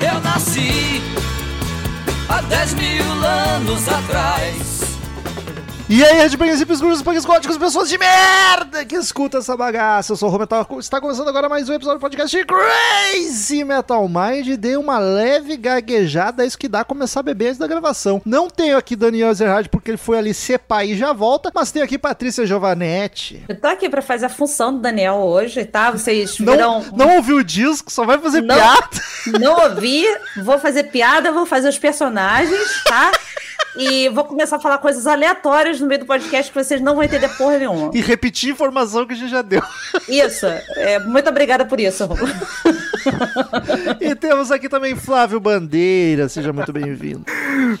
Eu nasci há dez mil anos atrás. E aí, Redbangers, hippies, gurus, punks góticos, pessoas de merda que escuta essa bagaça. Eu sou o Rometal, está começando agora mais um episódio do podcast de Crazy Metal Mind. Dei uma leve gaguejada, é isso que dá começar a beber antes da gravação. Não tenho aqui Daniel Zerhard porque ele foi ali ser pai e já volta, mas tenho aqui Patrícia Giovanetti. Eu tô aqui pra fazer a função do Daniel hoje, tá? Vocês Não, viram... não ouviu o disco, só vai fazer Não. piada. Não ouvi, vou fazer piada, vou fazer os personagens, tá? E vou começar a falar coisas aleatórias no meio do podcast que vocês não vão entender porra nenhuma. E repetir informação que a gente já deu. Isso, é, muito obrigada por isso. Romulo. E temos aqui também Flávio Bandeira, seja muito bem-vindo.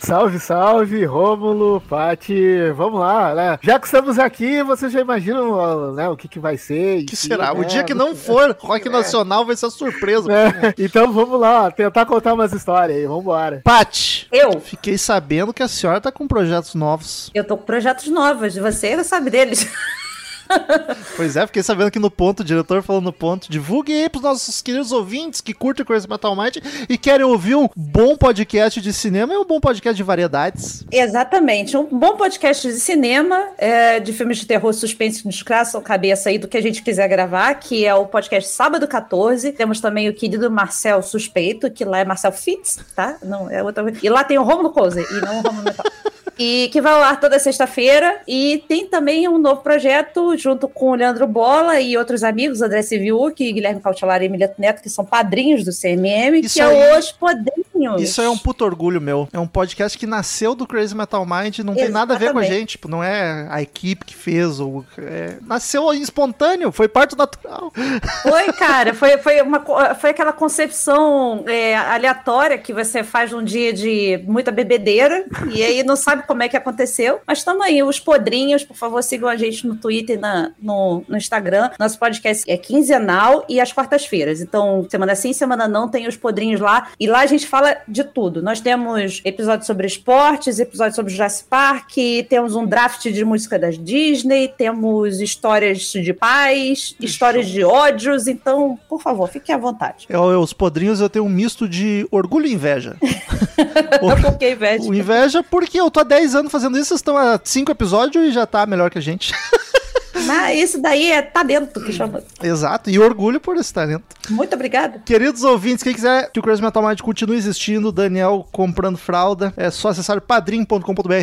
Salve, salve, Rômulo, Pati, vamos lá, né? Já que estamos aqui, vocês já imaginam né, o que, que vai ser? O que será? O né? dia que não for rock nacional vai ser surpresa. É, então vamos lá, tentar contar umas histórias aí, vambora. Pati, Eu, fiquei sabendo que a senhora tá com projetos novos. eu tô com projetos novos, você sabe deles. Pois é, fiquei sabendo que no ponto, o diretor falou no ponto, divulgue aí pros nossos queridos ouvintes que curtem Crazy Metal Mind e querem ouvir um bom podcast de cinema e um bom podcast de variedades. Exatamente, um bom podcast de cinema, é, de filmes de terror, suspense que nos traçam cabeça aí do que a gente quiser gravar, que é o podcast Sábado 14. Temos também o querido Marcel Suspeito, que lá é Marcel Fitz, tá? Não, é outra E lá tem o Romulo Cousa, e não o Romulo Metal. E que vai ao ar toda sexta-feira. E tem também um novo projeto junto com o Leandro Bola e outros amigos, André Civiuc, Guilherme Cautelar e Emiliano Neto, que são padrinhos do CMM, Isso que aí- é Os Podrinhos. Isso é um puto orgulho meu. É um podcast que nasceu do Crazy Metal Mind, não tem nada a ver com a Exatamente. gente. Tipo, não é a equipe que fez, ou é, nasceu espontâneo, foi parto natural. Foi, cara, foi, foi, uma, foi aquela concepção é, aleatória que você faz num dia de muita bebedeira e aí não sabe como é que aconteceu. Mas estamos aí, os podrinhos, por favor, sigam a gente no Twitter e na, no, no Instagram. Nosso podcast é quinzenal e às quartas-feiras. Então, semana sim, semana não, tem os podrinhos lá. E lá a gente fala de tudo. Nós temos episódios sobre esportes, episódios sobre Jurassic Park, temos um draft de música das Disney, temos histórias de paz, histórias de ódios. Então, por favor, fiquem à vontade. Eu, eu, os podrinhos eu tenho um misto de orgulho e inveja. Porque inveja. O inveja porque eu tô há 10 anos fazendo isso, vocês estão há 5 episódios e já tá melhor que a gente. Mas isso daí é tá dentro que chama. Exato, e orgulho por esse talento. Muito obrigada. Queridos ouvintes, quem quiser que o Crazy Metal Mind continue existindo, Daniel comprando fralda, é só acessar padrim.com.br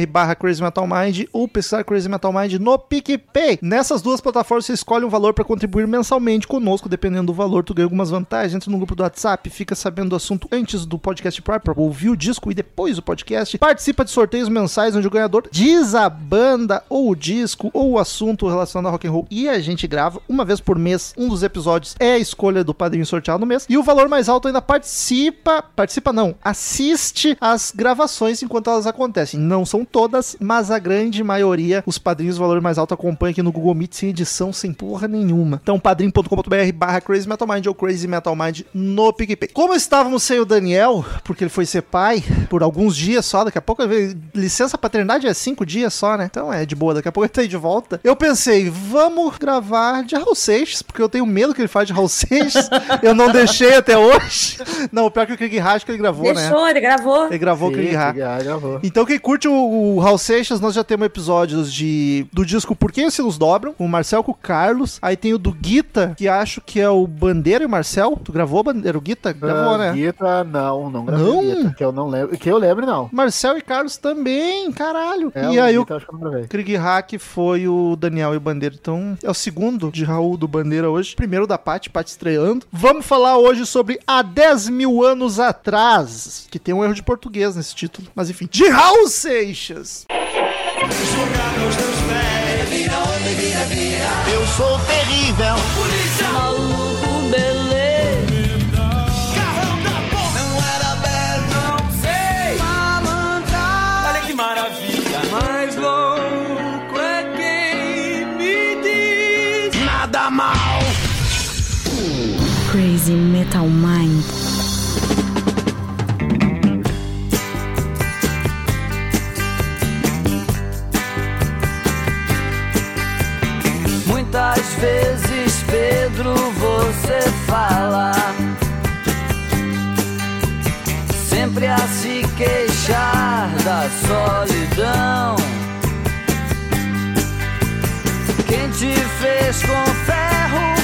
barra Crazy Metal Mind ou pesquisar Crazy Metal Mind no PicPay. Nessas duas plataformas você escolhe um valor para contribuir mensalmente conosco, dependendo do valor tu ganha algumas vantagens, entra no grupo do WhatsApp, fica sabendo do assunto antes do podcast próprio, ouvir o disco e depois o podcast, participa de sorteios mensais onde o ganhador diz a banda ou o disco ou o assunto relacionado a rock and roll e a gente grava uma vez por mês. Um dos episódios é a escolha do padrinho sorteado no mês e o valor mais alto ainda participa, participa não, assiste as gravações enquanto elas acontecem. Não são todas, mas a grande maioria os padrinhos valor mais alto acompanha aqui no Google Meet sem edição, sem porra nenhuma. Então padrim.com.br barra Crazy Metal Mind ou Crazy Metal Mind no PicPay. Como estávamos sem o Daniel, porque ele foi ser pai por alguns dias só, daqui a pouco licença paternidade é cinco dias só, né? Então é de boa, daqui a pouco ele tá aí de volta. Eu pensei, vamos gravar de Raul Seixas, porque eu tenho medo que ele fale de Raul Seixas. eu não deixei até hoje. Não, o pior que o Krieg Hash que ele gravou, né? Deixou, ele gravou. Ele gravou o Sim, Krieg Hash. já gravou. Então, quem curte o, o Raul Seixas, nós já temos episódios de do disco Por Quem os Sinos Dobram, com o Marcel com o Carlos. Aí tem o do Guita, que acho que é o Bandeira e o Marcel. Tu gravou, Bandeira? O Guita? Gravou, Ah, né? Guita, não, não gravei Não? Guita, que eu não lembro, que eu lembro não. Marcel e Carlos também, caralho. É, e aí o Guita, gravei. Krieg Hack foi o Daniel e o Bandeira. Então, é o segundo de Raul do Bandeira hoje. Primeiro da Paty, Paty estreando. Vamos falar hoje sobre Há 10 mil anos atrás, que tem um erro de português nesse título. Mas enfim, de Raul Seixas. Eu sou terrível. Crazy Metal Mind. Muitas vezes, Pedro, você fala. Sempre a se queixar da solidão. Quem te fez com ferro,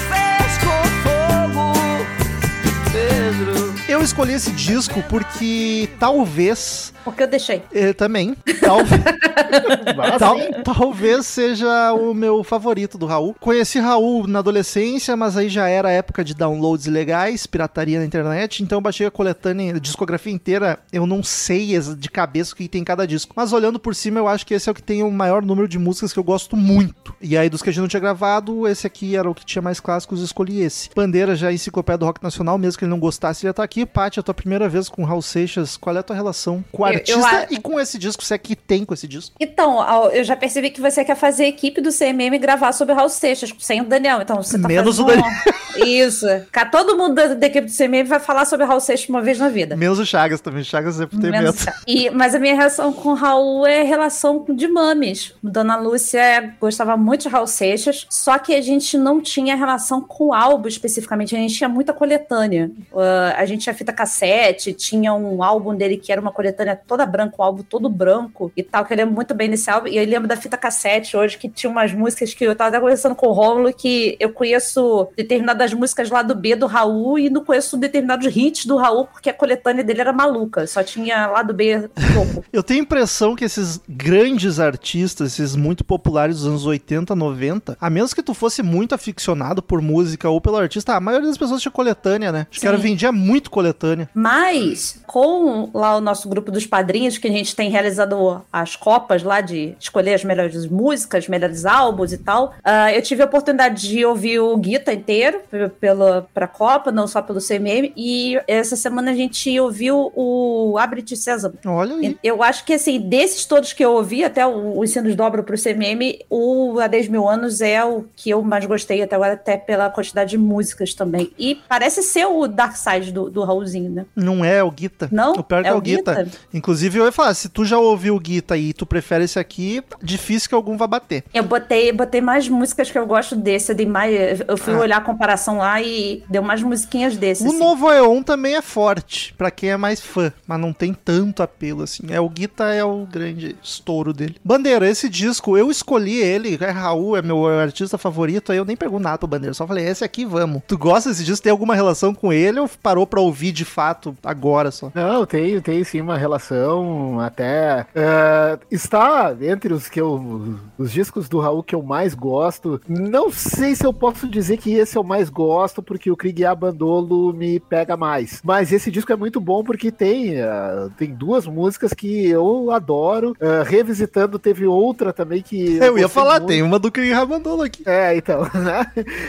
escolhi esse disco porque talvez. Porque eu deixei. eh, também. Talvez. Tal- talvez seja o meu favorito do Raul. Conheci Raul na adolescência, mas aí já era época de downloads ilegais, pirataria na internet, então eu baixei a coletânea, a discografia inteira. Eu não sei de cabeça o que tem em cada disco, mas olhando por cima, eu acho que esse é o que tem o maior número de músicas que eu gosto muito. E aí, dos que a gente não tinha gravado, esse aqui era o que tinha mais clássicos, eu escolhi esse. Bandeira já é enciclopédia do rock nacional, mesmo que ele não gostasse, ele já tá aqui. Paty, a tua primeira vez com Raul Seixas, qual é a tua relação com o Eu- eu artista a- e com esse disco? Se é que tem com esse disco? Então, eu já percebi que você quer fazer a equipe do CMM gravar sobre o Raul Seixas, sem o Daniel. Então, você tá Menos o fazendo... Isso. Todo mundo da, da equipe do CMM vai falar sobre o Raul Seixas uma vez na vida. Menos o Chagas também. Chagas sempre tem medo. Menos- E, mas a minha relação com o Raul é relação de mames. Dona Lúcia gostava muito de Raul Seixas, só que a gente não tinha relação com o álbum especificamente, a gente tinha muita coletânea. Ah, a gente tinha fita cassete, tinha um álbum dele que era uma coletânea toda branca, um álbum todo branco e tal, que eu lembro muito bem desse álbum. E eu lembro da fita cassete hoje, que tinha umas músicas que eu tava até conversando com o Rômulo, que eu conheço determinadas músicas lá do B do Raul e não conheço determinados hits do Raul, porque a coletânea dele era maluca, só tinha lá do B pouco. Eu tenho a impressão que esses grandes artistas, esses muito populares dos anos 80, 90, a menos que tu fosse muito aficionado por música ou pelo artista, a maioria das pessoas tinha coletânea, né? Acho que Sim. cara vendia muito coletânea. Mas, com lá o nosso grupo dos padrinhos, que a gente tem realizado as copas lá de escolher as melhores músicas, melhores álbuns e tal, ah, eu tive a oportunidade de ouvir o Guita inteiro pela, pra Copa, não só pelo CMM, e essa semana a gente ouviu o Abre-te Sésamo. Olha aí. Eu acho que, assim, desses todos que eu ouvi, até o, o Ensinos Dobro pro CMM, o Há 10 Mil Anos é o que eu mais gostei até agora, até pela quantidade de músicas também. E parece ser o Dark Side do, do Né? Não é o Guita. Não? O pior que é, o Guita. Inclusive, eu ia falar, se tu já ouviu o Guita e tu prefere esse aqui, difícil que algum vá bater. Eu botei, botei mais músicas que eu gosto desse. Eu, dei mais, eu fui Ah. olhar a comparação lá e deu mais musiquinhas desse. O assim. novo Eon também é forte, pra quem é mais fã, mas não tem tanto apelo assim. É o Guita é o grande estouro dele. Bandeira, esse disco eu escolhi ele, é Raul, é meu artista favorito, aí eu nem pergunto nada pro Bandeira, só falei, esse aqui vamos. Tu gosta desse disco? Tem alguma relação com ele ou parou pra ouvir de fato agora só? Não, tenho, tenho sim uma relação até. é, está entre os que eu. Os discos do Raul que eu mais gosto. Não sei se eu posso dizer que esse eu mais gosto, porque o Krieg Abandolo me pega mais. Mas esse disco é muito bom porque tem, é, tem duas músicas que eu adoro. É, revisitando, teve outra também que. Eu ia gostei falar, muito. tem uma do Craig Rabandolo aqui. É, então, né?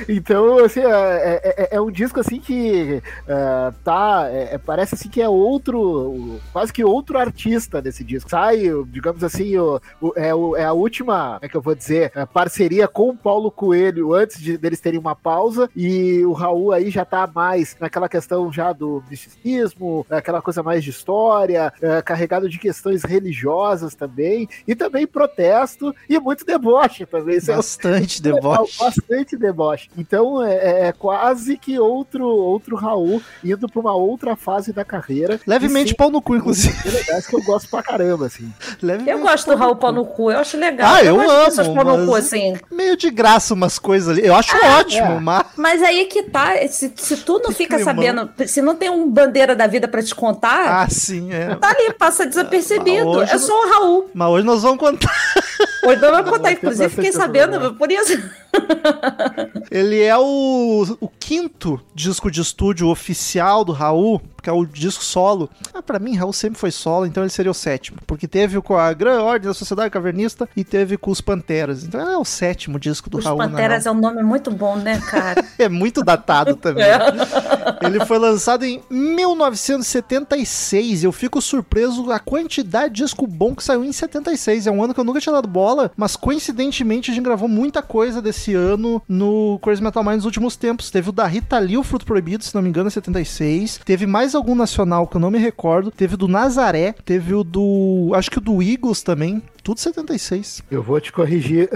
Então, assim, é, é- é um disco assim que é, tá. É- é- parece assim que é outro. Quase que outro artista desse disco. Sai, digamos assim, o, o- é, o- é a última, como é que eu vou dizer, é, parceria com o Paulo Coelho antes de, deles terem uma pausa. E o Raul aí já tá mais naquela questão já do misticismo, aquela coisa mais de história, é, carregado de questões religiosas também. E também protesto e muito deboche também. Isso é Bastante deboche. Bastante deboche. Então é, é- é quase que outro outro Raul indo pra uma outra fase da carreira. Levemente pau no cu, inclusive. legais que eu gosto pra caramba, assim. Levemente Eu gosto do Raul Pau no Cu, eu acho legal. Ah, eu gosto amo, pau no cu, assim. Meio de graça umas coisas ali. Eu acho ótimo, é. mas. Mas aí que tá, se, se tu não Que fica climão. sabendo, se não tem um bandeira da vida pra te contar, Ah, sim, é. tá ali, passa desapercebido. Ah, hoje é só o Raul. Mas hoje nós vamos contar. Hoje não vai contar, inclusive fiquei sabendo problema. por isso. Ele é o, o quinto disco de estúdio oficial do Raul, Raul porque é o disco solo. Ah, pra mim, Raul sempre foi solo, então ele seria o sétimo. Porque teve com a Gran Ordem da Sociedade Cavernista e teve com os Panteras. Então é o sétimo disco do Os Raul. na Panteras é um nome muito bom, né, cara? é muito datado também. Ele foi lançado em 1976. Eu fico surpreso a quantidade de disco bom que saiu em 76. É um ano que eu nunca tinha dado bola, mas coincidentemente a gente gravou muita coisa desse ano no Crazy Metal Mind nos últimos tempos. Teve o da Rita Lee, o Fruto Proibido, se não me engano, em 76. Teve mais algum nacional que eu não me recordo. Teve o do Nazaré. Teve o do. Acho que o do Eagles também. Tudo 76. Eu vou te corrigir.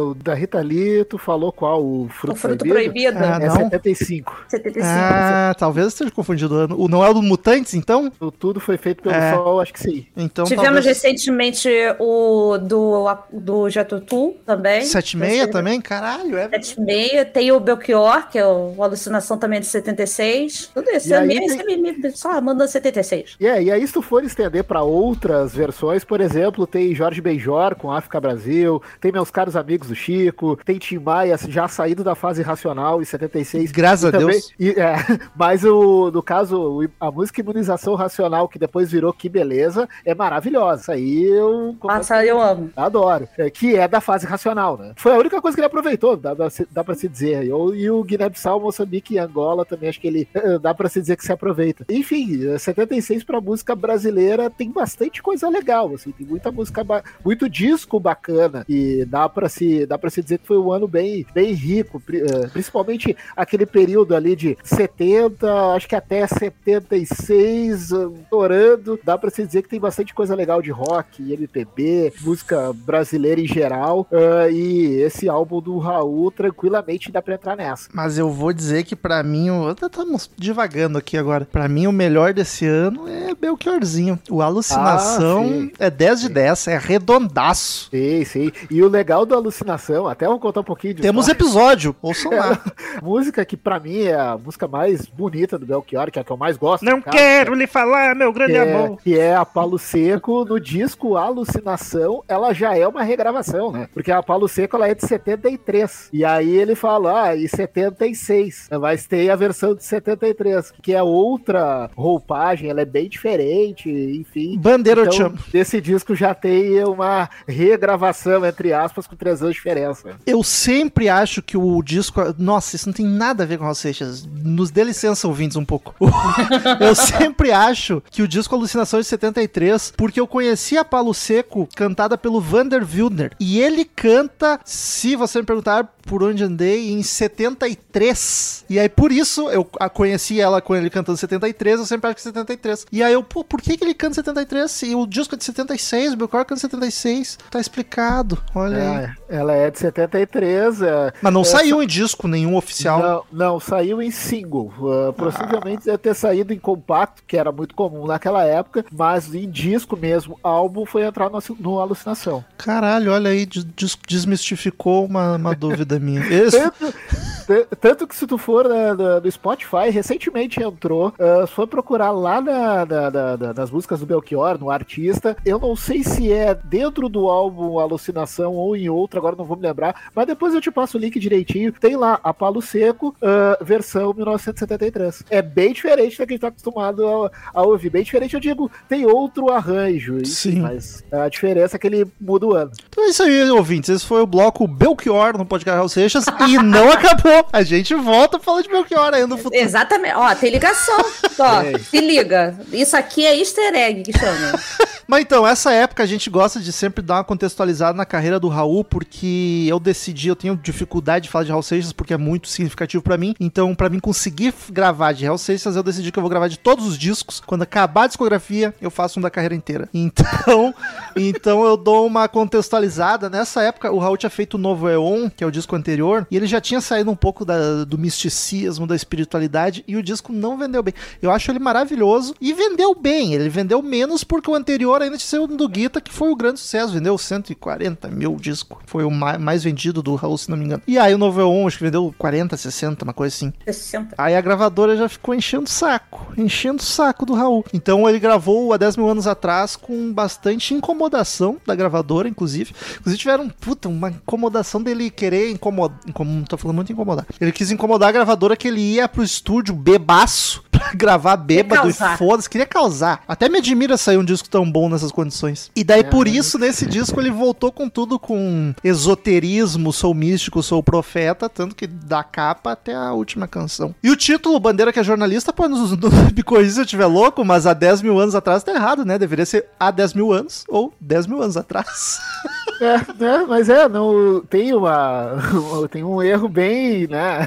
o da Rita Lee, tu falou qual? O Fruto, o fruto Proibido? proibido. Ah, É não. 75. 75. Ah, talvez esteja confundido o ano. O não é o do Mutantes, então? O Tudo foi feito pelo É. Sol, acho que sim. Então Tivemos talvez... recentemente o do, do Jatutu também. 7,6 também? Caralho, é. 7,6. Tem o Belchior, que é o Alucinação também de 76. Tudo isso. E aí é, tem- me- me- só manda 76. E é, e aí, se tu for estender pra outras versões, por exemplo, tem Jorge Benjor com África Brasil, tem Meus Caros Amigos do Chico, tem Tim Maia já saído da fase racional em 76. Graças a E também- Deus. e, é, mas o, no caso, a música Imunização Racional, que depois virou Que Beleza, é maravilhosa. Isso aí eu Nossa, eu amo. Adoro. É, que é da fase racional, né? Foi a única coisa que ele aproveitou, dá, dá, dá pra se dizer. E o, e o Guiné-Bissau, Moçambique e Angola também, acho que ele eh, dá pra se dizer que se aproveita. Enfim, eh, 76 pra música brasileira tem bastante coisa legal, assim, tem muita música, ba- muito disco bacana. E dá pra se, dá pra se dizer que foi um ano bem, bem rico, eh, principalmente aquele período ali de 70, acho que até 76, eh, estourando. Dá pra se dizer que tem bastante coisa legal de rock, MPB, música brasileira em geral. ah, e esse álbum do Raul, tranquilamente dá pra entrar nessa. Mas eu vou dizer que pra mim, estamos divagando aqui agora. Pra mim, o melhor desse ano é Belchiorzinho. O Alucinação Ah, é 10 de 10, é redondaço. Sim, sim. E o legal do Alucinação, até vou contar um pouquinho de Temos história. episódio, ouçam lá. música que pra mim é a música mais bonita do Belchior, que é a que eu mais gosto. Não quero lhe falar, meu grande que é, amor. que é a Paulo Seco no disco Alucinação, ela já é uma regravação, né? Porque a Paulo Seco ela é de 73. E aí ele fala, ah, e 76. Mas tem a versão de 73, que é outra roupagem, ela é bem diferente, enfim. Bandeira eu te Então, amo. desse disco já tem uma regravação, entre aspas, com três anos de diferença. Eu sempre acho que o disco. Nossa, isso não tem nada a ver com Raul Seixas. Nos dê licença, ouvintes, um pouco. eu sempre acho que o disco Alucinação de 73, porque eu conheci a Paulo Seco cantada pelo Vander Wildner. E ele canta, se você me perguntar por onde andei, em 73. E aí, por isso, eu a conheci ela com ele cantando 73, eu sempre acho que é 73. E aí eu, pô, por que, que ele canta 73? E o disco é de 76, o Belcor canta 76. Tá explicado, olha aí. É, ela é de 73. É, Mas não Essa- saiu em disco nenhum oficial. Não, não, saiu em single. Uh, possivelmente deve ter saído em compacto, que era muito comum naquela época, mas em disco mesmo, álbum foi entrar no, no Alucinação. Caralho, olha aí, des- desmistificou uma, uma dúvida minha. Esse- Tanto, tanto que se tu for né, do, do Spotify, recentemente entrou, uh, se for procurar lá na- na- na- na- nas músicas do Belchior, no artista, eu não sei se é dentro do álbum Alucinação ou em outro, agora não vou me lembrar, mas depois eu te passo o link direitinho. Tem lá a Palo Seco, uh, versão 1973. É bem diferente da que a gente tá acostumado a, a ouvir. Bem diferente, eu digo, tem outro arranjo, Sim. mas a diferença é que ele muda o ano. Então é isso aí, ouvintes. Esse foi o bloco Belchior no podcast Raul Seixas e não acabou. A gente volta falar de Belchior ainda no futuro. Exatamente. Ó, tem ligação. Ó, se liga. Isso aqui é easter egg que chama. Mas então, essa época a gente gosta de sempre dar uma contextualizada na carreira do Raul, porque eu decidi, eu tenho dificuldade de falar de Raul Seixas, porque é muito significativo pra mim. Então, pra mim conseguir gravar de Raul Seixas, eu decidi que eu vou gravar de todos os discos. Quando acabar a discografia, eu faço um da carreira inteira. Então, então eu dou uma contextualizada. Nessa época, o Raul tinha feito o Novo Eon, que é o disco anterior, e ele já tinha saído um pouco da- do misticismo, da espiritualidade, e o disco não vendeu bem. Eu acho ele maravilhoso e vendeu bem. Ele vendeu menos porque o anterior ainda tinha sido do Guita, que foi o grande sucesso. Vendeu 140 mil disco. Foi o ma- mais vendido do Raul, se não me engano. E aí o Novo Eon, acho que vendeu 40, 60, uma coisa assim. 60. Aí a gravadora já ficou enchendo o saco, enchendo o saco do Raul. Então ele gravou há 10 mil anos atrás com bastante incomodação da gravadora, inclusive. Inclusive tiveram, puta, uma incomodação dele querer incomodar. Incom... Tô falando muito incomodar. Ele quis incomodar a gravadora que ele ia pro estúdio bebaço pra gravar bêbado e foda-se, queria causar. Até me admira sair um disco tão bom nessas condições. E daí, por isso, nesse disco, ele voltou com tudo com esoterismo, sou místico, sou profeta, tanto que da capa até a última canção. E o título, Bandeira que é jornalista, pode nos, nos me se eu estiver louco, mas há 10 mil anos atrás tá errado, né? Deveria ser há 10 mil anos ou 10 mil anos atrás. É, né? Mas é, não tem uma. Tem um erro bem, né?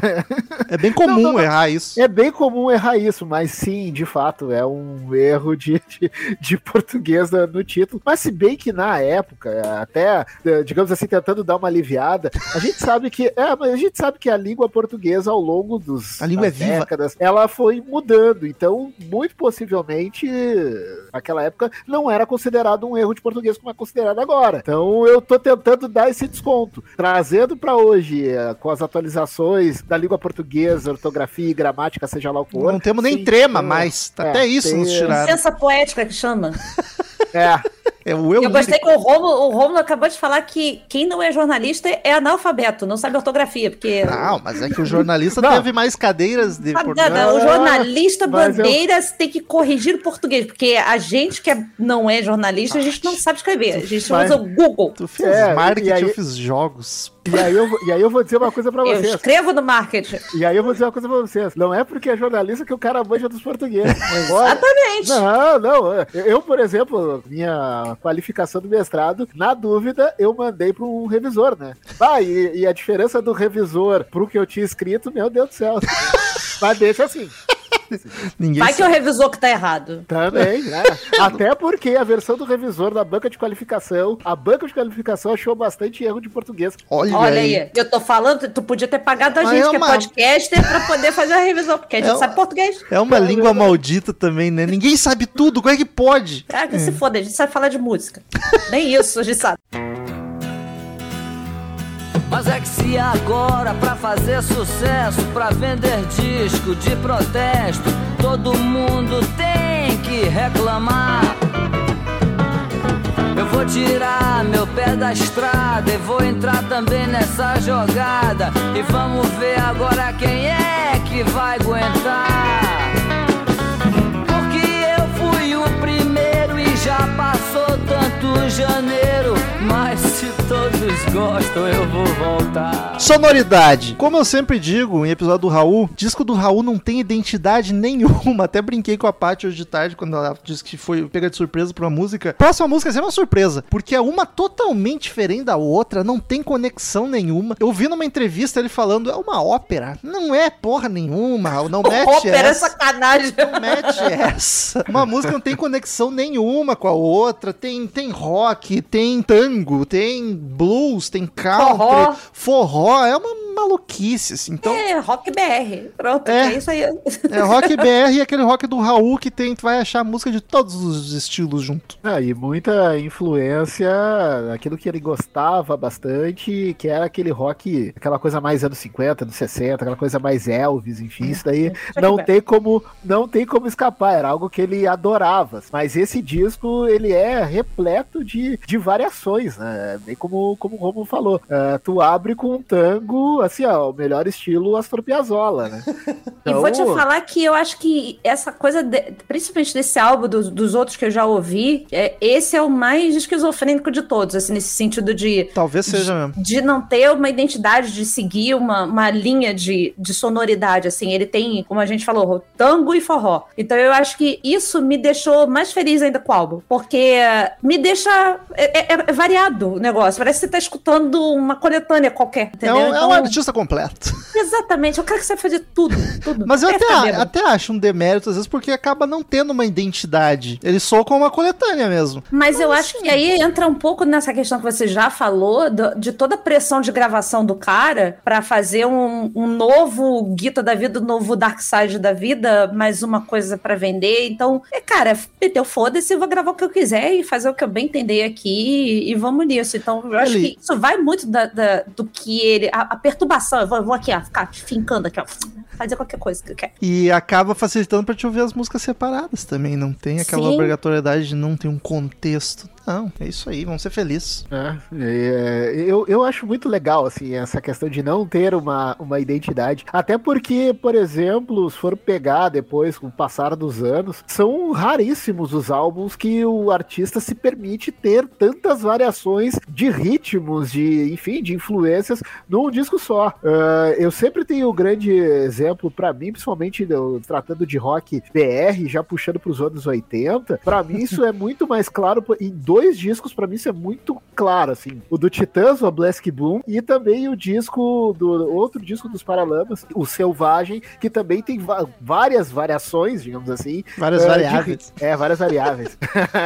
É bem comum Não, não, errar isso. É bem comum errar isso, mas sim, de fato, é um erro de, de, de português no título. Mas se bem que na época, até, eh, digamos assim, tentando dar uma aliviada, a gente sabe que. É, mas a gente sabe que a língua portuguesa, ao longo dos A língua é viva. décadas, ela foi mudando. Então, muito possivelmente, naquela época, não era considerado um erro de português como é considerado agora. Então, eu tô tentando dar esse desconto, trazendo para hoje, eh, com as atualizações da língua portuguesa, ortografia e gramática, seja lá o que for. Não temos nem Sim, trema tem- mais. é, Até isso tem- nos tiraram. Licença poética que chama. É, É o eu, Eu gostei lírico. que o Romulo, o Romulo acabou de falar que quem não é jornalista é analfabeto, não sabe ortografia, porque. Não, mas é que o jornalista Não. teve mais cadeiras de Ah, português. não, o jornalista eu- bandeiras tem que corrigir o português, porque a gente que é- não é jornalista, a gente não sabe escrever. A gente Mas- usa o Google. Tu fez É, marketing, aí- eu fiz jogos. e aí, eu, vou- e aí eu vou dizer uma coisa pra Eu vocês. escrevo no marketing. E aí eu vou dizer uma coisa pra vocês. Não é porque é jornalista que o cara manja dos portugueses. Agora, Exatamente. Não, não. Eu, eu, por exemplo, minha qualificação do mestrado, na dúvida, eu mandei para um revisor, né? Ah, e, e a diferença do revisor pro que eu tinha escrito, meu Deus do céu. Mas deixa assim. Ninguém Vai que é o revisor que tá errado. Também, né? Até porque a versão do revisor da banca de qualificação, a banca de qualificação achou bastante erro de português. Olha, Olha aí. aí, eu tô falando, tu podia ter pagado a Mas gente é que uma- é podcaster pra poder fazer a revisão, porque a gente É uma- sabe português. É uma língua maldita também, né? Ninguém sabe tudo, como é que pode? Ah, que se foda, a gente sabe falar de música. Nem isso a gente sabe. Mas é que se agora pra fazer sucesso, pra vender disco de protesto, todo mundo tem que reclamar. Eu vou tirar meu pé da estrada e vou entrar também nessa jogada. E vamos ver agora quem é que vai aguentar. Porque eu fui o primeiro e já passou tanto janeiro. Mas se todos gostam, eu vou voltar. Sonoridade. Como eu sempre digo em episódio do Raul, disco do Raul não tem identidade nenhuma. Até brinquei com a Paty hoje de tarde quando ela disse que foi pega de surpresa pra uma música. Próxima música é sempre uma surpresa, porque é uma totalmente diferente da outra, não tem conexão nenhuma. Eu vi numa entrevista ele falando, é uma ópera. Não é porra nenhuma, não mete Ópera é essa. sacanagem. Não mete essa. Uma música não tem conexão nenhuma com a outra. Tem, tem rock, tem tango, tem blues, tem country, Forró. forró. É uma maluquice, assim. Então, É, rock BR. Pronto, É. é, isso aí. é rock BR e aquele rock do Raul que tem, tu vai achar música de todos os estilos junto. Ah, e muita influência aquilo que ele gostava bastante, que era aquele rock, aquela coisa mais anos 50, anos 60, aquela coisa mais Elvis, enfim, isso daí não tem como não tem como escapar, era algo que ele adorava. Mas esse disco, ele é repleto de, de variações, né? Bem como, como o Romulo falou. Ah, tu abre com um tango, assim, ó, o melhor estilo Astor Piazzolla, né? E vou te Então, falar que eu acho que essa coisa, de- principalmente desse álbum, dos, dos outros que eu já ouvi, é, esse é o mais esquizofrênico de todos, assim, nesse sentido de, Talvez seja mesmo. de não ter uma identidade, de seguir uma, uma linha de, de sonoridade, assim. Ele tem, como a gente falou, tango e forró. Então eu acho que isso me deixou mais feliz ainda com o álbum, porque me deixa é, é- é variado o negócio. Parece que você tá escutando uma coletânea qualquer, É entendeu? um, é Então, um artista completo. Exatamente, eu quero que você fazer tudo, tudo. Mas eu Até até, a- acho um demérito, às vezes, porque acaba não tendo uma identidade. Ele soa como uma coletânea mesmo. Mas eu acho que aí entra um pouco nessa questão que você já falou, do- de toda a pressão de gravação do cara pra fazer um, um novo Guita da vida, um novo Dark Side da vida, mais uma coisa pra vender. Então, é, cara, meteu foda-se, eu vou gravar o que eu quiser e fazer o que eu bem entender aqui e vamos nisso. Então, eu acho Ele- que isso vai muito da- da- do que ele. A, a perturbação, eu vou, eu vou aqui, ó, ficar fincando aqui, ó, fazer qualquer coisa que eu quero. E acaba facilitando pra te ouvir as músicas separadas também. Não tem aquela Sim. obrigatoriedade de não ter um contexto. Não, é isso aí, vamos ser felizes. É, é, eu, eu acho muito legal, assim, essa questão de não ter uma, uma identidade. Até porque, por exemplo, se for pegar depois, com o passar dos anos, são raríssimos os álbuns que o artista se permite ter tantas variações de ritmos, de, enfim, de influências num disco só. Uh, eu sempre tenho um grande exemplo para mim, principalmente eu, tratando de rock BR, já puxando para os anos 80. Para mim isso é muito mais claro em dois discos, para mim isso é muito claro, assim. O do Titãs, o Black Boom, e também o disco do outro disco dos Paralamas, o Selvagem, que também tem várias variações, digamos assim. Várias uh, variáveis. De, é, várias variáveis.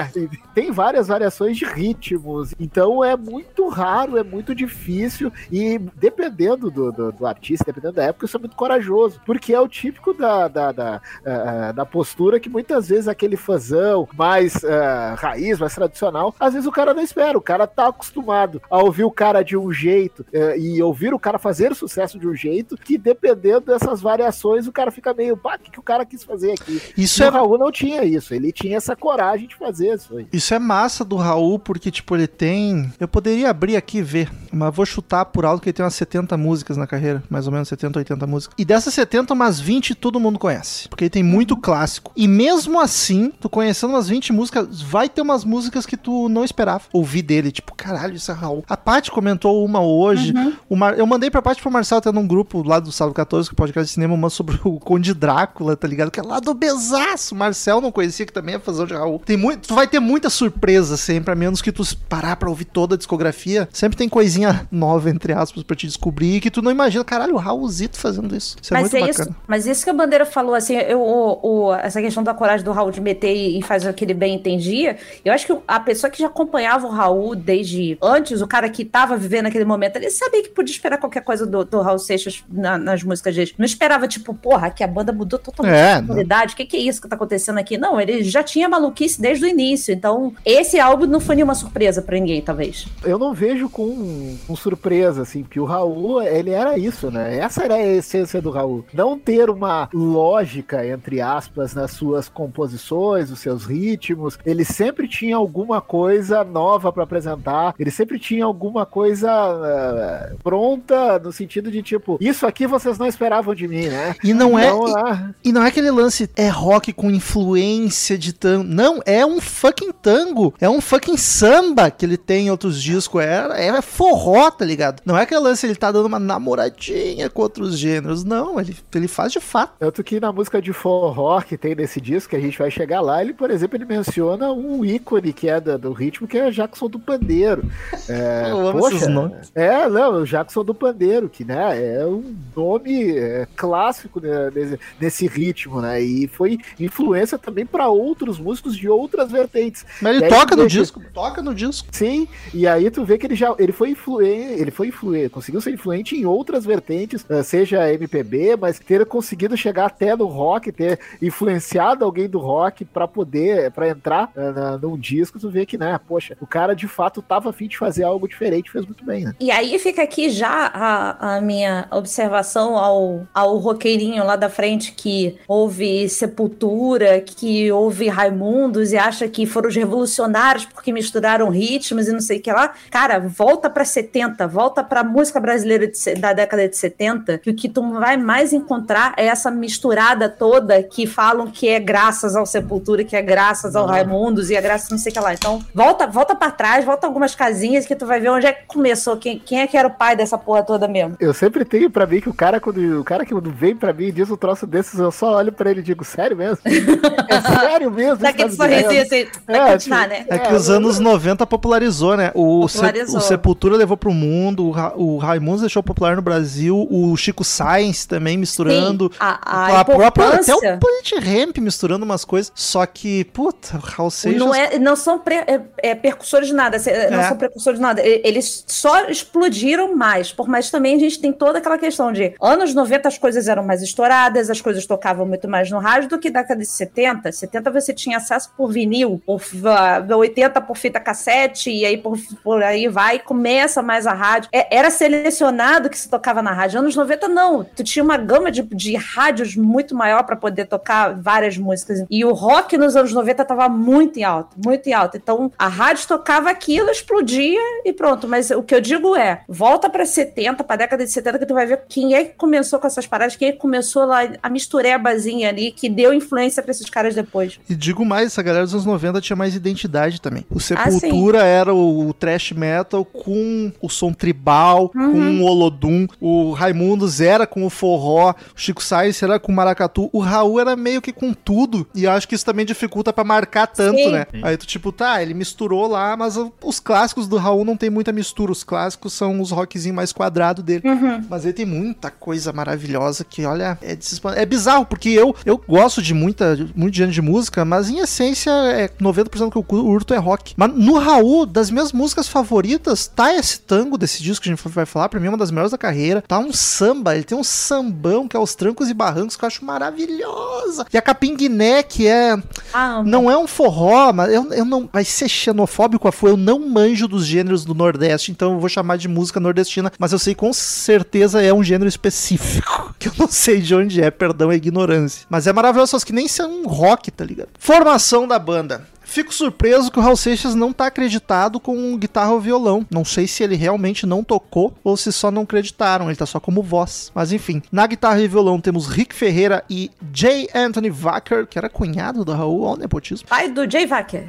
tem várias variações de ritmos. Então é muito raro, é muito difícil. E dependendo do, do, do artista, dependendo da época, isso é muito corajoso. Porque é o típico da, da, da, uh, da postura que muitas vezes aquele fãzão mais uh, raiz, mais tradicional, às vezes o cara não espera. O cara tá acostumado a ouvir o cara de um jeito uh, e ouvir o cara fazer sucesso de um jeito que dependendo dessas variações, o cara fica meio, pá, o que, que o cara quis fazer aqui? Isso e é... o Raul não tinha isso. Ele tinha essa coragem de fazer isso aí. Isso é massa do Raul, porque, tipo, ele tem. Eu poderia abrir aqui e ver, mas vou chutar por alto que ele tem umas 70 músicas na carreira, mais ou menos 70, 80 músicas. E dessas 70, umas 20 todo mundo conhece, porque ele tem muito clássico. E mesmo assim, tu conhecendo umas 20 músicas, vai ter umas músicas que tu não esperava ouvir dele, tipo, caralho, isso é Raul. A Paty comentou uma hoje, uhum. Mar... eu mandei pra Paty pro Marcelo até num grupo lá do Sábado 14, que é podcast de cinema, uma sobre o Conde Drácula, tá ligado? Que é lá do Besaço. Marcel não conhecia, que também é fazão de Raul. Tem muito, tu vai ter muita surpresa sempre, a menos que tu parar pra ouvir toda a discografia. Sempre tem coisinha nova, entre aspas, pra te descobrir, que tu não imagina. Caralho, o Raulzito fazendo isso. Isso é mas muito é bacana. Isso, mas isso que a Bandeira falou, assim, eu, o, o, essa questão da coragem do Raul de meter e, fazer o que ele bem entendia, eu acho que a pessoa que já acompanhava o Raul desde antes, o cara que tava vivendo aquele momento, ele sabia que podia esperar qualquer coisa do, do Raul Seixas na, nas músicas dele. Não esperava, tipo, porra, que a banda mudou totalmente é, a qualidade. O que, que é isso que tá acontecendo aqui? Não, ele já tinha maluquice desde o início. Então, esse álbum não foi nenhuma surpresa para ninguém, talvez. Eu não vejo com, com surpresa, assim, porque o Raul, ele era isso, né? Essa era a essência do Raul. Não ter uma lógica, entre aspas, nas suas composições, os seus ritmos. Ele sempre tinha alguma coisa nova para apresentar. Ele sempre tinha alguma coisa uh, pronta no sentido de tipo, isso aqui vocês não esperavam de mim, né? E não é então. E, e, não é aquele lance é rock com influência de tango. Não, é um fucking tango. É um fucking samba que ele tem em outros discos. É, é forró, tá ligado? Não é aquele lance ele tá dando uma namoradinha com outros gêneros. Não, ele, ele faz de fato. Tanto que na música de forró que tem nesse disco, que a gente vai chegar lá, ele, por exemplo, ele menciona um ícone que é do, do ritmo, que é Jackson do Pandeiro. É, Eu amo poxa, esses nomes. É, não, o Jackson do Pandeiro, que né, é um nome é, clássico né, nesse, nesse, ritmo, né? E foi influência também para outros músicos de outras vertentes. Mas ele toca no disco, toca no disco. Sim, e aí tu vê que ele já ele foi influente, ele foi influente, conseguiu ser influente em outras vertentes, eh, seja MPB, mas ter conseguido chegar até no rock, ter influenciado alguém do rock para poder, para entrar uh, num disco, tu vê que, né, poxa, o cara de fato tava afim de fazer algo diferente, fez muito bem, né? E aí fica aqui já a, a minha observação ao, ao roqueirinho lá da frente que ouve Sepultura, que ouve Raimundos e acha que foram os revolucionários porque misturaram ritmos e não sei o que lá. Cara, volta para 70, volta para música brasileira de, da década de 70, que o que tu vai mais encontrar é essa misturada toda que falam que é graças ao Sepultura, que é graças ao Raimundos e é graças não sei o que lá. Então, volta, volta para trás, volta algumas casinhas que tu vai ver onde é que começou, quem, quem é que era o pai dessa porra toda mesmo. Eu sempre tenho para mim que o cara quando o cara que vem para mim e diz um troço desses, eu só olho para ele e digo, sério mesmo? é sério mesmo? Daquele sorrisinho assim, é, continuar, tipo, né? É que os anos 90 popularizou, né? O, popularizou. Se, o Sepultura levou pro mundo, o, Ra, o Raimundos deixou popular no Brasil, o Chico Science também misturando. Sim, a, a, a própria, até o Planet Ramp misturando umas coisas. Só que, puta, o Raul Seixas... Não, é, não são pre, é, é, percussores de nada, não é. são precursores de nada. Eles só explodiram mais, por mais também a gente tem toda aquela questão de anos 90 as coisas eram mais estouradas, as coisas tocavam muito mais no rádio do que década de 70. 70 você tinha acesso por vinil, por, uh, 80 por fita cassete, e aí por, por aí vai, começa mais a rádio. É, era selecionado que se tocava na rádio. Anos 90 não, tu tinha uma gama de, de rádios muito maior para poder tocar várias músicas. E o rock nos anos 90 tava muito em alta, muito em alta. Então a rádio tocava aquilo, explodia e pronto. Mas o que eu digo é: volta pra 70, pra década de 70, que tu vai ver quem é que começou com essas paradas, quem é que começou lá a misturebazinha ali, que deu influência pra esses caras depois. E digo mais, essa galera dos anos 90 tinha mais identidade também. O Ah, Sepultura era o thrash metal com o som tribal, Uhum. com o Olodum. O Raimundos era com o forró. O Chico Sainz era com o maracatu. O Raul era meio que com tudo. E eu acho que isso também dificulta pra marcar tanto, Sim. né? Aí tu tipo, tá, ele misturou lá, mas os clássicos do Raul não tem muita mistura. Os clássicos são os rockzinhos mais quadrados dele. Uhum. Mas ele tem muita coisa maravilhosa que, olha, é, é bizarro, porque eu, eu gosto de muita, muito gênero de música, mas em essência, é 90% que eu curto é rock. Mas no Raul, das minhas músicas favoritas, tá esse tango desse disco que a gente vai falar, pra mim é uma das melhores da carreira. Tá um samba, ele tem um sambão que é os trancos e barrancos que eu acho maravilhosa. E a Capinguiné, que é Ah, não é um forró, mas eu, eu não. Vai ser xenofóbico a fu, eu não manjo dos gêneros do Nordeste, então eu vou chamar de música nordestina, mas eu sei com certeza é um gênero específico, que eu não sei de onde é, perdão a ignorância. Mas é maravilhoso, só que nem ser um rock, tá ligado? Formação da banda. Fico surpreso que o Raul Seixas não tá acreditado com guitarra ou violão. Não sei se ele realmente não tocou ou se só não acreditaram, ele tá só como voz. Mas enfim, na guitarra e violão temos Rick Ferreira e J. Anthony Wacker, que era cunhado do Raul, ó, o nepotismo. pai do Jay Wacker.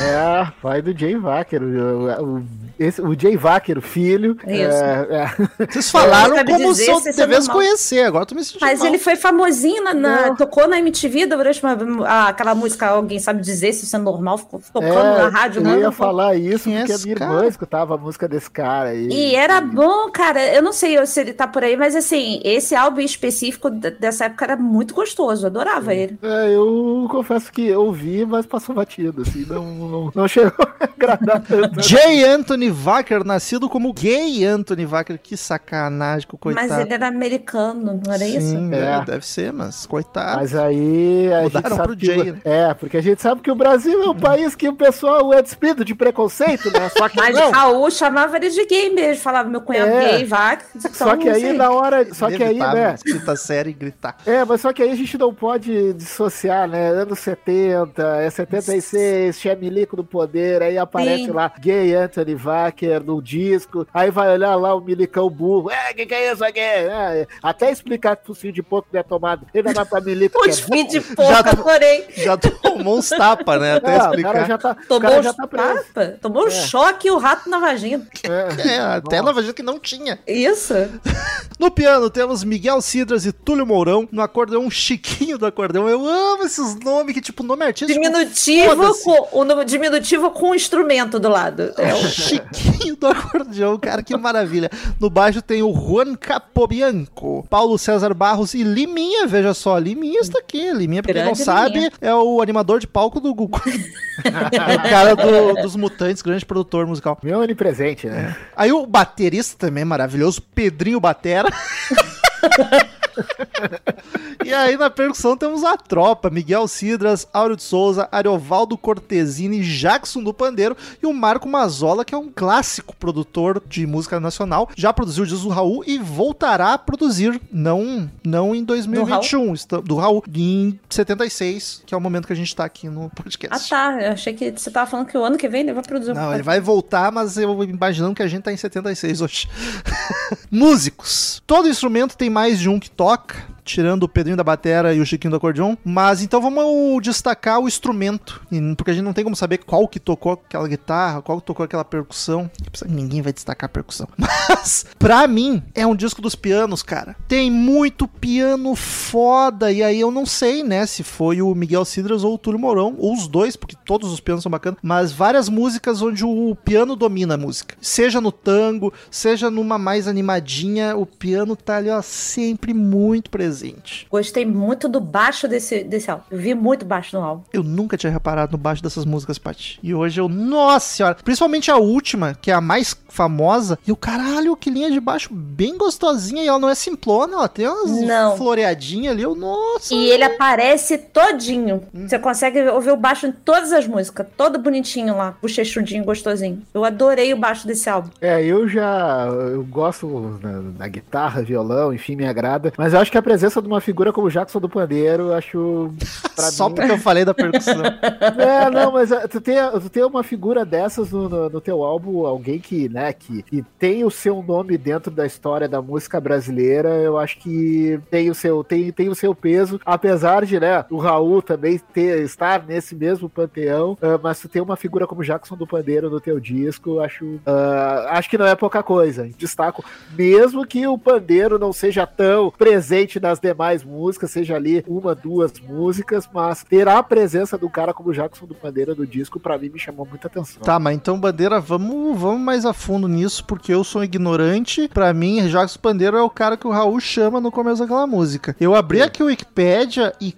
É, pai do Jay Wacker. O, o, esse, o Jay Wacker, o filho. Isso. É, é. Vocês falaram como dizer se eu é devesse conhecer, agora tu me sentindo Mas mal. ele foi famosinho na, na- Não. tocou na MTV durante uma, ah, aquela música, alguém sabe dizer se isso é normal, ficou tocando É, na rádio, eu né? ia falar isso Quem é porque a minha cara? irmã escutava a música desse cara aí. E era bom, cara. Eu não sei se ele tá por aí, mas assim, esse álbum específico dessa época era muito gostoso. Eu adorava ele. É, eu confesso que eu ouvi, mas passou batido, assim, não, não, não chegou a agradar tanto. J. Anthony Wacker, nascido como gay Anthony Wacker. Que sacanagem coitado. Mas ele era americano, não era isso? Sim, É. é, deve ser, mas coitado. Mas aí a Mudaram gente sabe pro que, Jay, né? É, porque a gente sabe que o Brasil é um país que o pessoal é despido de preconceito, né? Só que Mas não. Raul chamava ele de gay mesmo, falava meu cunhado É. gay, vaca. Só que aí na hora. Só que aí, né? Quinta série gritar. É, mas só que aí a gente não pode dissociar, né? Anos 70, é 76, Chemilico do poder, aí aparece Sim. lá Gay Anthony Wacker no disco, aí vai olhar lá o Milicão burro, é, que que é isso aqui? É, até explicar que focinho de porco não é tomado, ainda dá pra Milico é Os fim de Já porco, tô- adorei. Já tomou uns tapas, né? Até É, o explicar. cara já tá, o Tomou cara um já tá preso. tapa, tomou um choque e o rato na vagina. É. É, até ela vai dizer que não tinha. Isso. No piano temos Miguel Cidras e Túlio Mourão. No acordeão, Chiquinho do acordeão. Eu amo esses nomes, que tipo, nome artístico. Diminutivo com o nome diminutivo com um instrumento do lado. É o Chiquinho do acordeão, cara, que maravilha. No baixo tem o Juan Capobianco, Paulo César Barros e Liminha, veja só, Liminha está aqui. Liminha, pra quem não sabe, Liminha. é o animador de palco do Google. É o cara do- dos Mutantes, grande produtor musical. Meu onipresente, né? Aí o baterista também é maravilhoso, Pedrinho Batera. e aí na percussão temos a tropa, Miguel Cidras, Áureo de Souza, Ariovaldo Cortesini, Jackson do Pandeiro e o Marco Mazola, que é um clássico produtor de música nacional. Já produziu o disco do Raul e voltará a produzir, não, não em 2021, está- do Raul, em 76, que é o momento que a gente tá aqui no Ah, podcast. tá. Eu achei que você tava falando que o ano que vem ele vai produzir Não, ele vai voltar, mas eu imaginando que a gente tá em 76 hoje. Músicos. Todo instrumento tem mais de um que toca, toca tirando o Pedrinho da batera e o Chiquinho do acordeon. Mas então vamos destacar o instrumento, porque a gente não tem como saber qual que tocou aquela guitarra, qual que tocou aquela percussão. Ninguém vai destacar a percussão. Mas, pra mim, é um disco dos pianos, cara. Tem muito piano foda, e aí eu não sei, né, se foi o Miguel Cidras ou o Túlio Mourão, ou os dois, porque todos os pianos são bacanas, mas várias músicas onde o piano domina a música. Seja no tango, seja numa mais animadinha, o piano tá ali, ó, sempre muito presente. Gostei muito do baixo desse, desse álbum. Eu vi muito baixo no álbum. Eu nunca tinha reparado no baixo dessas músicas, Paty. E hoje eu, nossa senhora, principalmente a última, que é a mais famosa, e o caralho, que linha de baixo bem gostosinha, e ela não é simplona, ela tem umas Não. floreadinhas ali, eu, nossa. E ele aparece todinho. Você consegue ouvir o baixo em todas as músicas. Todo bonitinho lá. Bochechudinho, gostosinho. Eu adorei o baixo desse álbum. É, eu já eu gosto na, na guitarra, violão, enfim, me agrada. Mas eu acho que a presença presença de uma figura como Jackson do Pandeiro, acho. Só mim- porque eu falei da percussão. É, não, mas é, tu tem, tu tem uma figura dessas no, no, no teu álbum, alguém que, né, que, que tem o seu nome dentro da história da música brasileira, eu acho que tem o seu, tem, tem o seu peso, apesar de, né, o Raul também ter, estar nesse mesmo panteão, ah, mas tu tem uma figura como Jackson do Pandeiro no teu disco, acho, ah, acho que não é pouca coisa, destaco, mesmo que o pandeiro não seja tão presente nas demais músicas, seja ali uma, duas músicas, mas ter a presença do cara como Jackson do Pandeiro no disco, pra mim, me chamou muita atenção. Tá, mas então, Bandeira, vamos, vamos mais a fundo nisso, porque eu sou ignorante. Pra mim, Jacques Pandeiro é o cara que o Raul chama no começo daquela música. Eu abri aqui o Wikipedia e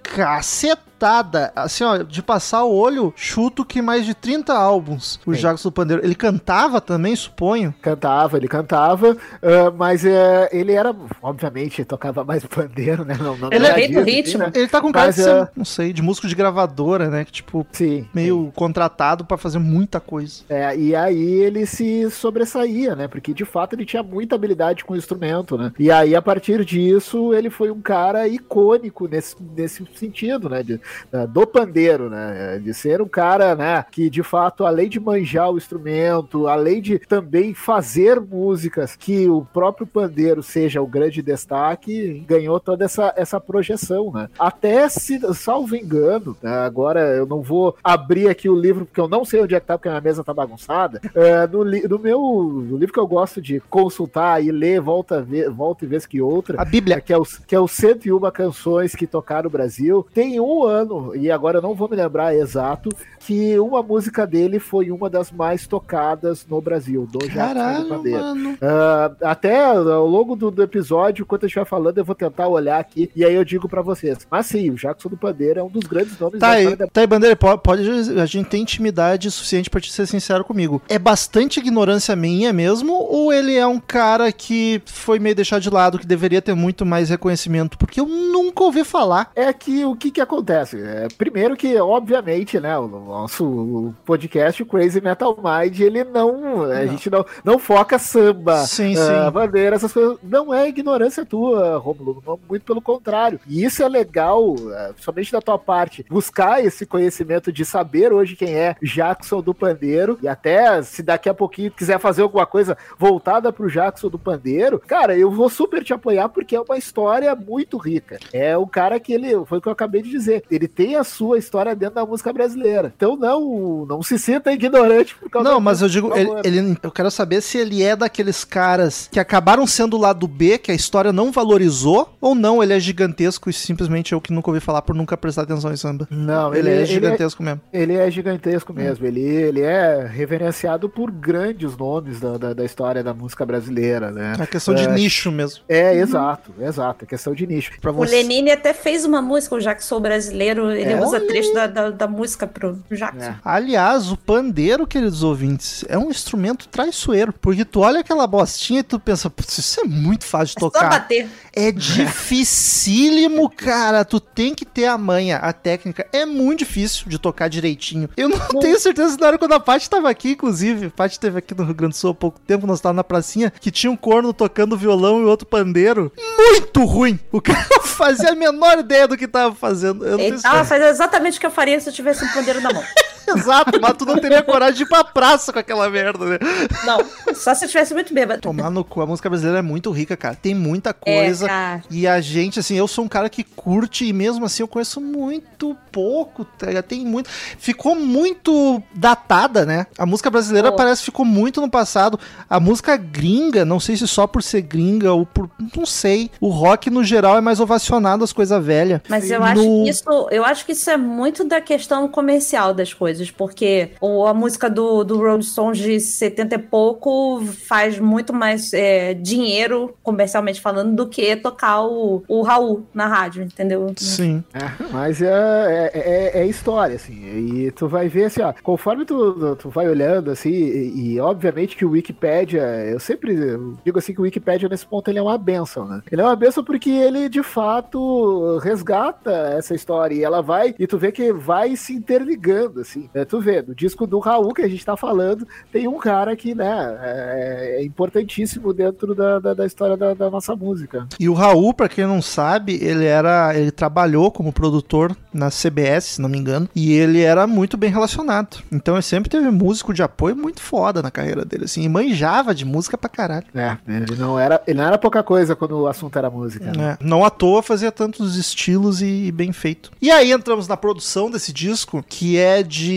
assim, ó, de passar o olho, chuto que mais de 30 álbuns o Sim. Jacques do Pandeiro. Ele cantava também, suponho. Cantava, ele cantava, ah, mas é, ele era, obviamente, tocava mais pandeiro, né? Não, não Ele é do ritmo. né? Ele tá com cara de Mas, ser, é- não sei, de músico de gravadora, né? Que, tipo, Sim. meio contratado pra fazer muita coisa. É, e aí ele se sobressaía, né? Porque de fato ele tinha muita habilidade com o instrumento, né? E aí, a partir disso, ele foi um cara icônico nesse, nesse sentido, né? De, do pandeiro, né? De ser um cara, né? Que de fato, além de manjar o instrumento, além de também fazer músicas que o próprio pandeiro seja o grande destaque, ganhou toda essa, essa projeção, né? Até se, salvo engano, né, agora eu não vou abrir aqui o livro, porque eu não sei onde é que tá, porque a minha mesa tá bagunçada. É, no, no meu no livro que eu gosto de consultar e ler volta, volta e vez que outra, A Bíblia. que é, o, que é o 101 canções que tocaram no Brasil, tem um ano, e agora eu não vou me lembrar exato, que uma música dele foi uma das mais tocadas no Brasil, do Caralho, Pandeiro. mano. Ah, até ao longo do, do episódio, enquanto eu estiver falando, eu vou tentar olhar aqui e aí eu digo pra vocês. Mas sim, o Jackson do Pandeiro é um dos grandes nomes Tá aí, da tá aí, Bandeira, pode, pode- a gente tem intimidade suficiente pra te ser sincero comigo. É bastante ignorância minha mesmo, ou ele é um cara que foi meio deixado de lado, que deveria ter muito mais reconhecimento? Porque eu nunca ouvi falar. É que o que que acontece? É, primeiro que, obviamente, né, o nosso podcast, Crazy Metal Mind, ele não, a Não. gente não, não foca samba, Sim, ah, sim. bandeira, essas coisas. Não é ignorância tua, Romulo, muito pelo contrário. E isso é legal, ah, somente da tua parte, buscar esse conhecimento de saber hoje quem é Jackson do Pandeiro, e até se daqui a pouquinho quiser fazer alguma coisa voltada pro Jackson do Pandeiro, cara, eu vou super te apoiar porque é uma história muito rica. É o cara que ele, foi o que eu acabei de dizer, ele tem a sua história dentro da música brasileira. Então não, não se sinta ignorante por causa Não, mas eu digo, ele, ele- eu quero saber se ele é daqueles caras que acabaram sendo o lado B, que a história não valorizou, ou não, ele é gigantesco e simplesmente eu que nunca ouvi falar por nunca prestar atenção em samba. Não, Ele, é ele é gigantesco mesmo. Ele é gigantesco mesmo. Ele, ele é reverenciado por grandes nomes da, da, da história da música brasileira, né? É questão de É. nicho mesmo. É, exato, exato. É questão de nicho. Pra O você. Lenine até fez uma música, o Jackson brasileiro, ele É? usa trecho da, da, da música pro Jackson. É. Aliás, o pandeiro, queridos ouvintes, é um instrumento traiçoeiro. Porque tu olha aquela bostinha e tu pensa, "Putz, isso é muito fácil de É só tocar. bater. É dificílimo, cara. Tu tem que ter a manha, a técnica. É muito difícil de tocar direitinho. Eu não tenho certeza se na hora quando a Paty tava aqui, inclusive. A Paty esteve aqui no Rio Grande do Sul há pouco tempo, nós tava na pracinha, que tinha um corno tocando violão e outro pandeiro. Muito ruim. O cara não fazia a menor ideia do que tava fazendo. Eu não tenho Tava fazendo exatamente o que eu faria se eu tivesse um pandeiro na mão. Exato, mas tu não teria coragem de ir pra praça com aquela merda, né? Não, só se eu tivesse muito bêbado. Tomar no cu, a música brasileira é muito rica, cara. Tem muita É, coisa. cara. E a gente, assim, eu sou um cara que curte e mesmo assim eu conheço muito pouco, tá? Tem muito. Ficou muito datada, né? A música brasileira Pô. parece que ficou muito no passado. A música gringa, não sei se só por ser gringa ou por. Não sei. O rock, no geral, é mais ovacionado as coisas velhas. Mas eu No- acho que isso, eu acho que isso é muito da questão comercial das coisas, porque o, a música do, do Rolling Stones de 70 e pouco faz muito mais é, dinheiro, comercialmente falando, do que tocar o, o Raul na rádio, entendeu? Sim. É, mas é, é, é- é história, assim. E tu vai ver assim, ó, conforme tu, tu vai olhando, assim, e, e obviamente que o Wikipedia, eu sempre digo assim que o Wikipedia nesse ponto ele é uma benção, né? Ele é uma benção porque ele de fato resgata essa história e ela vai, e tu vê que vai se interligando, assim. Assim, é, tu vê, no disco do Raul que a gente tá falando, tem um cara que, né, é, é importantíssimo dentro da, da, da história da, da nossa música. E o Raul, pra quem não sabe, ele era. Ele trabalhou como produtor na CBS, se não me engano, e ele era muito bem relacionado. Então ele sempre teve músico de apoio muito foda na carreira dele, assim, e manjava de música pra caralho. É, ele não era, ele não era pouca coisa quando o assunto era música. né? É, não à toa fazia tantos estilos e, e bem feito. E aí entramos na produção desse disco, que é de.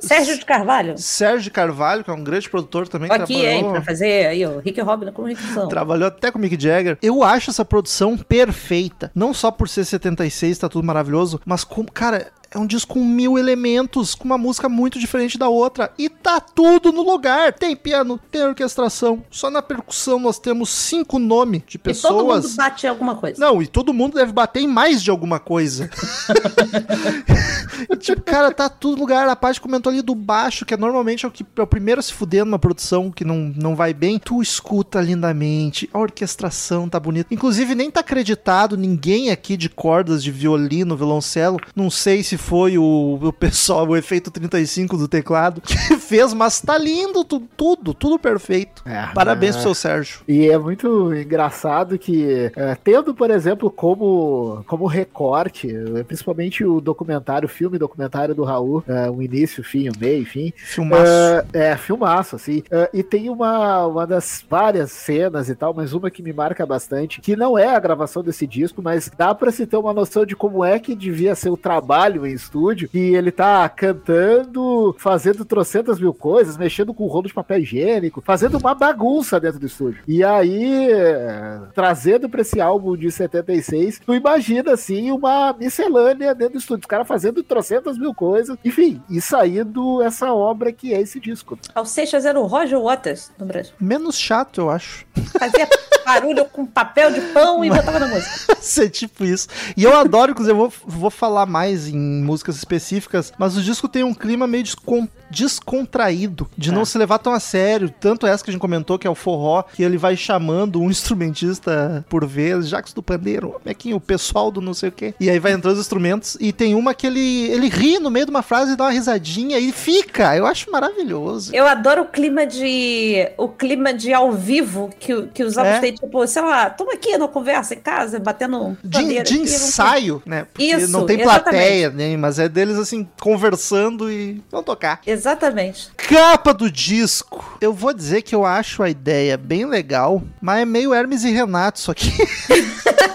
Sérgio de Carvalho. Sérgio de Carvalho, que é um grande produtor também. Aqui, hein, trabalhou- pra fazer aí o Rick Robin com Rick São. Trabalhou até com o Mick Jagger. Eu acho essa produção perfeita. Não só por ser 76, tá tudo maravilhoso, mas como, cara, é um disco com mil elementos, com uma música muito diferente da outra. E tá tudo no lugar. Tem piano, tem orquestração. Só na percussão nós temos cinco nomes de E todo mundo pessoas. bate em alguma coisa. Não, e todo mundo deve bater em mais de alguma coisa. Tipo, cara, tá tudo no lugar. A parte comentou ali do baixo, que é normalmente é o que é o primeiro a se fuder numa produção que não, não vai bem. Tu escuta lindamente, a orquestração tá bonita. Inclusive, nem tá acreditado ninguém aqui de cordas, de violino, violoncelo. Não sei se foi o, o pessoal, o efeito 35 do teclado que fez, mas tá lindo, tu- tudo, tudo perfeito. É, Parabéns é. pro seu Sérgio. E é muito engraçado que, é, tendo, por exemplo, como, como recorte, é, principalmente o documentário, o filme documentário do Raul, é, o início, o fim, o meio, enfim. Filmaço. É, é, filmaço, assim. É, e tem uma, uma das várias cenas e tal, mas uma que me marca bastante, que não é a gravação desse disco, mas dá pra se ter uma noção de como é que devia ser o trabalho em estúdio, que ele tá cantando, fazendo trocentas mil coisas, mexendo com o rolo de papel higiênico, fazendo uma bagunça dentro do estúdio. E aí, é, trazendo pra esse álbum de 76, tu imagina, assim, uma miscelânea dentro do estúdio, os caras fazendo trocentas mil coisas, enfim, e saindo essa obra que é esse disco. Ao Seixas era o Roger Waters no Brasil. Menos chato, eu acho. Fazia barulho com papel de pão e botava na música. ser tipo isso. E eu adoro, inclusive, eu vou, vou falar mais em músicas específicas, mas o disco tem um clima meio descon- descontraído, de não se levar tão a sério. Tanto essa que a gente comentou, que é o forró, que ele vai chamando um instrumentista por vez, Jacques do Pandeiro, Mequinho, o pessoal do não sei o quê. E aí vai entrando os instrumentos, e tem uma que ele, ele ri no meio de uma frase e dá uma risadinha e fica. Eu acho maravilhoso. Eu adoro o clima de. o clima de ao vivo que, que os álbuns É. têm, tipo, sei lá, toma aqui na conversa em casa, batendo um de, de ensaio, né? Porque Isso, não tem exatamente. plateia, né? Mas é deles assim, conversando e vão tocar. Exatamente. Capa do disco. Eu vou dizer que eu acho a ideia bem legal, mas é meio Hermes e Renato isso aqui.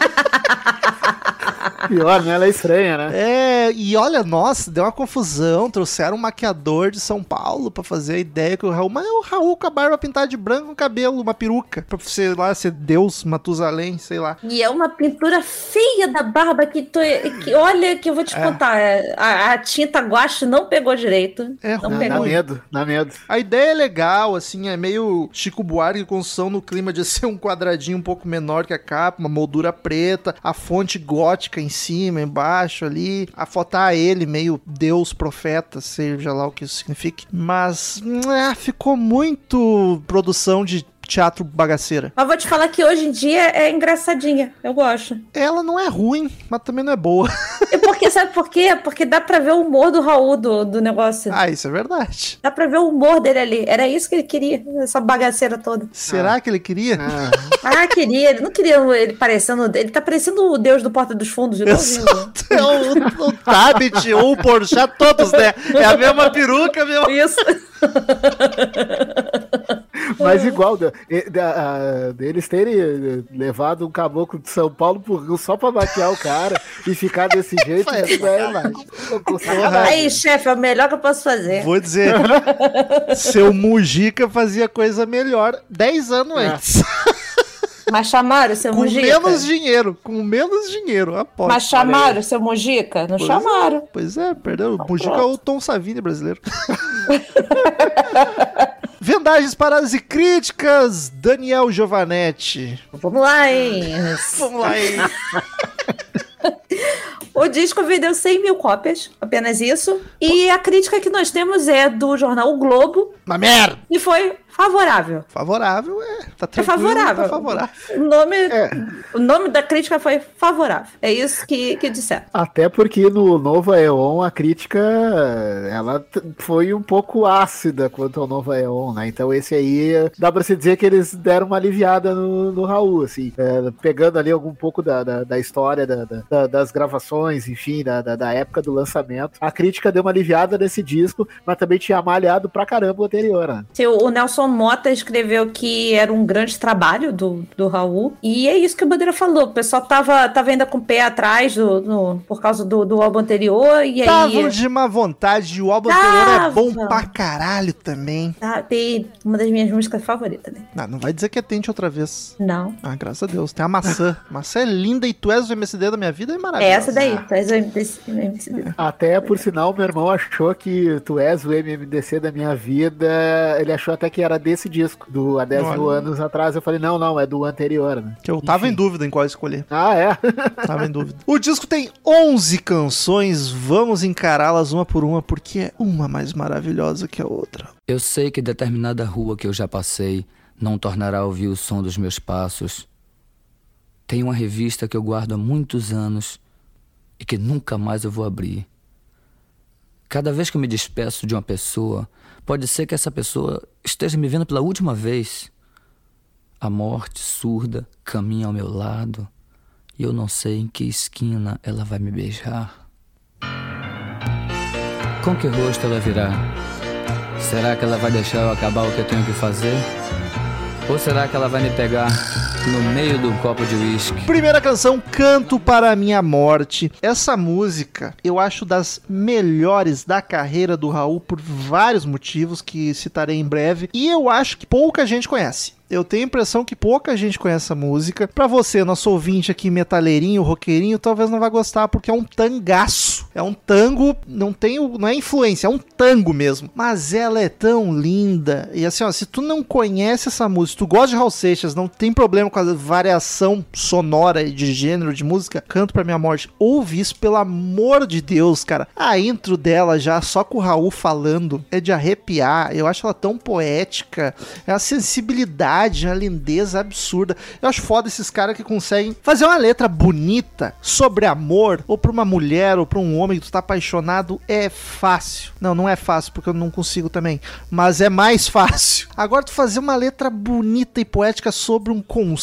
Pior, né? Ela é estranha, né? É, e olha, nossa, deu uma confusão. Trouxeram um maquiador de São Paulo pra fazer a ideia que o Raul. Mas é o Raul com a barba pintada de branco, um cabelo, uma peruca. Pra, sei lá, ser Deus, Matusalém, sei lá. E é uma pintura feia da barba que, tu, que olha que eu vou te contar. é, A, a tinta guache não pegou direito. É não ruim. Dá pegou. medo, dá medo. A ideia é legal, assim, é meio Chico Buarque com som no clima de ser um quadradinho um pouco menor que a capa, uma moldura preta, a fonte gótica em cima, embaixo ali, a fotar ele meio Deus profeta, seja lá o que isso signifique. Mas ah, ficou muito produção de teatro bagaceira. Mas vou te falar que hoje em dia é engraçadinha. Eu gosto. Ela não é ruim, mas também não é boa. E porque, sabe por quê? Porque dá pra ver o humor do Raul do, do negócio. ah, isso é verdade. Dá pra ver o humor dele ali. Era isso que ele queria, essa bagaceira toda. Será que ele queria? Ah, Ah, queria. Ele não queria ele parecendo. Ele tá parecendo o deus do Porta dos Fundos, igualzinho. Exato. É o, o Tabit ou o Porchat, todos, né? É a mesma peruca, meu. Isso. mas igual, de- de- da- deles terem eh, levado um caboclo de São Paulo por- só pra maquiar o cara e ficar desse jeito, é sacanagem. Aí, chefe, é o melhor que eu posso fazer. Vou dizer, seu Mujica fazia coisa melhor 10 anos É. antes. Mas chamaram o seu com Mujica? menos dinheiro, com menos dinheiro, aposto. Mas chamaram o seu Mujica? Não Pois chamaram. Pois é, perdeu. O Mujica é pronto. o Tom Savini brasileiro. Vendagens, paradas e críticas, Daniel Giovanetti. Vamos lá, hein? Vamos lá aí. O disco vendeu 100 mil cópias, apenas isso. E a crítica que nós temos é do jornal O Globo, Uma merda. e foi favorável. Favorável, é. Tá É tranquilo, favorável. Tá favorável. O nome, É. o nome da crítica foi favorável. É isso que, que disseram. Até porque no novo Aeon a crítica ela foi um pouco ácida quanto ao novo Aeon, né? Então esse aí dá pra se dizer que eles deram uma aliviada no, no Raul, assim, é, pegando ali algum pouco da, da, da história da- da- da- das gravações, enfim, da, da, da época do lançamento. A crítica deu uma aliviada nesse disco, mas também tinha malhado pra caramba o anterior, né? Se O o Nelson Mota escreveu que era um grande trabalho do, do Raul. E é isso que o Bandeira falou. O pessoal tava, tava ainda com o pé atrás do, no- por causa do, do álbum anterior. E aí. Tava de má vontade, o álbum anterior é bom Tava. pra caralho também. Tá, tem uma das minhas músicas favoritas, né? Não, não vai dizer que é Tente outra vez. Não. Ah, graças a Deus. Tem a maçã. maçã é linda e tu és o MSD da minha vida é É maravilhosa. essa daí. Traz o MCD. Até por sinal, meu irmão achou que tu és o MMDC da minha vida. Ele achou até que era desse disco, do há 10 mil anos atrás. Eu falei, não, não, é do anterior, né? Que eu tava Enfim. em dúvida em qual escolher. Ah, é? Tava em dúvida. O disco tem 11 canções, vamos encará-las uma por uma, porque é uma mais maravilhosa que a outra. Eu sei que determinada rua que eu já passei não tornará a ouvir o som dos meus passos. Tem uma revista que eu guardo há muitos anos e que nunca mais eu vou abrir. Cada vez que eu me despeço de uma pessoa, pode ser que essa pessoa esteja me vendo pela última vez. A morte surda caminha ao meu lado e eu não sei em que esquina ela vai me beijar. Com que rosto ela virá? Será que ela vai deixar eu acabar o que eu tenho que fazer? Ou será que ela vai me pegar no meio do copo de uísque? Primeira canção, Canto para a Minha Morte. Essa música eu acho das melhores da carreira do Raul por vários motivos que citarei em breve. E eu acho que pouca gente conhece. Eu tenho a impressão que pouca gente conhece essa música. Pra você, nosso ouvinte aqui, metaleirinho, roqueirinho, talvez não vai gostar, porque é um tangaço. É um tango, não tem, não é influência, é um tango mesmo. Mas ela é tão linda. E assim, ó, se tu não conhece essa música, tu gosta de Raul Seixas, não tem problema com a variação sonora e de gênero de música, Canto pra Minha Morte, ouve isso, pelo amor de Deus, cara. A intro dela já, só com o Raul falando, é de arrepiar. Eu acho ela tão poética. É a sensibilidade, a lindeza absurda. Eu acho foda esses caras que conseguem fazer uma letra bonita sobre amor, ou pra uma mulher, ou pra um homem que tu tá apaixonado. É fácil. Não, não é fácil, porque eu não consigo também. Mas é mais fácil. Agora, tu fazer uma letra bonita e poética sobre um conceito,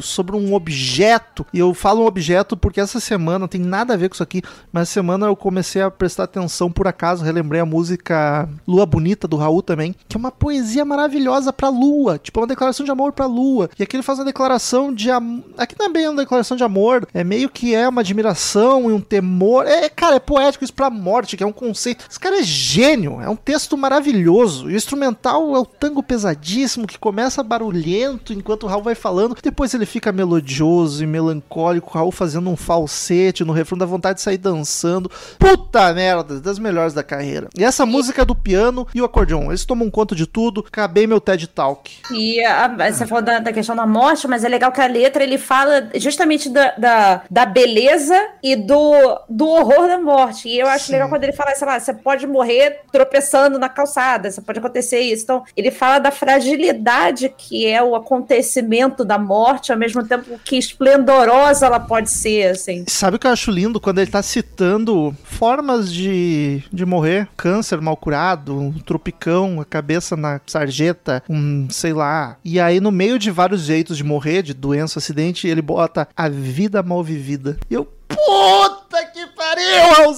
sobre um objeto. E eu falo um objeto porque essa semana tem nada a ver com isso aqui, mas essa semana eu comecei a prestar atenção por acaso, relembrei a música Lua Bonita do Raul também, que é uma poesia maravilhosa pra lua, tipo uma declaração de amor pra lua. E aqui ele faz uma declaração de amor. Aqui não é uma declaração de amor, é meio que é uma admiração e um temor. É, cara, é poético isso pra morte, que é um conceito. Esse cara é gênio, é um texto maravilhoso. E o instrumental é o tango pesadíssimo que começa barulhento enquanto o Raul vai falando, depois ele fica melodioso e melancólico, o Raul fazendo um falsete no refrão, dá vontade de sair dançando. Puta merda, das melhores da carreira. E essa música do piano e o acordeon, eles tomam conta de tudo. Acabei meu TED Talk. E a- você falou da, da questão da morte, mas é legal que a letra ele fala justamente da, da, da beleza e do, do horror da morte. E eu acho Sim. legal quando ele fala, sei lá, você pode morrer tropeçando na calçada, você pode acontecer isso. Então, ele fala da fragilidade que é o acontecimento da morte, ao mesmo tempo que esplendorosa ela pode ser, assim. Sabe o que eu acho lindo quando ele tá citando formas de, de morrer? Câncer mal curado, um tropicão, a cabeça na sarjeta, um sei lá. E aí, no meio de vários jeitos de morrer, de doença, acidente, ele bota a vida mal vivida. E eu, puta que pariu, Raul!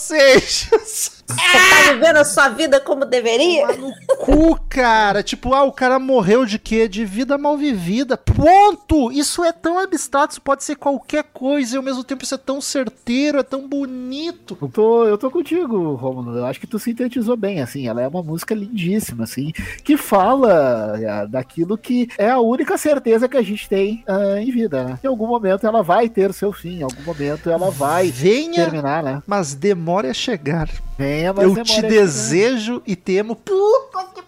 Você tá vivendo a sua vida como deveria? Lá no cu, cara. Tipo, ah, o cara morreu de quê? De vida mal vivida. Ponto! Isso é tão abstrato, isso pode ser qualquer coisa e ao mesmo tempo isso é tão certeiro, é tão bonito. Eu tô, eu tô contigo, Romulo. Eu acho que tu sintetizou bem, assim. Ela é uma música lindíssima, assim, que fala é, daquilo que é a única certeza que a gente tem ah, em vida, né? Em algum momento ela vai ter seu fim, em algum momento ela vai Venha, terminar, né? mas demore a chegar. Venha, mas Eu te desejo e temo. Puta que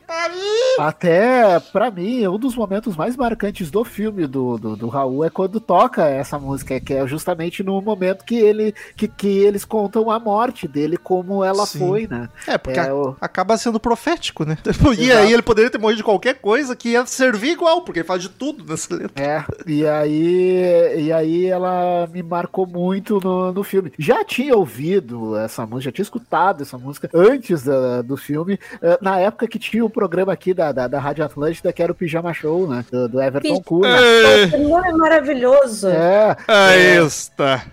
Até, pra mim, um dos momentos mais marcantes do filme do, do, do, Raul é quando toca essa música, que é justamente no momento que ele que, que eles contam a morte dele, como ela Sim. foi, né? É, porque é, a, o... acaba sendo profético, né? E Exato. aí ele poderia ter morrido de qualquer coisa que ia servir igual, porque ele faz de tudo nessa letra. É, e aí, e aí ela me marcou muito no, no filme. Já tinha ouvido essa música, já tinha escutado essa música antes da, do filme, eh, na época que tinha o programa aqui da, da, da Rádio Atlântida, que era o Pijama Show, né? Do, do Everton Cunha. Esse nome é maravilhoso. É. Aí é, está.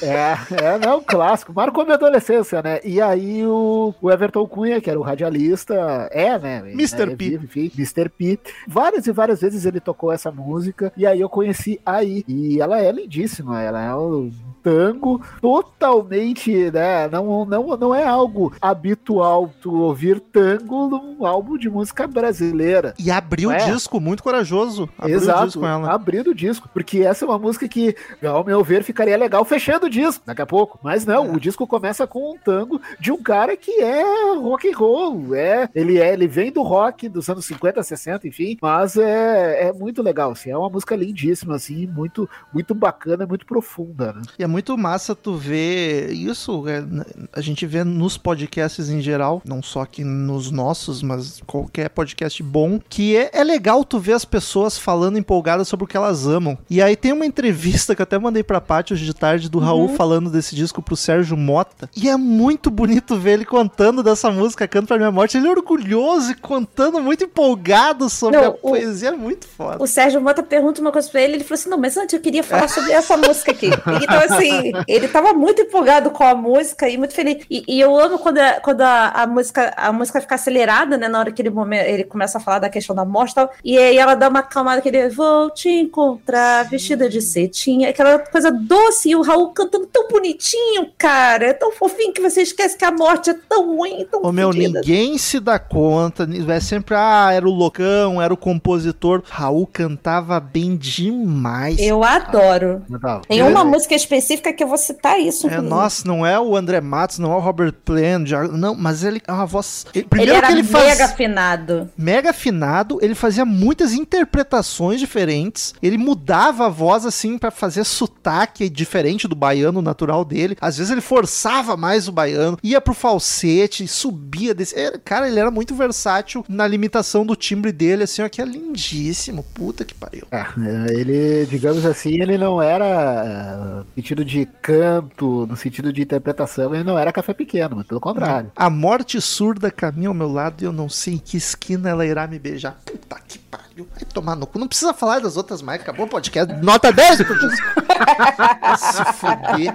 É, é, não, clássico. Marcou minha adolescência, né? E aí o, o Everton Cunha, que era o radialista, é, né? Mr. É, P. Enfim, Mr. P. Várias e várias vezes ele tocou essa música, e aí eu conheci aí. E ela é lindíssima, ela é um tango totalmente, né? Não, não, não é algo habitual tu ouvir tango num álbum de música brasileira. E abriu é? o disco, muito corajoso. Abriu Exato, o disco com ela. abrindo o disco, porque essa é uma música que, ao meu ver, ficaria legal fechando o disco daqui a pouco. Mas não, é. o disco começa com um tango de um cara que é rock and roll, é, ele é, ele vem do rock dos anos 50, 60, enfim, mas é, é muito legal, assim, é uma música lindíssima, assim, muito, muito bacana, muito profunda, né? E é muito massa tu ver isso, é, a gente vê nos podcasts em geral, não só aqui nos nossos, mas qualquer podcast bom, que é, é legal tu ver as pessoas falando empolgadas sobre o que elas amam. E aí tem uma entrevista que eu até mandei pra Paty hoje de tarde do uhum. Raul falando desse disco pro Sérgio Mota. E é muito bonito ver ele contando dessa música, Canto pra Minha Morte. Ele é orgulhoso e contando muito empolgado sobre não, a o, poesia, é muito foda. O Sérgio Mota pergunta uma coisa pra ele, ele falou assim, não, mas antes eu queria falar sobre essa música aqui. Então assim, assim, ele tava muito empolgado com a música e muito feliz. E, e eu amo quando, a, quando a, a, música a música fica acelerada, né? Na hora que ele, ele começa a falar da questão da morte e aí ela dá uma calmada que ele vou te encontrar vestida de cetim. Aquela coisa doce e o Raul cantando tão bonitinho, cara. É tão fofinho que você esquece que a morte é tão ruim, tão Ô, meu, ninguém se dá conta. É sempre, ah, era o loucão, era o compositor. Raul cantava bem demais. Eu adoro. Ah, Tem uma música específica que eu vou citar isso. É, nossa, não é o André Matos, não é o Robert Plant, não, mas ele é uma voz. Ele, primeiro ele que ele faz, afinado. Mega afinado, ele fazia muitas interpretações diferentes. Ele mudava a voz assim para fazer sotaque diferente do baiano natural dele. Às vezes ele forçava mais o baiano, ia pro falsete, subia desse. Era, cara, ele era muito versátil na limitação do timbre dele, assim, ó, que é lindíssimo. Puta que pariu. É, ele, digamos assim, ele não era uh, sentido de canto, no sentido de interpretação, ele não era café pequeno, mas pelo contrário. A morte surda caminha ao meu lado e eu não sei em que esquina ela irá me beijar. Puta que pariu. Vai tomar no cu. Não precisa falar das outras mais. Acabou o podcast. Nota 10 Se fuder.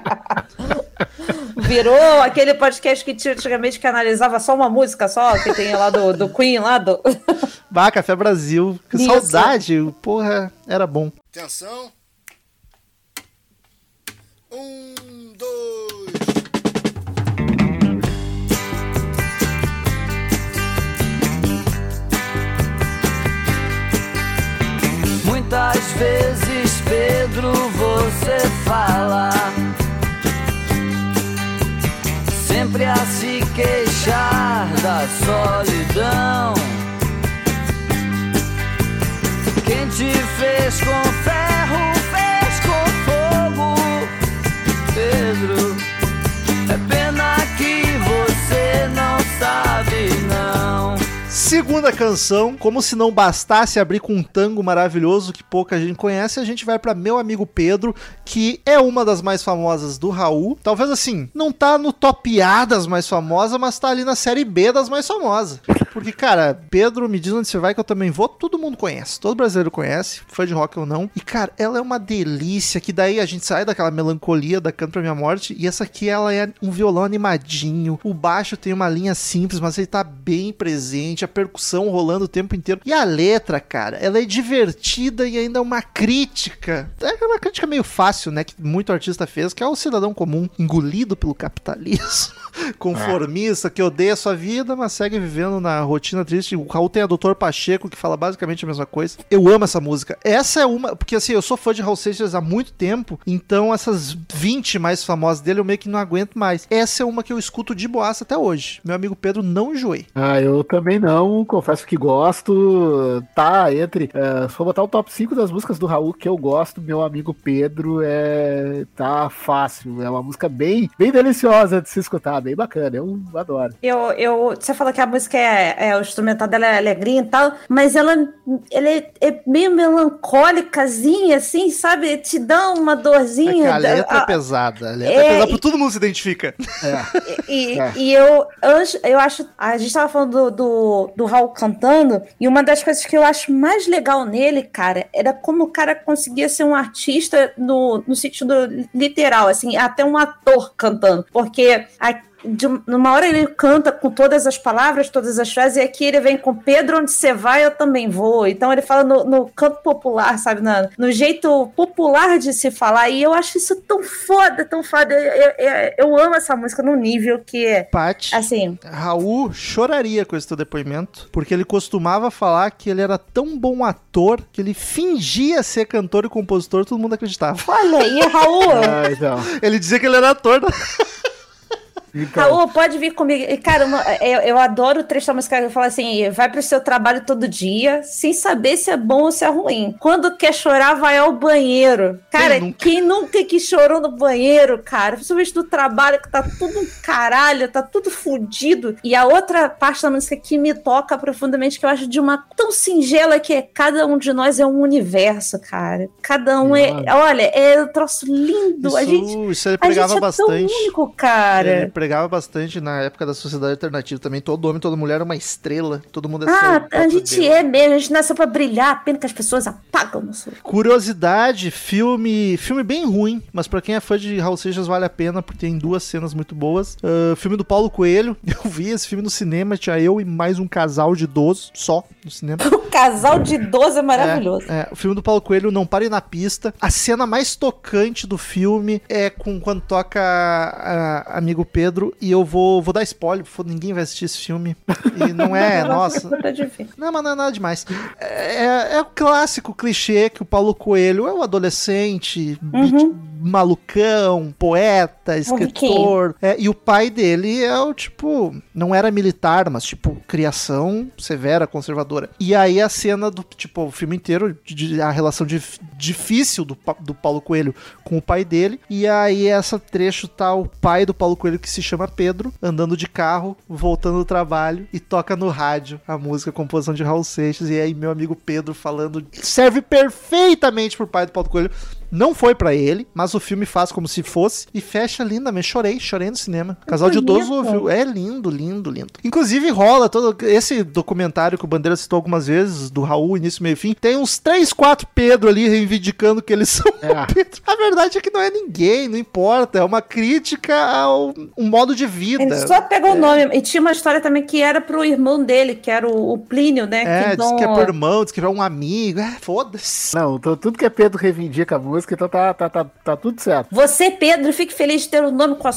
Virou aquele podcast que tinha antigamente que analisava só uma música só, que tem lá do, do Queen, lá do. Bah, Café Brasil. Que Isso. saudade. Porra, era bom. Atenção. Um, dois. Muitas vezes, Pedro, você fala. Sempre a se queixar da solidão. Quem te fez com ferro Pedro. É pena Segunda canção, como se não bastasse abrir com um tango maravilhoso que pouca gente conhece, a gente vai para Meu Amigo Pedro, que é uma das mais famosas do Raul. Talvez assim, não tá no top A das mais famosas, mas tá ali na série B das mais famosas. Porque, cara, Pedro, me diz onde você vai que eu também vou, todo mundo conhece, todo brasileiro conhece, fã de rock ou não. E, cara, ela é uma delícia, que daí a gente sai daquela melancolia da Canto Pra Minha Morte, e essa aqui, ela é um violão animadinho, o baixo tem uma linha simples, mas ele tá bem presente, a percussão rolando o tempo inteiro. E a letra, cara, ela é divertida e ainda é uma crítica. É uma crítica meio fácil, né, que muito artista fez, que é o cidadão comum engolido pelo capitalismo, conformista, que odeia sua vida, mas segue vivendo na rotina triste. O Raul tem a Doutor Pacheco, que fala basicamente a mesma coisa. Eu amo essa música. Essa é uma. Porque assim, eu sou fã de Raul Seixas há muito tempo, então essas 20 mais famosas dele eu meio que não aguento mais. Essa é uma que eu escuto de boaça até hoje. Meu amigo Pedro não enjoei. Ah, eu também não. Não, confesso que gosto. Tá entre. Uh, se for botar o top 5 das músicas do Raul que eu gosto, meu amigo Pedro, é. tá fácil. É uma música bem, bem deliciosa de se escutar, bem bacana. Eu adoro. Eu, eu, você falou que a música é, é o instrumental dela é alegrinha e tal, mas ela, ela é, é meio melancólicazinha, assim, sabe? Te dá uma dorzinha. É a letra a, é pesada. A letra é, é pesada, por todo mundo se identifica. É. E, é. e eu, eu acho. A gente tava falando do, do, do Raul cantando, e uma das coisas que eu acho mais legal nele, cara, era como o cara conseguia ser um artista no, no sentido literal, assim, até um ator cantando. Porque a, de uma hora ele canta com todas as palavras, todas as frases, e aqui ele vem com Pedro, onde você vai, eu também vou. Então ele fala no, no canto popular, sabe? No, no, jeito popular de se falar. E eu acho isso tão foda, tão foda. Eu, eu, eu amo essa música num nível que. Paty, assim. Raul choraria com esse teu depoimento, porque ele costumava falar que ele era tão bom ator que ele fingia ser cantor e compositor, todo mundo acreditava. Olha aí, Raul. ah, então. Ele dizia que ele era ator. Então... Raul, pode vir comigo. Cara, eu, eu adoro o trecho da música que fala assim: vai pro seu trabalho todo dia, sem saber se é bom ou se é ruim. Quando quer chorar, vai ao banheiro. Cara, quem nunca, quem nunca que chorou no banheiro, cara? Principalmente do trabalho, que tá tudo um caralho, tá tudo fudido. E a outra parte da música que me toca profundamente, que eu acho de uma tão singela que é cada um de nós é um universo, cara. Cada um é. Olha, é um troço lindo. Isso, a gente, isso ele pregava a gente é bastante. Tão único, cara. Ele pregava bastante na época da sociedade alternativa também. Todo homem, toda mulher é uma estrela. Todo mundo é Ah, a gente Deus. é mesmo. A gente nasceu pra brilhar. Pena que as pessoas apagam no seu. Curiosidade, filme. Filme bem ruim, mas pra quem é fã de Raul Seixas vale a pena, porque tem duas cenas muito boas. Uh, filme do Paulo Coelho. Eu vi esse filme no cinema, tinha eu e mais um casal de idosos só no cinema. o casal de idosos é maravilhoso. É, é, o filme do Paulo Coelho, Não Pare na Pista. A cena mais tocante do filme é com quando toca a, a, Amigo Pedro Pedro e eu vou, vou dar spoiler, ninguém vai assistir esse filme. E não é, nossa. Não, mas não é nada demais. É, é, é, o clássico clichê que o Paulo Coelho é o adolescente, uhum. Malucão, poeta, escritor. É, e o pai dele é o tipo, não era militar, mas tipo, criação severa, conservadora. E aí a cena do, tipo, o filme inteiro, de, a relação de, difícil do, do Paulo Coelho com o pai dele. E aí essa trecho tá o pai do Paulo Coelho que se chama Pedro, andando de carro, voltando do trabalho e toca no rádio a música, a composição de Raul Seixas. E aí, meu amigo Pedro falando, serve perfeitamente pro pai do Paulo Coelho. Não foi para ele, mas o filme faz como se fosse e fecha lindamente. Chorei, chorei no cinema. Casal de idoso ouviu. É lindo, lindo, lindo. Inclusive rola todo esse documentário que o Bandeira citou algumas vezes, do Raul, início, meio fim. Tem uns 3, 4 Pedro ali reivindicando que eles são é. Pedro. A verdade é que não é ninguém, não importa. É uma crítica ao um modo de vida. Ele só pegou é. o nome. E tinha uma história também que era pro irmão dele, que era o, o Plínio, né? É, que disse que é pro irmão, disse que é um amigo. É, foda-se. Não, tudo que é Pedro reivindica a música música, então tá, tá, tá, tá tudo certo. Você, Pedro, fique feliz de ter o um nome com a,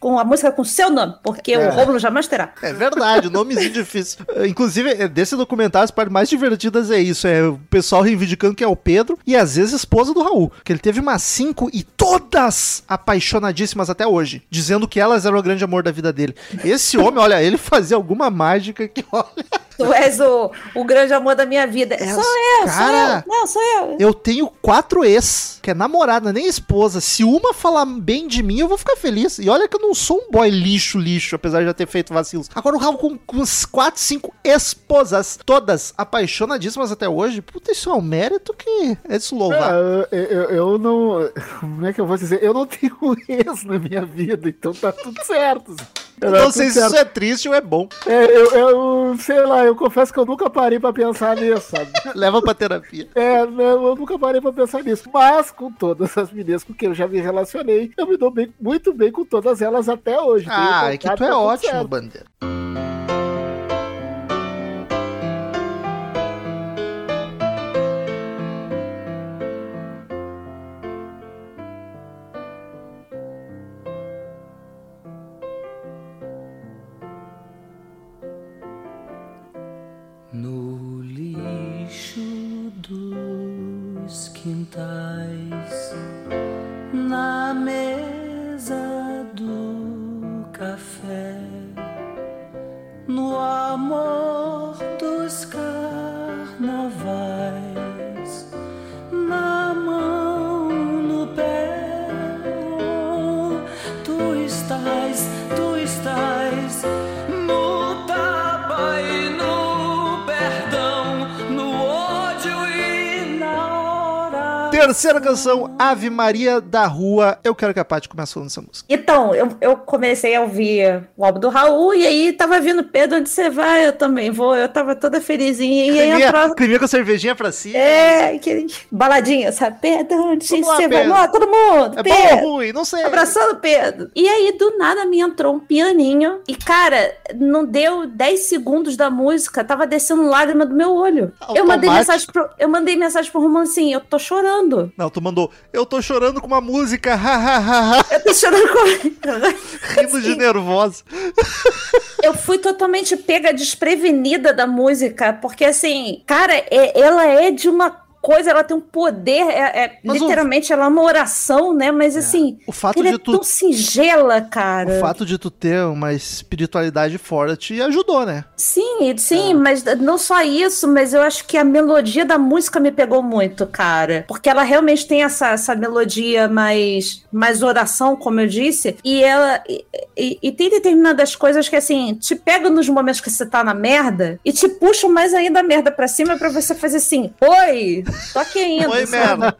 com a música com seu nome, porque é. o Romulo jamais terá. É verdade, o nomezinho difícil. Inclusive, é, desse documentário, as partes mais divertidas é isso: é o pessoal reivindicando que é o Pedro e às vezes esposa do Raul. Que ele teve umas cinco e todas apaixonadíssimas até hoje, dizendo que elas eram o grande amor da vida dele. Esse homem, olha, ele fazia alguma mágica que, olha. Tu és o, o grande amor da minha vida. É, sou eu, cara, sou eu. Não, sou eu. Eu tenho quatro ex, que é namorada, nem esposa. Se uma falar bem de mim, eu vou ficar feliz. E olha que eu não sou um boy lixo, lixo, apesar de já ter feito vacilos. Agora o Raul com, com quatro, cinco esposas, todas apaixonadíssimas até hoje. Puta, isso é um mérito que é de louvar. É, eu, eu, eu, não. Como é que eu vou dizer? Eu não tenho ex na minha vida, então tá tudo certo. Eu não sei se isso é triste ou é bom. É, eu, eu, sei lá, eu confesso que eu nunca parei pra pensar nisso, sabe? Leva pra terapia. É, não, eu nunca parei pra pensar nisso. Mas com todas as meninas com quem eu já me relacionei, eu me dou bem, muito bem com todas elas até hoje. Ah, é que tu é ótimo, certo. Bandeira. Terceira canção, Ave Maria da Rua. Eu quero que a Paty comece falando essa música. Então, eu, eu comecei a ouvir o álbum do Raul e aí tava vindo Pedro, onde você vai? Eu também vou. Eu tava toda felizinha. E aí entrou. com cervejinha pra cima. É, aquele baladinha, sabe? Pedro, onde Vamos lá, você vai? Lá, todo mundo. É bom Pedro. ou ruim? Não sei. Abraçando Pedro. E aí, do nada, me entrou um pianinho. E, cara, não deu 10 segundos da música, tava descendo lágrima do meu olho. Eu mandei mensagem pro, eu mandei mensagem pro Romano assim: eu tô chorando. Não, tu mandou. Eu tô chorando com uma música. ha, ha, ha, ha", Eu tô chorando com. Rindo de nervosa. eu fui totalmente pega desprevenida da música, porque assim, cara, é- ela é de uma coisa, ela tem um poder, é, é- Mas o- literalmente ela é uma oração, né? Mas assim, O fato ela de é tu. tão singela, cara. O fato de tu ter uma espiritualidade forte ajudou, né? Sim, sim, É. mas não só isso, mas eu acho que a melodia da música me pegou muito, cara. Porque ela realmente tem essa, essa melodia mais, mais oração, como eu disse, e ela. E, e- e tem determinadas coisas que, assim, te pegam nos momentos que você tá na merda e te puxam mais ainda a merda pra cima pra você fazer assim: Oi, tô aqui ainda. Oi, sabe? merda.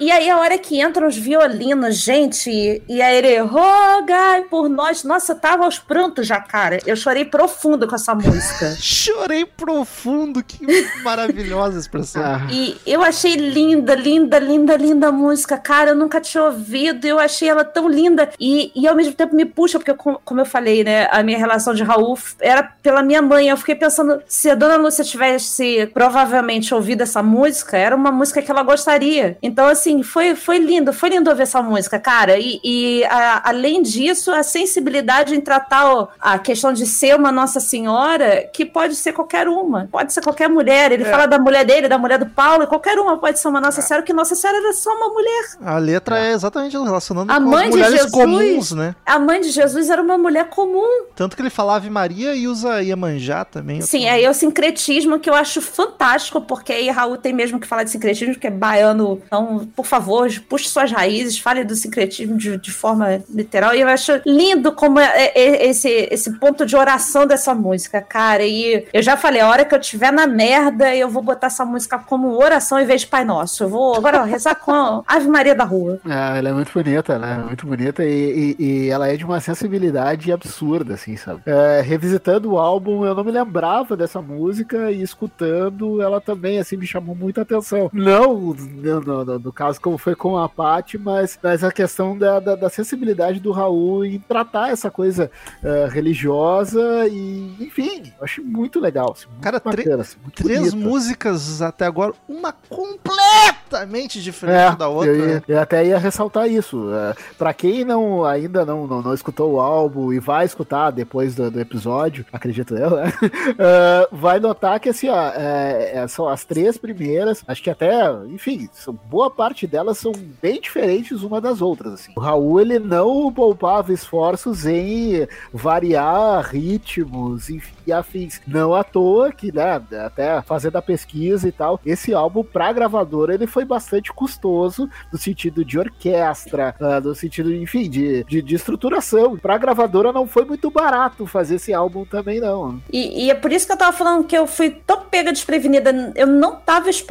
E aí, a hora que entram os violinos, gente, e aí ele, rogai por nós. Nossa, eu tava aos prantos já, cara. Eu chorei profundo com essa música. Chorei profundo. Que maravilhosa expressão. Ah, E eu achei linda, linda, linda, linda a música. Cara, eu nunca tinha ouvido. Eu achei ela tão linda. E, e ao mesmo tempo me puxa, porque, com- como eu falei, né? A minha relação de Raul era pela minha mãe. Eu fiquei pensando, se a dona Lúcia tivesse provavelmente ouvido essa música, era uma música que ela gostaria. Então, assim, foi, foi lindo, foi lindo ouvir essa música, cara. E, e, a- além disso, a sensibilidade em tratar o- a questão de ser uma Nossa Senhora, que pode ser qualquer uma, pode ser qualquer mulher. Ele fala da mulher dele, da mulher do Paulo, e qualquer uma pode ser uma Nossa Senhora, que Nossa Senhora era só uma mulher. A letra é exatamente relacionando A com mãe as de mulheres Jesus- comuns, né? A mãe de Jesus era uma mulher comum. Tanto que ele fala Ave Maria e usa Iemanjá também. Sim, aí é o sincretismo que eu acho fantástico, porque aí Raul tem mesmo que falar de sincretismo, que é baiano. Então, por favor, puxe suas raízes, fale do sincretismo de, de forma literal. E eu acho lindo como é, é- esse, esse ponto de oração dessa música, cara. E eu já falei, a hora que eu estiver na merda, eu vou botar essa música como oração em vez de Pai Nosso. Eu vou agora rezar com Ave Maria da Rua. é, ela é muito bonita, né? Muito bonita e, e- e ela é de uma sensibilidade absurda, assim, sabe? É, revisitando o álbum, eu não me lembrava dessa música e escutando, ela também, assim, me chamou muita atenção. Não no, no- no- no caso como foi com a Paty, mas, mas a questão da, da, da sensibilidade do Raul em tratar essa coisa é, religiosa e, enfim, eu achei muito legal. Assim, muito Cara, bacana, assim, muito Três bonita. músicas até agora, uma completamente diferente da outra. É, Eu, ia- eu até ia ressaltar isso. É, para quem não ainda não, não, não escutou o álbum e vai escutar depois do, do episódio, acredito eu, né? É, vai notar que assim, ó, é, é, são as três primeiras, acho que até, enfim, são- boa parte delas são bem diferentes uma das outras. Assim. O Raul ele não poupava esforços em variar ritmos enfim, e afins. Não à toa que, né, até fazendo a pesquisa e tal, esse álbum pra gravadora ele foi bastante custoso no sentido de orquestra, ah, no sentido, enfim, de, de, de estruturação. Pra gravadora não foi muito barato fazer esse álbum também, não. E, e é por isso que eu tava falando que eu fui tão pega desprevenida. Eu não tava esperando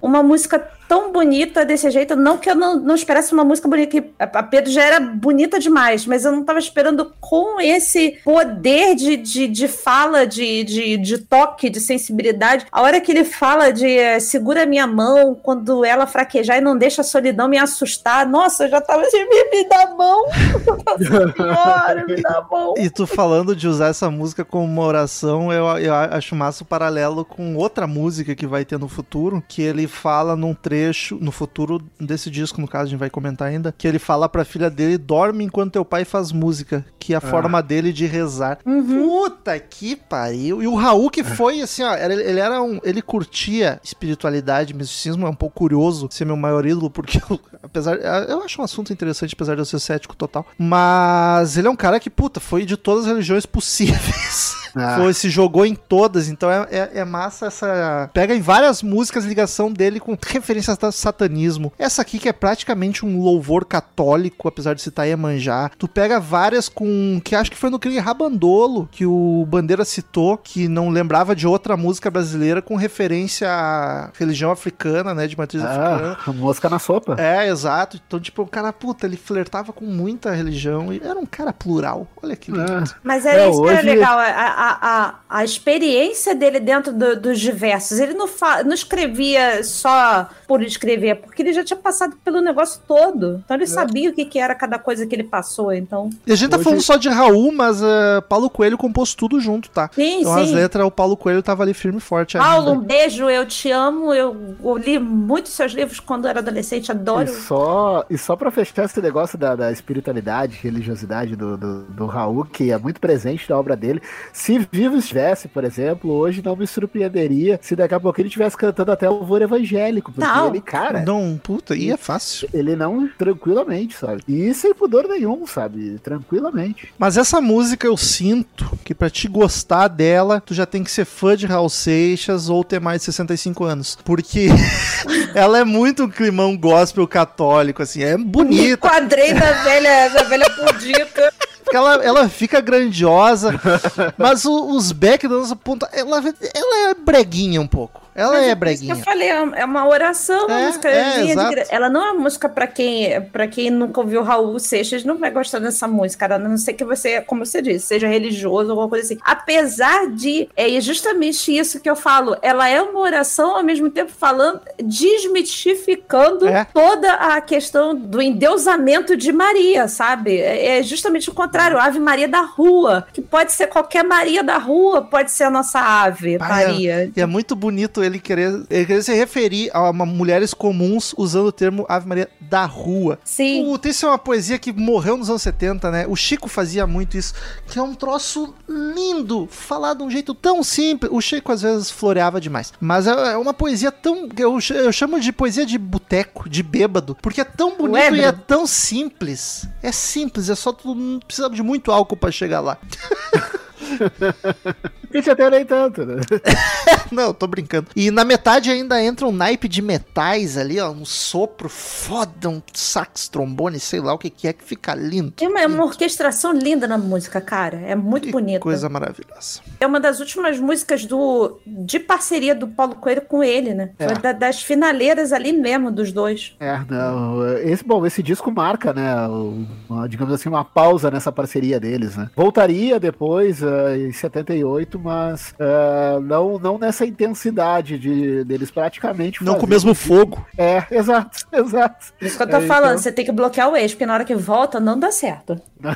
uma música tão bonita desse jeito. Não que eu não, não esperasse uma música bonita, que a Pedro já era bonita demais, mas eu não tava esperando com esse poder de, de, de fala, de, de, de toque, de sensibilidade. A hora que ele fala de eh, segura minha mão quando ela fraquejar e não deixa a solidão me assustar. Nossa, eu já tava assim, me, me dá a mão. Senhora, me dá a mão. E tu falando de usar essa música como uma oração, eu, eu acho massa o paralelo com outra música que vai ter no futuro, que ele fala num trecho, no futuro desse disco, no caso, a gente vai comentar ainda, que ele fala pra filha dele, dorme enquanto teu pai faz música, que é a forma dele de rezar. Puta que pariu. E o Raul que foi, assim, ó, era- ele era um, ele curtia espiritualidade, misticismo, é um pouco curioso ser meu maior ídolo, porque eu, apesar, eu acho um assunto interessante, apesar de eu ser cético total, mas ele é um cara que, puta, foi de todas as religiões possíveis. Ah. Foi, se jogou em todas, então é, é, é massa essa. Pega em várias músicas ligação dele com referências a satanismo. Essa aqui que é praticamente um louvor católico, apesar de citar Iemanjá. Tu pega várias com. que acho que foi no crime Rabandolo, que o Bandeira citou, que não lembrava de outra música brasileira com referência à religião africana, né? De matriz africana. Ah, mosca na sopa. É, exato. Então, tipo, o cara, puta, ele flertava com muita religião e era um cara plural. Olha que lindo. Ah. Mas é, É, isso que era hoje- legal, a, a, a, a experiência dele dentro do- dos diversos. Ele não, fa- não escrevia só por escrever, porque ele já tinha passado pelo negócio todo. Então É. ele sabia o que, que era cada coisa que ele passou. Então, E a gente tá Hoje- falando só de Raul, mas eh, Paulo Coelho compôs tudo junto, tá? sim, Então as sim. letras, o Paulo Coelho tava ali firme e forte Paulo, um ainda. beijo, eu te amo. Eu, eu li muitos seus livros quando era adolescente, adoro. E só, e só pra fechar esse negócio da, da espiritualidade, religiosidade do, do, do Raul, que é muito presente na obra dele. Se vivo estivesse, por exemplo, hoje não me surpreenderia se daqui a pouco ele estivesse cantando até louvor evangélico. Porque Não. Ele, cara, Não, puta, e é fácil. ele não, tranquilamente, sabe? E sem pudor nenhum, sabe? Tranquilamente. Mas essa música eu sinto que pra te gostar dela, tu já tem que ser fã de Raul Seixas ou ter mais de 65 anos. Porque ela é muito um climão gospel católico, assim, é bonita. quadrei da velha, da velha pudica. Porque ela, ela fica grandiosa, mas o- os back da nossa ponta, ela, ela é breguinha um pouco. Ela é Isso que breguinha. eu falei, é uma oração, uma É, música é. Ela não é uma música pra quem, para quem nunca ouviu Raul Seixas, não vai gostar dessa música, a não ser que você, como você disse, seja religioso ou alguma coisa assim. Apesar de, é justamente isso que eu falo, ela é uma oração ao mesmo tempo falando, desmitificando É. toda a questão do endeusamento de Maria, sabe? É é justamente o contrário, Ave Maria da rua, que pode ser qualquer Maria da rua, pode ser a nossa ave, Pai, é- Maria. E é muito bonito ele querer, ele querer se referir a uma mulheres comuns usando o termo Ave Maria da rua. Sim. Puta, isso é uma poesia que morreu nos anos 70, né? O Chico fazia muito isso, que é um troço lindo, falar de um jeito tão simples. O Chico às vezes floreava demais, mas é é uma poesia tão. Eu, eu chamo de poesia de boteco, de bêbado, porque é tão bonito e é tão simples. É simples, é só tu não precisa de muito álcool pra chegar lá. Isso até nem tanto, né? Não, tô brincando. E na metade ainda entra um naipe de metais ali, ó. Um sopro foda, um sax, trombone, sei lá o que que é, que fica lindo. Tem uma, uma orquestração linda na música, cara. É muito Que bonita. Coisa maravilhosa. É uma das últimas músicas do de parceria do Paulo Coelho com ele, né? É. Foi da- das finaleiras ali mesmo dos dois. É, não. Esse, bom, esse disco marca, né? uma, digamos assim, uma pausa nessa parceria deles, né? Voltaria depois, eh, em 78, mas eh, não, não nessa intensidade de, deles praticamente. Não com o mesmo fogo. É, exato, exato. Por isso que eu tô É, falando, então- você tem que bloquear o ex, porque na hora que volta não dá certo.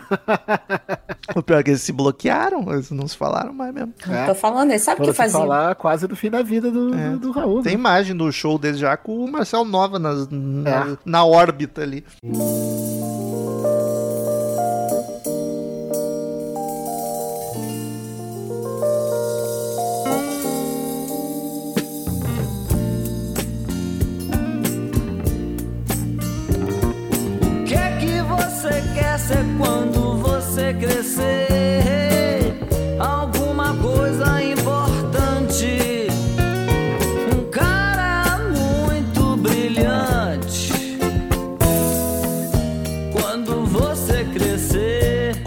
O pior é que eles se bloquearam, eles não se falaram mais mesmo. É. Tô falando, ele sabe o que fazia. falar quase do fim da vida do, É. do, do Raul. Tem né? imagem do show deles já com o Marcel Nova nas- na, É. na órbita ali. Ser quando você crescer?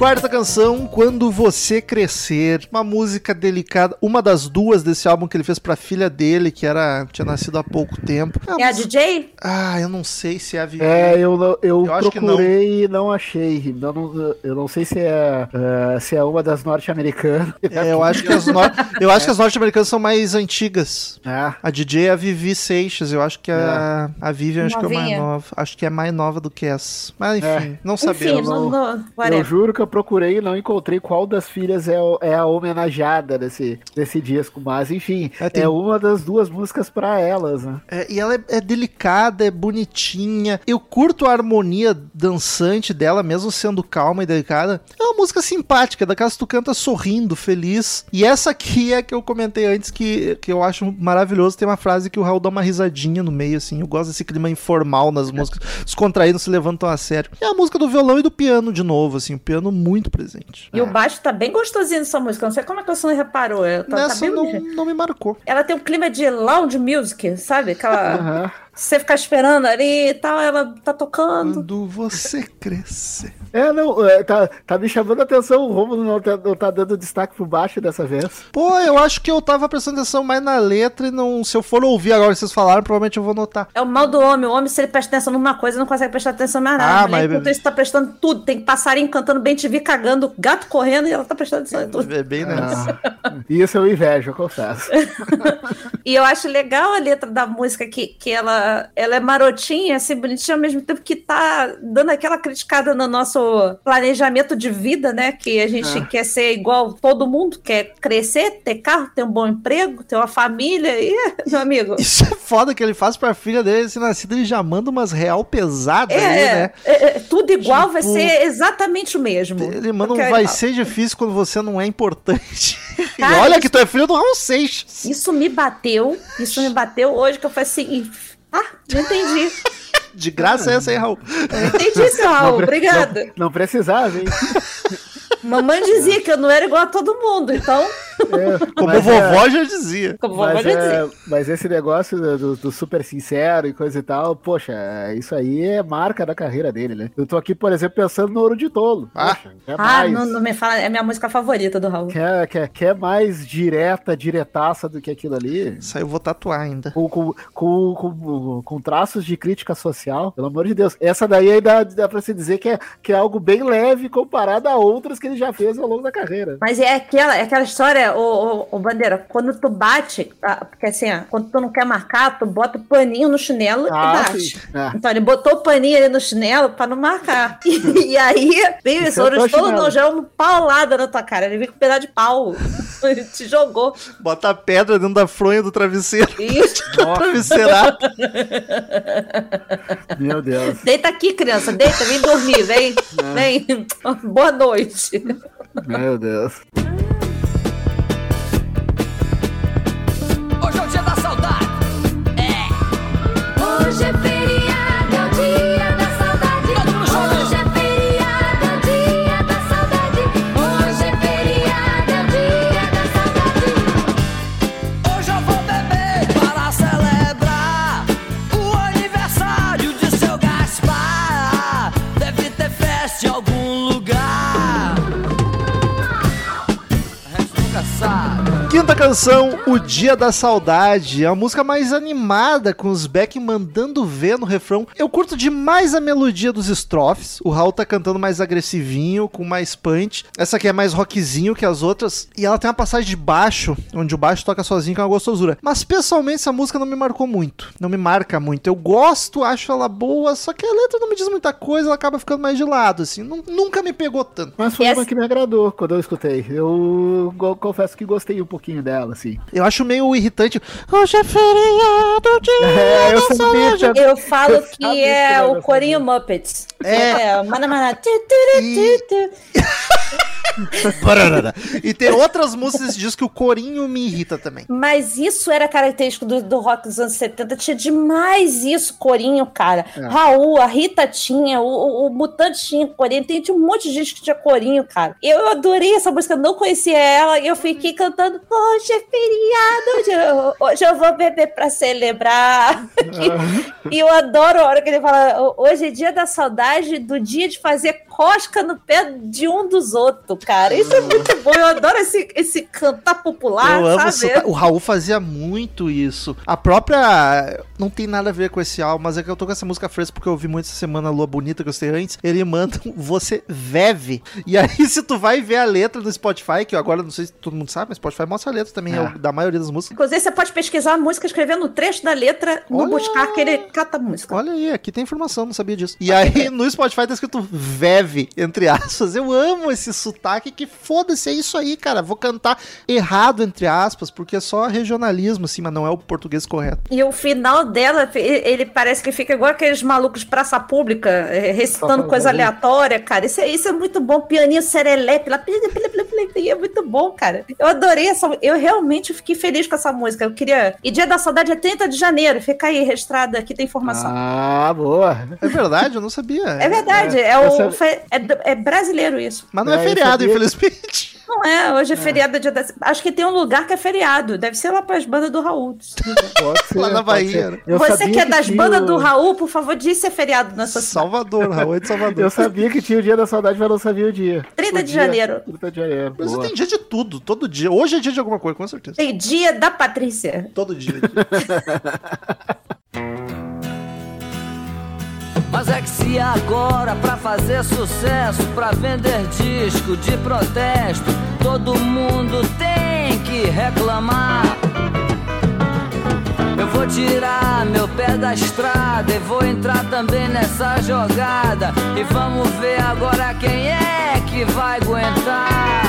Quarta canção, Quando Você Crescer. Uma música delicada, uma das duas desse álbum que ele fez pra filha dele, que era tinha nascido há pouco tempo. É a DJ? Ah, eu não sei se é a Vivi. É, eu, não- eu, Eu acho que procurei e não achei. Eu não, eu não sei se é, eh, se é uma das norte-americanas. É, eu acho que as, nor- eu acho que as norte-americanas são mais antigas. É. A DJ é a Vivi Seixas, eu acho que a, a Vivian acho que é mais nova. Acho que é mais nova do que essa. Mas enfim, É. não Enfim, sabemos. não, não, Eu juro que eu procurei e não encontrei qual das filhas é, é a homenageada desse, desse disco. Mas, enfim, É, é, tem- uma das duas músicas pra elas, né? É, e ela é, é delicada, é bonitinha. Eu curto a harmonia dançante dela, mesmo sendo calma e delicada. É uma música simpática, daquelas que tu canta sorrindo, feliz. E essa aqui é que eu comentei antes, que, que eu acho maravilhoso. Tem uma frase que o Raul dá uma risadinha no meio, assim. Eu gosto desse clima informal nas músicas. Descontraídos, se levantam a sério. É a música do violão e do piano de novo, assim. O piano muito presente. E o baixo tá bem gostosinho nessa música. Não sei como é que você não reparou. Tá, tá Nessa bem não, não me marcou. Ela tem um clima de lounge music, sabe? Aquela. Você ficar esperando ali e tal, ela tá tocando. Quando você crescer. É, não, é, tá, tá me chamando a atenção. O Romulo não tá, não tá dando destaque pro baixo dessa vez. Pô, eu acho que eu tava prestando atenção mais na letra e não. Se eu for ouvir agora que vocês falaram, provavelmente eu vou notar. É o mal do homem. O homem, se ele presta atenção numa coisa, não consegue prestar atenção mais nada. Ah, A mulher, mas- enquanto isso, tá prestando tudo. Tem passarinho cantando bem TV, cagando, gato correndo e ela tá prestando atenção em tudo. É bem nessa. Ah, isso eu invejo, eu confesso. E eu acho legal a letra da música, que, que ela, ela é marotinha, assim, bonitinha, ao mesmo tempo que tá dando aquela criticada no nosso planejamento de vida, né? Que a gente Ah. quer ser igual todo mundo, quer crescer, ter carro, ter um bom emprego, ter uma família. E, meu amigo. Isso é foda que ele faz pra filha dele, assim, nascida, ele já manda umas real pesadas É, aí, né? é, é, tudo igual vai Tipo, ser exatamente o mesmo. Ele manda um vai ser difícil quando você não é importante. E Cara, olha isso- que tu é filho do Raul Seixas. Isso me bateu, isso me bateu hoje, que eu falei assim, ah, não entendi. De graça é essa aí, Raul. Não entendi isso, Raul, pre- obrigada. Não, não precisava, hein? Mamãe dizia que eu não era igual a todo mundo, então, É, Como mas vovó já dizia. como vovó Mas, já dizia. é, mas esse negócio do, do- super sincero e coisa e tal, poxa, é, isso aí é marca da carreira dele, né? Eu tô aqui, por exemplo, pensando no Ouro de Tolo. Ah. Poxa, Ah, não, não me fala, é a minha música favorita do Raul. Quer, quer, quer mais direta, diretaça do que aquilo ali? Isso aí eu vou tatuar ainda. Com, com, com, com, com traços de crítica social, pelo amor de Deus. Essa daí aí dá, dá pra se dizer que é, que é algo bem leve comparado a outras que ele já fez ao longo da carreira. Mas é aquela, é aquela história, ô, ô, ô, Bandeira, quando tu bate, porque assim, ó, quando tu não quer marcar, tu bota o paninho no chinelo Ah, e bate. Ah. Então ele botou o paninho ali no chinelo pra não marcar. E, aí, veio Isso é de todo nojão, paulada na tua cara. Ele veio com um pedaço de pau. Ele te jogou. Bota a pedra dentro da fronha do travesseiro. Isso. Travesseirado. Meu Deus. Deita aqui, criança. Deita, vem dormir. Vem. Vem. Boa noite. Meu Deus. Quinta canção, O Dia da Saudade. É a música mais animada, com os Beck mandando ver no refrão. Eu curto demais a melodia dos estrofes. O Raul tá cantando mais agressivinho, com mais punch. Essa aqui é mais rockzinho que as outras. E ela tem uma passagem de baixo, onde o baixo toca sozinho, que é uma gostosura. Mas pessoalmente essa música não me marcou muito. Não me marca muito. Eu gosto, acho ela boa, só que a letra não me diz muita coisa, ela acaba ficando mais de lado, assim. Nun- nunca me pegou tanto. Mas foi Essa- uma que me agradou quando eu escutei. Eu confesso que gostei um pouquinho dela, assim. Eu acho meio irritante. Hoje é feriado, dia É, eu sabia Eu falo Eu que é o corinho Muppets. É. É, mana, mana, tu, tu, tu, tu, tu. Pararara. E tem outras músicas desse disco que o corinho me irrita também. Mas isso era característico do, do rock dos anos 70. Tinha demais isso, corinho, cara. É. Raul, a Rita tinha, o, o, o Mutante tinha corinho. Tem, tinha um monte de gente que tinha corinho, cara. Eu adorei essa música, não conhecia ela. E eu fiquei cantando, hoje é feriado, hoje eu, hoje eu vou beber pra celebrar. E eu adoro a hora que ele fala: hoje é dia da saudade, do dia de fazer cosca no pé de um dos outros, cara. Isso é muito bom. Eu adoro esse, esse cantar popular, eu amo sabe? O Raul fazia muito isso. A própria. Não tem nada a ver com esse álbum, mas é que eu tô com essa música fresca porque eu ouvi muito essa semana Lua Bonita que eu sei antes. Ele manda um você veve. E aí, se tu vai ver a letra no Spotify, que eu agora não sei se todo mundo sabe, mas Spotify mostra a letra também, é. o- da maioria das músicas. Inclusive, você pode pesquisar a música escrevendo o trecho da letra no Olha! buscar que ele cata a música. Olha aí, aqui tem informação, não sabia disso. E aí, no Spotify tá escrito Veve, entre aspas. Eu amo esse sotaque que foda-se, é isso aí, cara. Vou cantar errado, entre aspas, porque é só regionalismo, assim, mas não é o português correto. E o final dela, ele parece que fica igual aqueles malucos de praça pública, eh, recitando coisa aleatória, cara. Isso é, isso é muito bom. Pianinho serelepe lá. é muito bom, cara. Eu adorei essa Eu realmente fiquei feliz com essa música. Eu queria. E Dia da Saudade é 30 de janeiro. Fica aí registrado, aqui tem informação. Ah, boa. É verdade, eu não sabia. É verdade, é, eu o fe- é, é, é brasileiro isso. Mas não é, É, feriado, infelizmente. Não é, hoje é feriado dia da... Acho que tem um lugar que é feriado. Deve ser lá pras bandas do Raul. Pode ser, Lá na Bahia, né? Você que é das tinha bandas o- do Raul, por favor, diz se é feriado na sua cidade. Salvador, Raul é de Salvador. Eu sabia que tinha o dia da saudade, mas não sabia o dia. 30 O de dia- janeiro. 30 de janeiro. Mas tem dia de tudo, todo dia. Hoje é dia de alguma coisa, com certeza. Tem dia da Patrícia. Todo dia. se agora pra fazer sucesso, pra vender disco de protesto, todo mundo tem que reclamar. Eu vou tirar meu pé da estrada e vou entrar também nessa jogada. E vamos ver agora quem é que vai aguentar.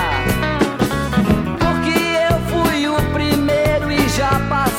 Porque eu fui o primeiro e já passou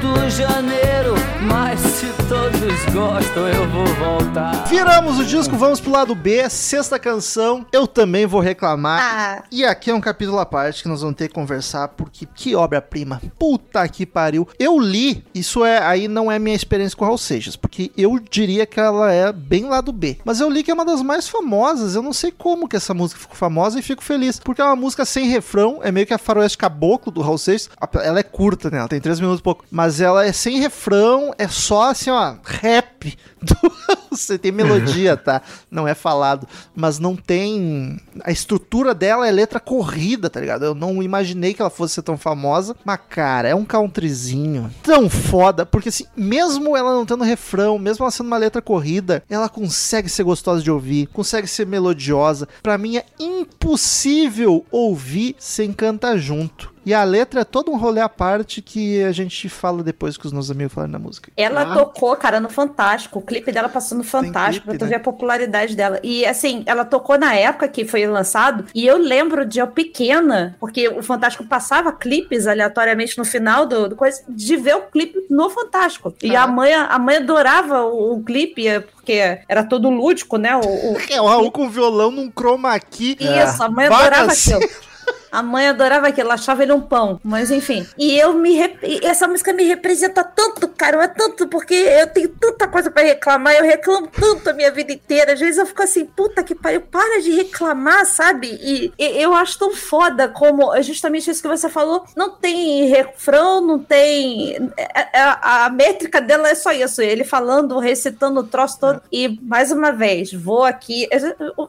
tanto janeiro. Mas se todos gostam, eu vou voltar. Viramos o disco, vamos pro lado B, sexta canção. Eu também vou reclamar. Ah, E aqui é um capítulo à parte que nós vamos ter que conversar, porque que obra-prima. Puta que pariu. Eu li, isso é aí não é minha experiência com Raul Seixas, porque eu diria que ela é bem lá do B. Mas eu li que é uma das mais famosas. Eu não sei como que essa música ficou famosa e fico feliz, porque é uma música sem refrão, é meio que a faroeste caboclo do Raul Seixas. Ela é curta, né? Ela tem 3 minutos e pouco, mas ela é sem refrão, é só assim, ó, rap. Você tem melodia, tá? Não é falado, mas não tem. A estrutura dela é letra corrida, tá ligado? Eu não imaginei que ela fosse ser tão famosa, mas cara, é um countryzinho tão foda, porque assim, mesmo ela não tendo refrão, mesmo ela sendo uma letra corrida, ela consegue ser gostosa de ouvir, consegue ser melodiosa. Pra mim é impossível ouvir sem cantar junto. E a letra é todo um rolê à parte que a gente fala depois que os nossos amigos falam na música. ela Ah. tocou, cara, no Fantástico. O clipe dela passou no Fantástico, clipe, pra tu né? ver a popularidade dela. E assim, ela tocou na época que foi lançado, e eu lembro de eu pequena, porque o Fantástico passava clipes aleatoriamente no final do, do coisa, de ver o clipe no Fantástico. E a mãe, a mãe adorava o, o clipe, é, porque era todo lúdico, né? O, o- É o Raul com violão num chroma key. Isso, a mãe adorava Bagaceiro. aquilo. A mãe adorava aquilo, ela achava ele um pão, mas enfim. E eu me. rep- Essa música me representa tanto, cara, mas tanto, porque eu tenho tanta coisa pra reclamar, eu reclamo tanto a minha vida inteira. Às vezes eu fico assim, puta que pariu, para de reclamar, sabe? E, e eu acho tão foda como é justamente isso que você falou. Não tem refrão, não tem. é- é- A, a métrica dela é só isso, ele falando, recitando o troço todo. E mais uma vez, vou aqui.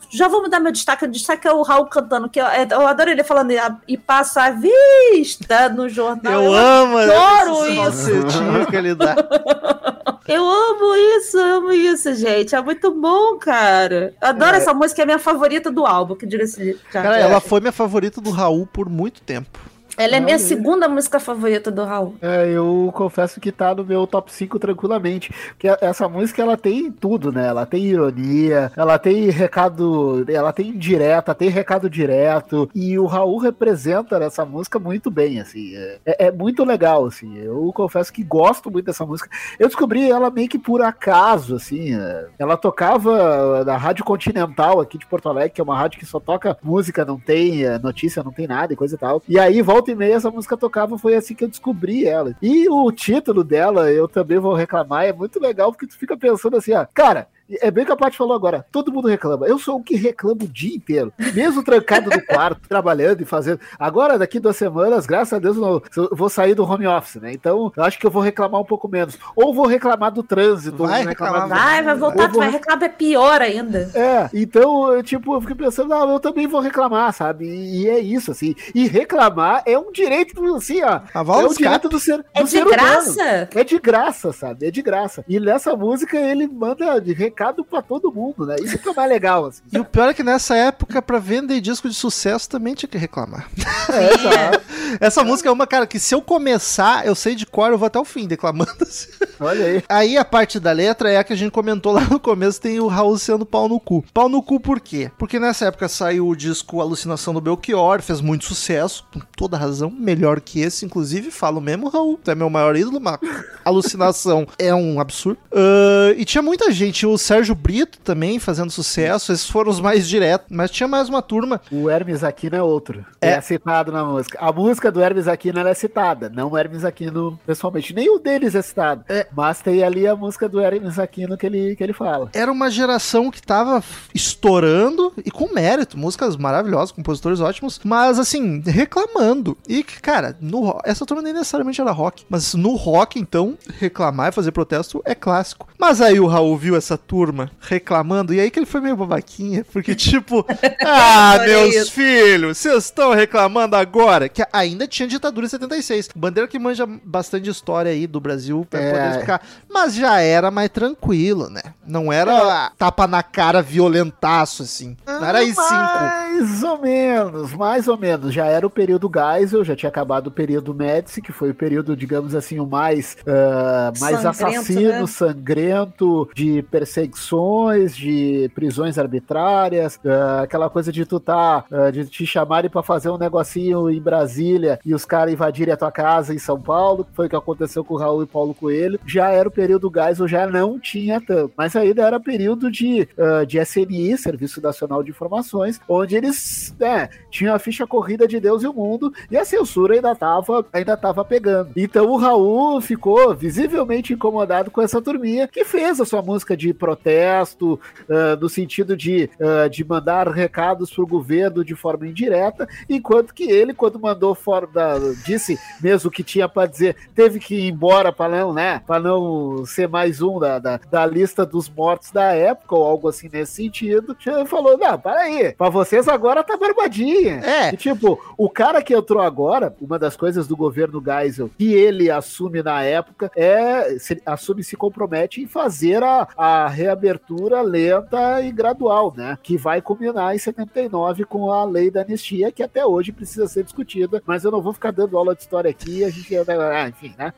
Já vou mudar meu destaque. O destaque é o Raul cantando, que eu, eu adoro ele falando e passa a vista no jornal. Eu amo adoro isso. falsetinho que ele dá. Eu amo isso, eu amo isso, gente. É muito bom, cara. Eu adoro essa música, é a minha favorita do álbum, que diga-se. Cara, ela foi minha favorita do Raul por muito tempo. Ela é minha segunda música favorita do Raul. É, eu confesso que tá no meu top 5 tranquilamente. Porque essa música ela tem tudo, né? Ela tem ironia, ela tem recado, ela tem indireta, tem recado direto. E o Raul representa essa música muito bem, assim. É, é- é muito legal, assim. Eu confesso que gosto muito dessa música. Eu descobri ela meio que por acaso, assim. é. Ela tocava na Rádio Continental aqui de Porto Alegre, que é uma rádio que só toca música, não tem é, notícia, não tem nada e coisa e tal. E aí, volta e meia, essa música tocava, foi assim que eu descobri ela. E o título dela, eu também vou reclamar, é muito legal, porque tu fica pensando assim, ó, cara. É bem o que a Paty falou agora. Todo mundo reclama. Eu sou o que reclama o dia inteiro. Mesmo trancado no quarto, trabalhando e fazendo. Agora, daqui duas semanas, graças a Deus, eu vou sair do home office, né? Então, eu acho que eu vou reclamar um pouco menos. Ou vou reclamar do trânsito. ou Vai reclamar reclamar, do- Vai, vai voltar, vou vai reclamar, é pior ainda. é, então, eu, tipo, eu fiquei pensando, não, eu também vou reclamar, sabe? E, e é isso, assim. E reclamar é um direito, assim, ó. A é um direito do ser, do É de ser humano. graça. É de graça, sabe? É de graça. E nessa música ele manda de recado pra todo mundo, né? Isso que é o mais legal, assim. E o pior é que nessa época, pra vender disco de sucesso, também tinha que reclamar. É, exato. Essa música é uma, cara, que se eu começar, eu sei de cor, eu vou até o fim declamando. assim. Olha aí. Aí a parte da letra é a que a gente comentou lá no começo, tem o Raul sendo pau no cu. Pau no cu por quê? Porque nessa época saiu o disco Alucinação do Belchior, fez muito sucesso, com toda razão, melhor que esse, inclusive, falo mesmo, Raul, tu é meu maior ídolo, mas Alucinação é um absurdo. Ah, e tinha muita gente, o Sérgio Brito também fazendo sucesso. Esses foram os mais diretos. Mas tinha mais uma turma. O Hermes Aquino é outro. É. É. citado na música. A música do Hermes Aquino é citada. Não o Hermes Aquino pessoalmente. Nenhum deles é citado. É. Mas tem ali a música do Hermes Aquino que ele, que ele fala. Era uma geração que tava estourando e com mérito. Músicas maravilhosas, compositores ótimos. Mas assim, reclamando. E que, cara, no, essa turma nem necessariamente era rock. Mas no rock, então, reclamar e fazer protesto é clássico. Mas aí o Raul viu essa turma reclamando. E aí que ele foi meio babaquinha. Porque, tipo, ah, meus isso. filhos, vocês estão reclamando agora que ainda tinha ditadura em 76. Bandeira que manja bastante história aí do Brasil pra É. poder explicar. Mas já era mais tranquilo, né? Não era tapa na cara violentaço, assim. Não era aí cinco. Mais ou menos, mais ou menos. Já era o período Geisel, já tinha acabado o período Médici, que foi o período, digamos assim, o mais, ah, mais Sangrento, assassino, né? sangrento, de perseguições, de prisões arbitrárias, ah, aquela coisa de tu tá, ah, de te chamarem pra fazer um negocinho em Brasília e os caras invadirem a tua casa em São Paulo, que foi o que aconteceu com o Raul e Paulo Coelho. Já era o período Geisel, já não tinha tanto. Mas ainda era período de, ah, de SNI, Serviço Nacional de Informações, onde eles né, tinham a ficha corrida de Deus e o mundo, e a censura ainda tava, ainda tava pegando. Então o Raul ficou visivelmente incomodado com essa turminha que fez a sua música de protesto, ah, no sentido de, ah, de mandar recados pro governo de forma indireta, enquanto que ele, quando mandou fora da. disse mesmo o que tinha para dizer, teve que ir embora para não, né? Para não ser mais um da, da, da lista dos mortos da época, ou algo assim nesse sentido. Falou: não, para aí, para vocês agora tá barbadinha. É. E, tipo, o cara que entrou agora, uma das coisas do governo Geisel que ele assume na época é se, assume e se compromete em fazer a, a reabertura lenta e gradual, né? Que vai culminar em 79 com a lei da anistia, que até hoje precisa ser discutida, mas eu não vou ficar dando aula de história aqui, a gente ah, enfim, né?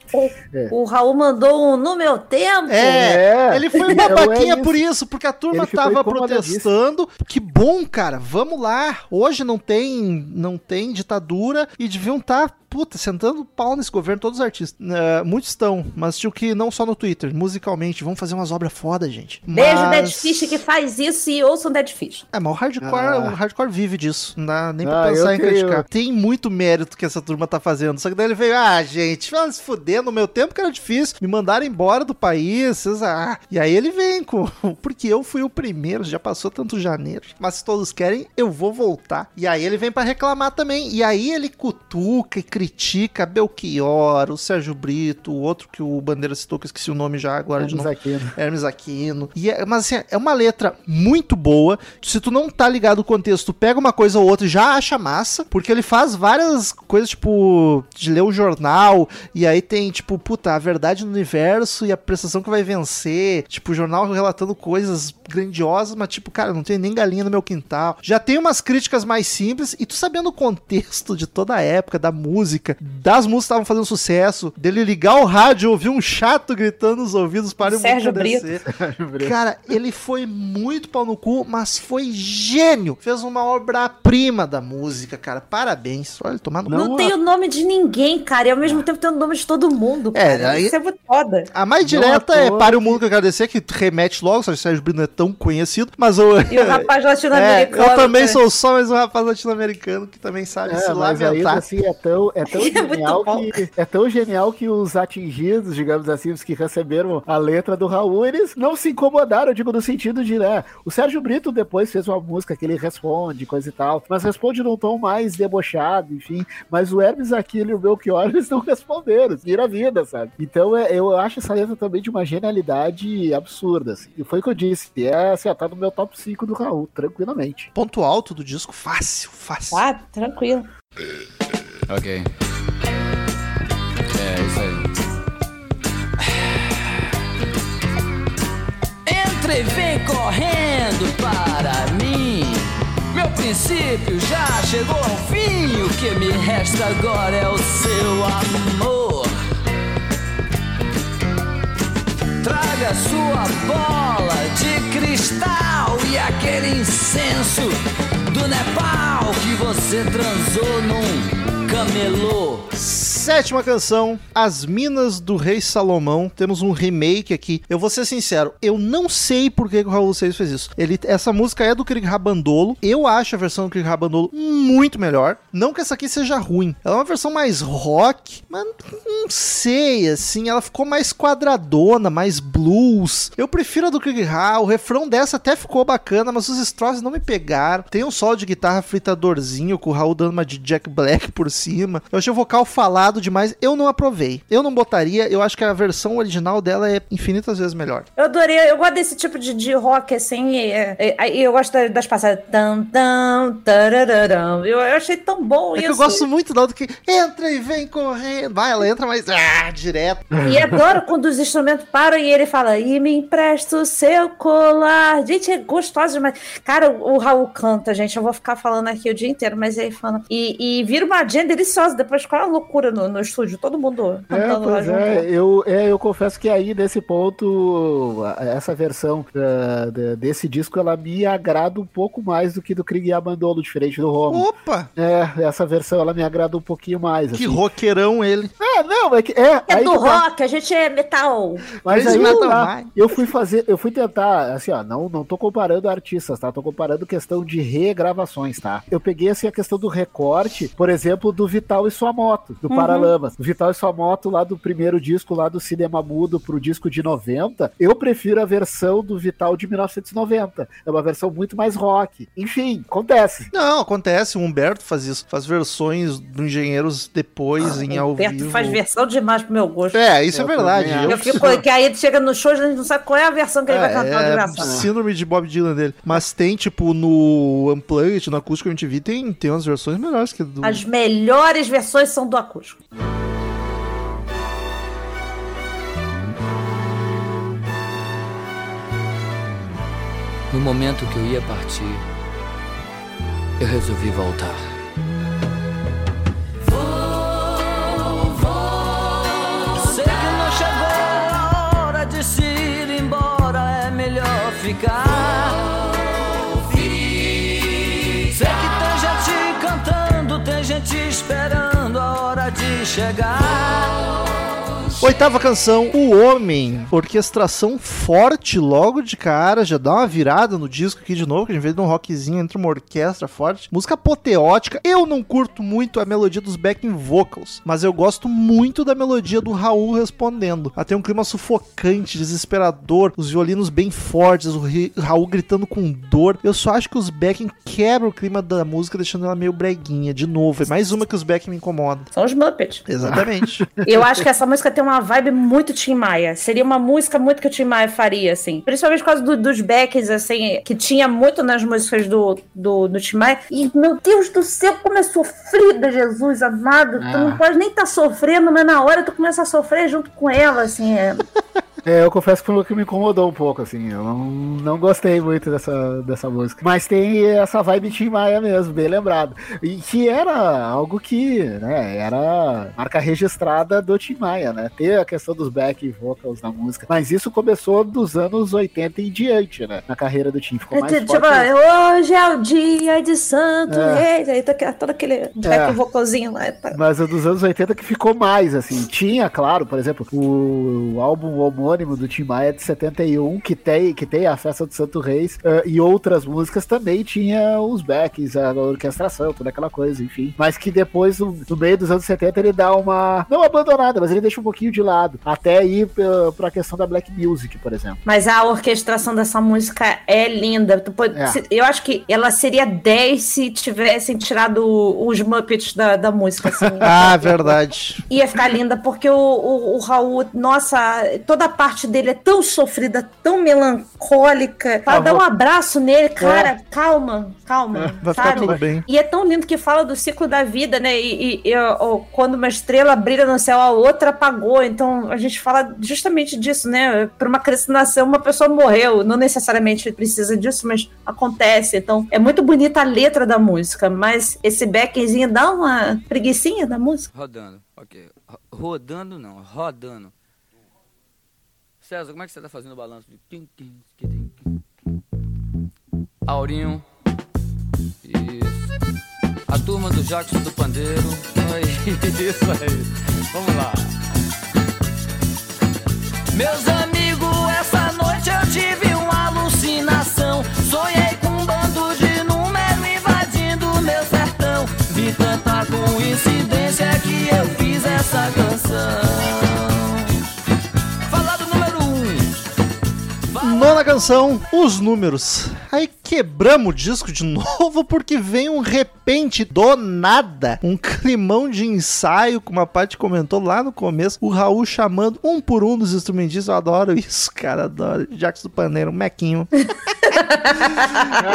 O Raul mandou um no meu tempo. É, ele foi Então, babaquinha é por isso, porque a turma tava protestando. Que bom, cara, vamos lá. Hoje não tem, não tem ditadura e deviam estar, puta, sentando pau nesse governo, todos os artistas. É, muitos estão, mas tinha que não só no Twitter, musicalmente. Vamos fazer umas obras foda, gente. Beijo, Mas- Dead Fish, que faz isso e ouçam Dead Fish. É, mas o hardcore, Ah. o hardcore vive disso. Não dá nem pra Ah, pensar em tenho- criticar. Tem muito mérito que essa turma tá fazendo. Só que daí ele veio, ah, gente, se fuder, no meu tempo que era difícil, me mandaram embora do país. Vocês, ah. E aí ele vem com. Porque eu fui o primeiro, já passou tanto janeiro. Mas se todos querem, eu vou voltar. E aí ele vem pra reclamar também. E aí ele cutuca e critica Belchior, o Sérgio Brito, o outro que o Bandeira citou, que eu esqueci o nome já agora de Vamos novo. aqui, né? Hermes Aquino. E é, mas assim, é uma letra muito boa. Se tu não tá ligado no contexto, tu pega uma coisa ou outra e já acha massa, porque ele faz várias coisas, tipo, de ler o jornal, e aí tem, tipo, puta, a verdade no universo e a prestação que vai vencer. Tipo, o jornal relatando coisas grandiosas, mas tipo, cara, não tem nem galinha no meu quintal. Já tem umas críticas mais simples, e tu sabendo o contexto de toda a época, da música, das músicas que estavam fazendo sucesso, dele ligar o rádio e ouvir um chato gritando nos ouvidos para Sérgio descer. Cara, ele foi muito pau no cu, mas foi gênio. Fez uma obra-prima da música, cara. Parabéns. Olha, tomar no cu. Não, Não, tem o nome de ninguém, cara. E ao mesmo tempo tem o nome de todo mundo. É, cara. aí- Isso é muito foda. A mais direta é. Para o Mundo que agradecer, que remete logo, só que o Sérgio Brito não é tão conhecido, mas o. E o rapaz É, latino-americano. eu também né? sou só mais um rapaz latino-americano que também sabe se É, ainda lamentar. assim é tão, é tão É muito genial bom. que é tão genial que os atingidos, digamos assim, os que receberam a letra do Raul, eles não se incomodaram, eu digo no sentido de, né, o Sérgio Brito depois fez uma música que ele responde, coisa e tal, mas responde num tom mais debochado, enfim, mas o Hermes Aquino e o Belchior, eles não responderam, vira a vida, sabe? Então é, eu acho essa letra também de uma genialidade absurda, assim. e foi o que eu disse, é, assim, ó, tá no meu top 5 do Raul, tranquilamente. Ponto alto do disco, fácil, fácil. Ah, tranquilo. Ok. É, isso aí. Entre vem correndo para mim. Meu princípio já chegou ao fim. O que me resta agora é o seu amor. Traga sua bola de cristal e aquele incenso do Nepal que você transou num camelô. Sétima canção, As Minas do Rei Salomão. Temos um remake aqui. Eu vou ser sincero, eu não sei por que, o Raul Seixas fez isso. Ele, essa música é do Krieg Rabandolo. Eu acho a versão do Krieg Rabandolo muito melhor. Não que essa aqui seja ruim. Ela é uma versão mais rock, mas não sei, assim. Ela ficou mais quadradona, mais blues. Eu prefiro a do Krieg Ra. O refrão dessa até ficou bacana, mas os estroços não me pegaram. Tem um solo de guitarra fritadorzinho com o Raul dando uma de Jack Black por cima. Eu achei o vocal falado demais. Eu não aprovei. Eu não botaria. Eu acho que a versão original dela é infinitas vezes melhor. Eu adorei, eu gosto desse tipo de, de rock, assim, e, e- e eu gosto da- das passadas. Tam, tam, tarararam. Eu, eu achei tão bom É isso. que eu gosto muito da do que entra e vem correndo. Vai, ela entra, mas ah, direto. E adoro quando os instrumentos param e ele fala, e me empresta o seu colar. Gente, é gostoso demais. Cara, o, o Raul canta, gente. Eu vou ficar falando aqui o dia inteiro, mas aí fala. E, e vira uma agenda deliciosa. Depois, qual é a loucura no, no estúdio? Todo mundo É, cantando lá pois junto. é, eu, é, eu confesso que aí nesse ponto, essa versão da- desse disco, ela me agrada um pouco mais do que do Krieg Abandolo, diferente do Romo. Opa! É, essa versão ela me agrada um pouquinho mais. Que assim. roqueirão ele. É, não, é que. É, É aí do tá. rock, a gente é metal. Mas aí Metal Mind. eu fui fazer, eu fui tentar, assim, ó, não, não tô comparando artistas, tá? Tô comparando questão de regravações, tá? Eu peguei, assim, a questão do recorte, por exemplo, do Vital e Sua Moto, do Paralamas. O Vital e Sua Moto, lá do primeiro disco, lá do Cinema Mudo pro disco de 90, eu prefiro a versão do Vital de 1990. É uma versão muito mais rock. Enfim, acontece. Não, acontece. O Humberto faz isso. Faz versões do Engenheiros depois em ao Humberto vivo. faz versão demais pro meu gosto. É, isso Eu é verdade. também Eu fico, que aí ele chega no show e a gente não sabe qual é a versão que ele vai cantar de é, graça. síndrome de Bob Dylan dele. Mas tem, tipo, no Unplugged, no acústico MTV, tem, tem umas versões melhores que a do. As melhores versões são do acústico. No momento que eu ia partir, eu resolvi voltar. Sei chegar. Oitava canção, O Homem. Orquestração forte logo de cara, já dá uma virada no disco aqui de novo, que a gente vê de um rockzinho entre uma orquestra forte. Música apoteótica. Eu não curto muito a melodia dos backing vocals, mas eu gosto muito da melodia do Raul respondendo. Ela tem um clima sufocante, desesperador, os violinos bem fortes, o Raul gritando com dor. Eu só acho que os backing quebram o clima da música, deixando ela meio breguinha. De novo, é mais uma que os backing me incomodam. São os Muppets. Exatamente. Eu acho que essa música tem uma vibe muito Tim Maia. Seria uma música muito que o Tim Maia faria, assim. Principalmente por causa do- dos backs, assim, que tinha muito nas músicas do, do, do Tim Maia. E, meu Deus do céu, como é sofrida, Jesus amado. Tu não pode nem estar sofrendo, mas na hora tu começa a sofrer junto com ela, assim. É... É, eu confesso que foi o que me incomodou um pouco, assim. Eu não, não gostei muito dessa, dessa música. Mas tem essa vibe Tim Maia mesmo, bem lembrado. E que era algo que, né, era marca registrada do Tim Maia, né? Ter a questão dos back vocals na música. Mas isso começou dos anos 80 em diante, né? Na carreira do Tim. Ficou mais tipo, forte. hoje é o dia de Santo É. Reis. Aí tá todo aquele back vocalzinho lá. Tá. Mas o dos anos 80 que ficou mais, assim. Tinha, claro, por exemplo, o, o álbum homônimo do Tim Maia é de 71, que tem, que tem a Festa do Santo Reis, eh, e outras músicas também tinha os backs, a orquestração, toda aquela coisa, enfim. Mas que depois, no, no meio dos anos 70, ele dá uma. Não abandonada, mas ele deixa um pouquinho de lado. Até ir pra, pra questão da Black Music, por exemplo. Mas a orquestração dessa música é linda. Tu pode- É. se- Eu acho que ela seria 10 se tivessem tirado os Muppets da, da música. Assim. ah, verdade. Ia ficar linda, porque o, o, o Raul, nossa, toda a parte dele é tão sofrida, tão melancólica. Fala, Ah, dá um abraço nele, cara, calma, calma. Vai ficar tudo bem. E é tão lindo que fala do ciclo da vida, né? E, e- e, ó, quando uma estrela brilha no céu, a outra apagou. Então a gente fala justamente disso, né? Para uma criança nascer, uma pessoa morreu. Não necessariamente precisa disso, mas acontece. Então é muito bonita a letra da música, mas esse backzinho dá uma preguiçinha da música. Rodando, ok. Ro- Rodando não, rodando. César, como é que você tá fazendo o balanço? Aurinho. Isso. A turma do Jackson do Pandeiro. Aí, isso aí. Vamos lá. Meus amigos, essa noite eu tive uma alucinação. Sonhei com um bando de número invadindo meu sertão. Vi tanta canção, os números. Aí quebramos o disco de novo porque vem um repente do nada. Um climão de ensaio, como a Paty comentou lá no começo. O Raul chamando um por um dos instrumentistas. Eu adoro isso, cara. Adoro. Jax do Paneiro, um mequinho.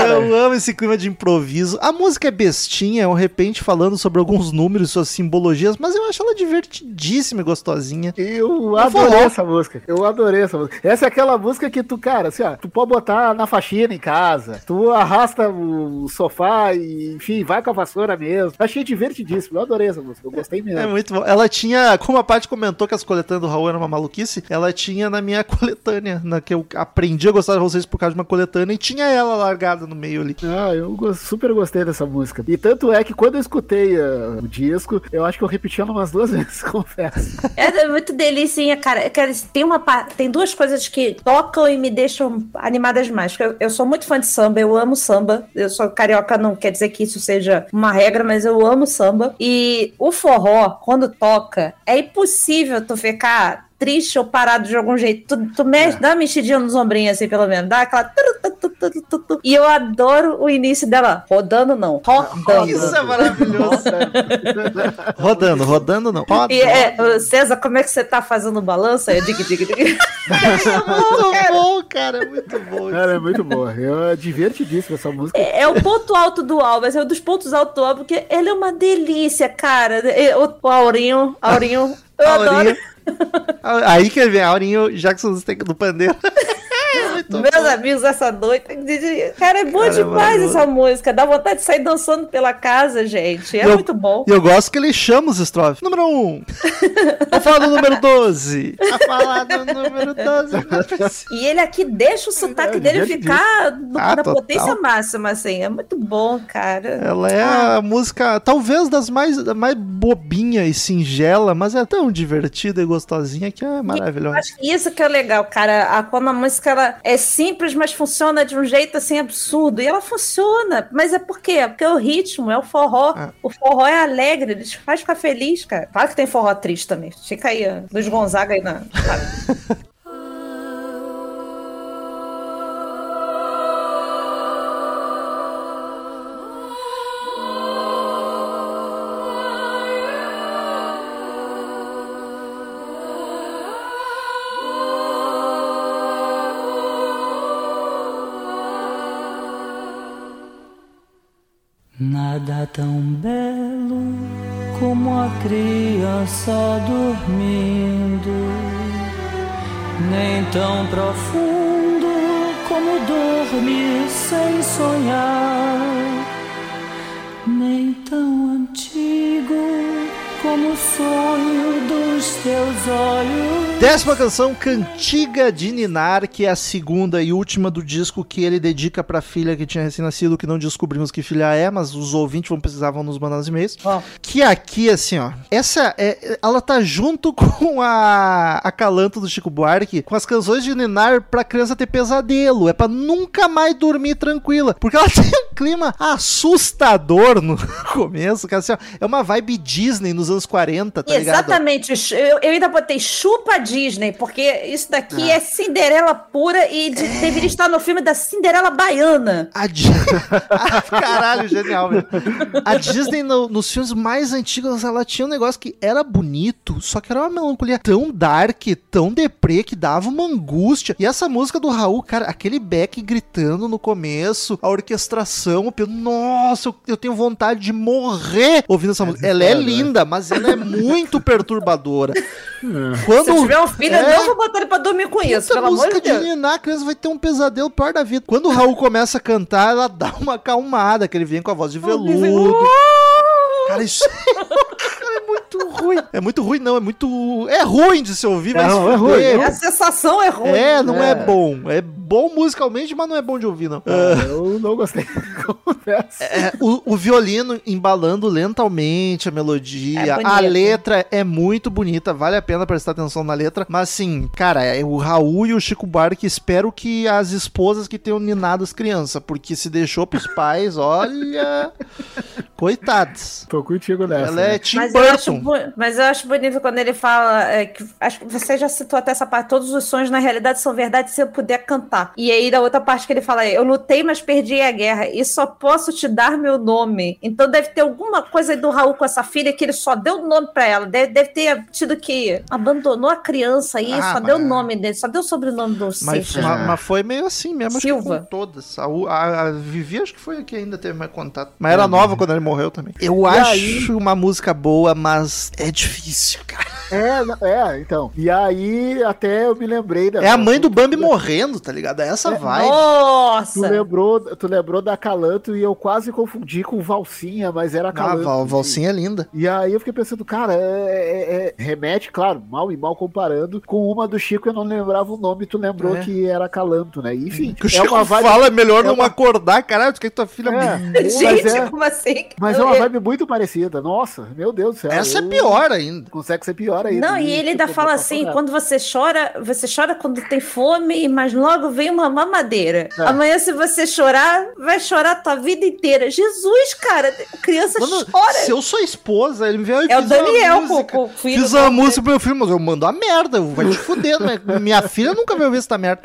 Eu amo esse clima de improviso. A música é bestinha, é um repente falando sobre alguns números, suas simbologias, mas eu acho ela divertidíssima e gostosinha. Eu adorei forró. essa música. Eu adorei essa música. Essa é aquela música que tu, cara, assim, ó, tu pode botar na faxina em casa. Tu arrasta o sofá e, enfim, vai com a vassoura mesmo. Achei divertidíssimo. Eu adorei essa música. Eu gostei mesmo. É muito bom. Ela tinha, como a Paty comentou que as coletâneas do Raul eram uma maluquice, ela tinha na minha coletânea, na que eu aprendi a gostar de vocês por causa de uma coletânea, e tinha ela largada no meio ali. Ah, eu super gostei dessa música. E tanto é que quando eu escutei ah, o disco, eu acho que eu repeti ela umas duas vezes, confesso. É muito delicinha, cara. Cara, Tem, uma, tem duas coisas que tocam e me deixam animada demais. porque Eu, eu sou muito fã de samba, eu amo samba. Eu sou carioca, não quer dizer que isso seja uma regra, mas eu amo samba. E o forró, quando toca, é impossível tu ficar triste ou parado de algum jeito. Tu, tu mexe, dá uma mexidinha nos ombrinhos, assim, pelo menos. Dá aquela. E eu adoro o início dela. Rodando, não. Rodando. Isso é maravilhoso. rodando, rodando não. Roda. E é, César, como é que você tá fazendo o balanço? Aí, dig, dig, dig. muito bom, cara, é muito bom. Cara, é muito boa. Eu, é divertidíssima essa música. É, é o ponto alto do álbum, é um dos pontos altos do álbum, porque ele é uma delícia, cara. O, o Aurinho, Aurinho, eu Aurinho. adoro. Aí que vem Aurinho Jackson do pandeiro. Muito Meus bom. amigos, essa noite. Cara, é bom Cara, é demais maravilhoso. essa música. Dá vontade de sair dançando pela casa, gente. É Eu- muito bom. E eu gosto que ele chama os estrofes. Número 1. Um. Vou falar do número 12. Vou falar do número 12. E ele aqui deixa o sotaque É, dele divertidíssimo. ficar no- Ah, na total. potência máxima, assim. É muito bom, cara. Ela é a música, talvez das mais, mais bobinha e singela, mas é tão divertida e gostosinha que é maravilhosa. acho que isso que é legal, cara. A, quando a música ela é simples, mas funciona de um jeito assim absurdo. E ela funciona. Mas é por quê? Porque é o ritmo, é o forró. Ah. O forró é alegre, ele te faz ficar feliz, cara. Claro que tem forró triste também. Fica aí, Luiz Gonzaga aí na. tão belo como a criança dormindo, nem tão profundo como dormir sem sonhar, nem tão antigo como o sonho dos teus olhos. Décima canção, Cantiga de Ninar, que é a segunda e última do disco que ele dedica pra filha que tinha recém-nascido, que não descobrimos que filha é, mas os ouvintes vão precisar vão nos mandar os e-mails. Ó. Que aqui, assim, ó, essa é, ela tá junto com a, a Calanto do Chico Buarque, com as canções de Ninar pra criança ter pesadelo, é pra nunca mais dormir tranquila, porque ela tem um clima assustador no começo, que assim, ó, é uma vibe Disney nos anos 40, tá ligado? Exatamente. Eu, eu ainda botei chupa Disney, porque isso daqui é Cinderela pura e de- deveria estar no filme da Cinderela Baiana. A Di- Ah, Caralho, genial, velho. A Disney, no- nos filmes mais antigos, ela tinha um negócio que era bonito, só que era uma melancolia tão dark, tão deprê, que dava uma angústia. E essa música do Raul, cara, aquele Beck gritando no começo, a orquestração, o piano, nossa, eu, eu tenho vontade de morrer ouvindo essa música. Ela é né? linda, mas ela é muito perturbadora. Se Quando eu tiver um filho, É. eu não vou botar ele pra dormir com isso, pelo amor música de de Deus. ninar, a criança vai ter um pesadelo pior da vida. Quando o Raul começa a cantar, ela dá uma acalmada, que ele vem com a voz de veludo. Cara, isso é muito ruim. É muito ruim, não. É muito. É ruim de se ouvir, mas. Não, é ruim. A sensação é ruim. É, não é. É. bom. É bom musicalmente, mas não é bom de ouvir, não. Ah, Eu não gostei, confesso. É, o, o violino embalando lentamente a melodia. É a letra é muito bonita, vale a pena prestar atenção na letra. Mas assim, cara, é o Raul e o Chico Buarque, espero que as esposas que tenham ninado as crianças, porque se deixou pros pais, olha. Coitados. Tô contigo nessa. Ela é né? Tim Mas eu, acho, Burton. Mas eu acho bonito quando ele fala é, que acho que você já citou até essa parte, todos os sonhos na realidade são verdade se eu puder cantar. E aí da outra parte que ele fala, eu lutei, mas perdi a guerra e só posso te dar meu nome. Então deve ter alguma coisa aí do Raul com essa filha que ele só deu o nome pra ela. Deve, deve ter tido que abandonou a criança aí, Ah, só deu o mas- nome dele, só deu o sobrenome do Mas, Seixas. ma- mas foi meio assim mesmo, acho que Silva. com todas. A, a, a Vivi acho que foi a que ainda teve mais contato. Mas era nova quando ele morreu também. Eu acho aí- uma música boa, mas é difícil, cara. É, é, então. E aí, até eu me lembrei da. É a mãe do Bambi morrendo, tá ligado? É essa vibe. Tu Nossa! lembrou, tu lembrou da Calanto e eu quase confundi com Valsinha, mas era Ah, Calanto. Val, Valsinha é linda. E aí eu fiquei pensando, cara, é, é- é- remete, claro, mal e mal comparando, com uma do Chico, eu não lembrava o nome, tu lembrou É. que era Calanto, né? Enfim, Que o é Chico uma vibe, fala, é melhor é não uma- acordar, caralho. Tu que tua filha É. me- mas Gente, é- como assim? mas é uma vibe muito parecida. Nossa, meu Deus do céu. Essa é eu- pior ainda. Consegue ser pior ainda. Não, e ele ainda fala assim: quando você chora, você chora quando tem fome, mas logo vem uma mamadeira. É. Amanhã, se você chorar, vai chorar a tua vida inteira. Jesus, cara, criança Mano, chora. se eu sou esposa, ele me veio e É o Daniel filho. Fiz dele. música pro meu filho, mas eu mando a merda, vai te fuder. né? Minha filha nunca vai ouvir essa merda.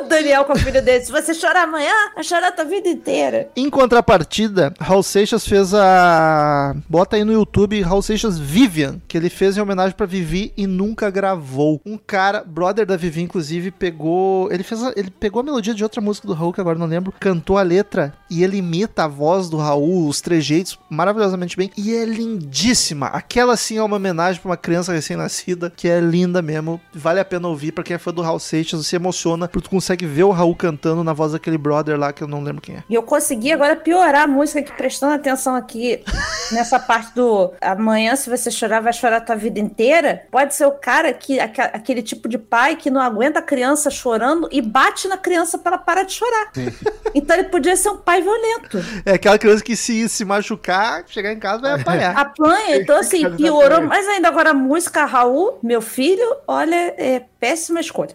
O Daniel com filho dele. Se você chorar amanhã, vai chorar a tua vida inteira. Em contrapartida, Raul Seixas fez a. Bota aí no YouTube Raul Seixas Vivian, que ele fez em homenagem pra Vivi e nunca gravou. Um cara, brother da Vivi, inclusive, pegou. Ele fez. a- Ele pegou a melodia de outra música do Raul, que agora não lembro, cantou a letra e ele imita a voz do Raul, os trejeitos, maravilhosamente bem. E é lindíssima. Aquela sim é uma homenagem pra uma criança recém-nascida, que é linda mesmo. Vale a pena ouvir pra quem é fã do Raul Seixas, se emociona, porque tu consegue ver o Raul cantando na voz daquele brother lá, que eu não lembro quem é. E eu consegui agora piorar a música aqui, prestando atenção aqui nessa parte do amanhã, se você chorar, vai chorar a tua vida inteira. Pode ser o cara que, aque- aquele tipo de pai que não aguenta a criança chorando e bate na criança para ela parar de chorar. Então ele podia ser um pai violento. É aquela criança que se, se machucar, chegar em casa vai apanhar. Apanha, então assim, piorou. Mas ainda agora a música Raul, meu filho, olha, é péssima escolha.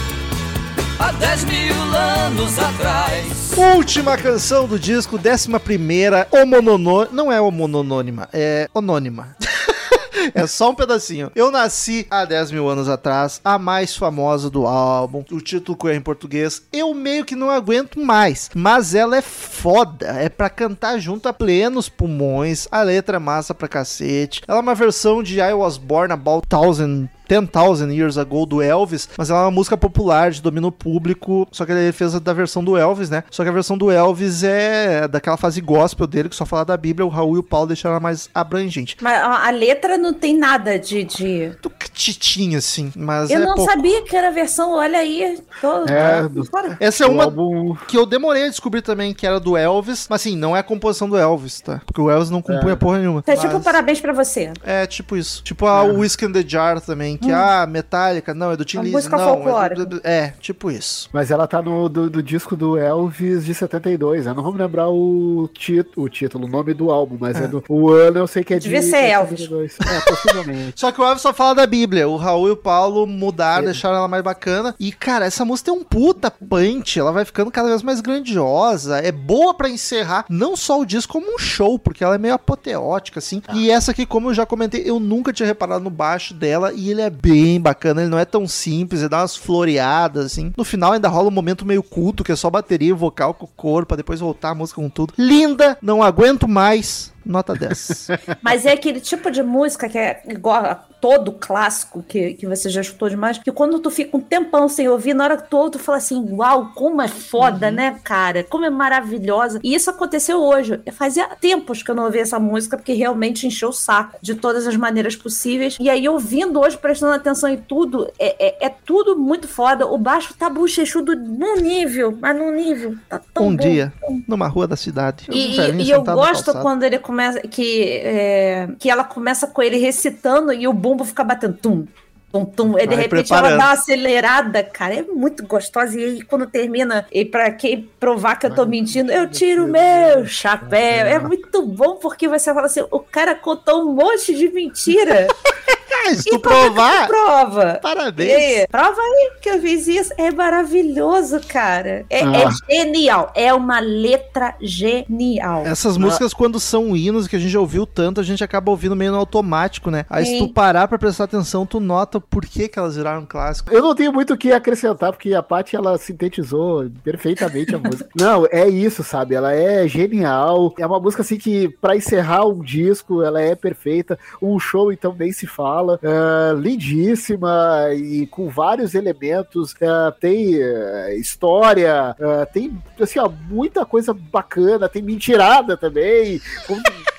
há 10 mil anos atrás. Última canção do disco, décima primeira, homononô... Não é homononônima, é anônima. É só um pedacinho. Eu nasci há 10 mil anos atrás, a mais famosa do álbum. O título que é em português. Eu meio que não aguento mais. Mas ela é foda. É pra cantar junto a plenos pulmões. A letra é massa pra cacete. Ela é uma versão de I Was Born About Thousand 10,000 Years Ago do Elvis, mas ela é uma música popular de domínio público, só que ele fez a da versão do Elvis, né? Só que a versão do Elvis é daquela fase gospel dele, que só fala da Bíblia, o Raul e o Paulo deixaram ela mais abrangente. Mas a, letra não tem nada de. de... Tuctitinha, assim, mas Eu é não pouco. sabia que era a versão, olha aí. Tô, É, tô do-. Essa é O uma álbum que eu demorei a descobrir também que era do Elvis, mas assim, não é a composição do Elvis, tá? Porque o Elvis não compunha É. porra nenhuma. É tipo Mas- parabéns pra você. É, tipo isso. Tipo a Whiskey in the Jar também, que, ah, Metallica, não, é do Tim Lizzy, música não. folclórica. É, do- é, tipo isso. Mas ela tá no do, do disco do Elvis de 72. Eu não vou me lembrar o, tit, o título, o nome do álbum, mas é, do. O ano eu sei que é de. Devia ser Elvis. 72. É, possivelmente. Só que o Elvis só fala da Bíblia. O Raul e o Paulo mudaram, deixaram ela mais bacana. E, cara, essa música tem um puta punch. Ela vai ficando cada vez mais grandiosa. É boa pra encerrar não só o disco, como um show, porque ela é meio apoteótica, assim. E essa aqui, como eu já comentei, eu nunca tinha reparado no baixo dela. E ele é bem bacana. Ele não é tão simples, ele dá umas floreadas, assim. No final ainda rola um momento meio culto, que é só bateria e vocal com o corpo, pra depois voltar a música com tudo. Linda, não aguento mais. Nota 10. Mas é aquele tipo de música que é igual a todo clássico que, que você já escutou demais, que quando tu fica um tempão sem ouvir, na hora que tu ouve, tu fala assim, uau, como é foda, Uhum. né, cara? Como é maravilhosa. E isso aconteceu hoje. Fazia tempos que eu não ouvia essa música, porque realmente encheu o saco de todas as maneiras possíveis. E aí, ouvindo hoje, prestando atenção em tudo, é, é, é tudo muito foda. O baixo tá bochechudo num nível, mas num nível. Tá tão um bom. dia, numa rua da cidade. E, um e- eu gosto quando ele começa que é, que ela começa com ele recitando e o bumbo fica batendo tum tum tum e de Vai repente preparando. ela dá uma acelerada cara é muito gostosa e aí quando termina e pra quem provar que eu tô mentindo eu tiro o meu chapéu é muito bom porque você fala assim o cara contou um monte de mentira Ah, se e tu como é que provar, prova E parabéns. aí, prova aí que eu fiz isso. É maravilhoso, cara. É, Ah. é genial. É uma letra genial. Essas músicas, quando são hinos que a gente já ouviu tanto, a gente acaba ouvindo meio no automático, né? Aí se Sim. tu parar pra prestar atenção, tu nota por que, que elas viraram clássico. Eu não tenho muito o que acrescentar, porque a Paty, ela sintetizou perfeitamente a música. Não, é isso, sabe? Ela é genial. É uma música, assim, que pra encerrar um disco, ela é perfeita. Um show, então, nem se fala. É, lindíssima e com vários elementos. É, tem é, história, tem, assim, ó, muita coisa bacana. Tem mentirada também.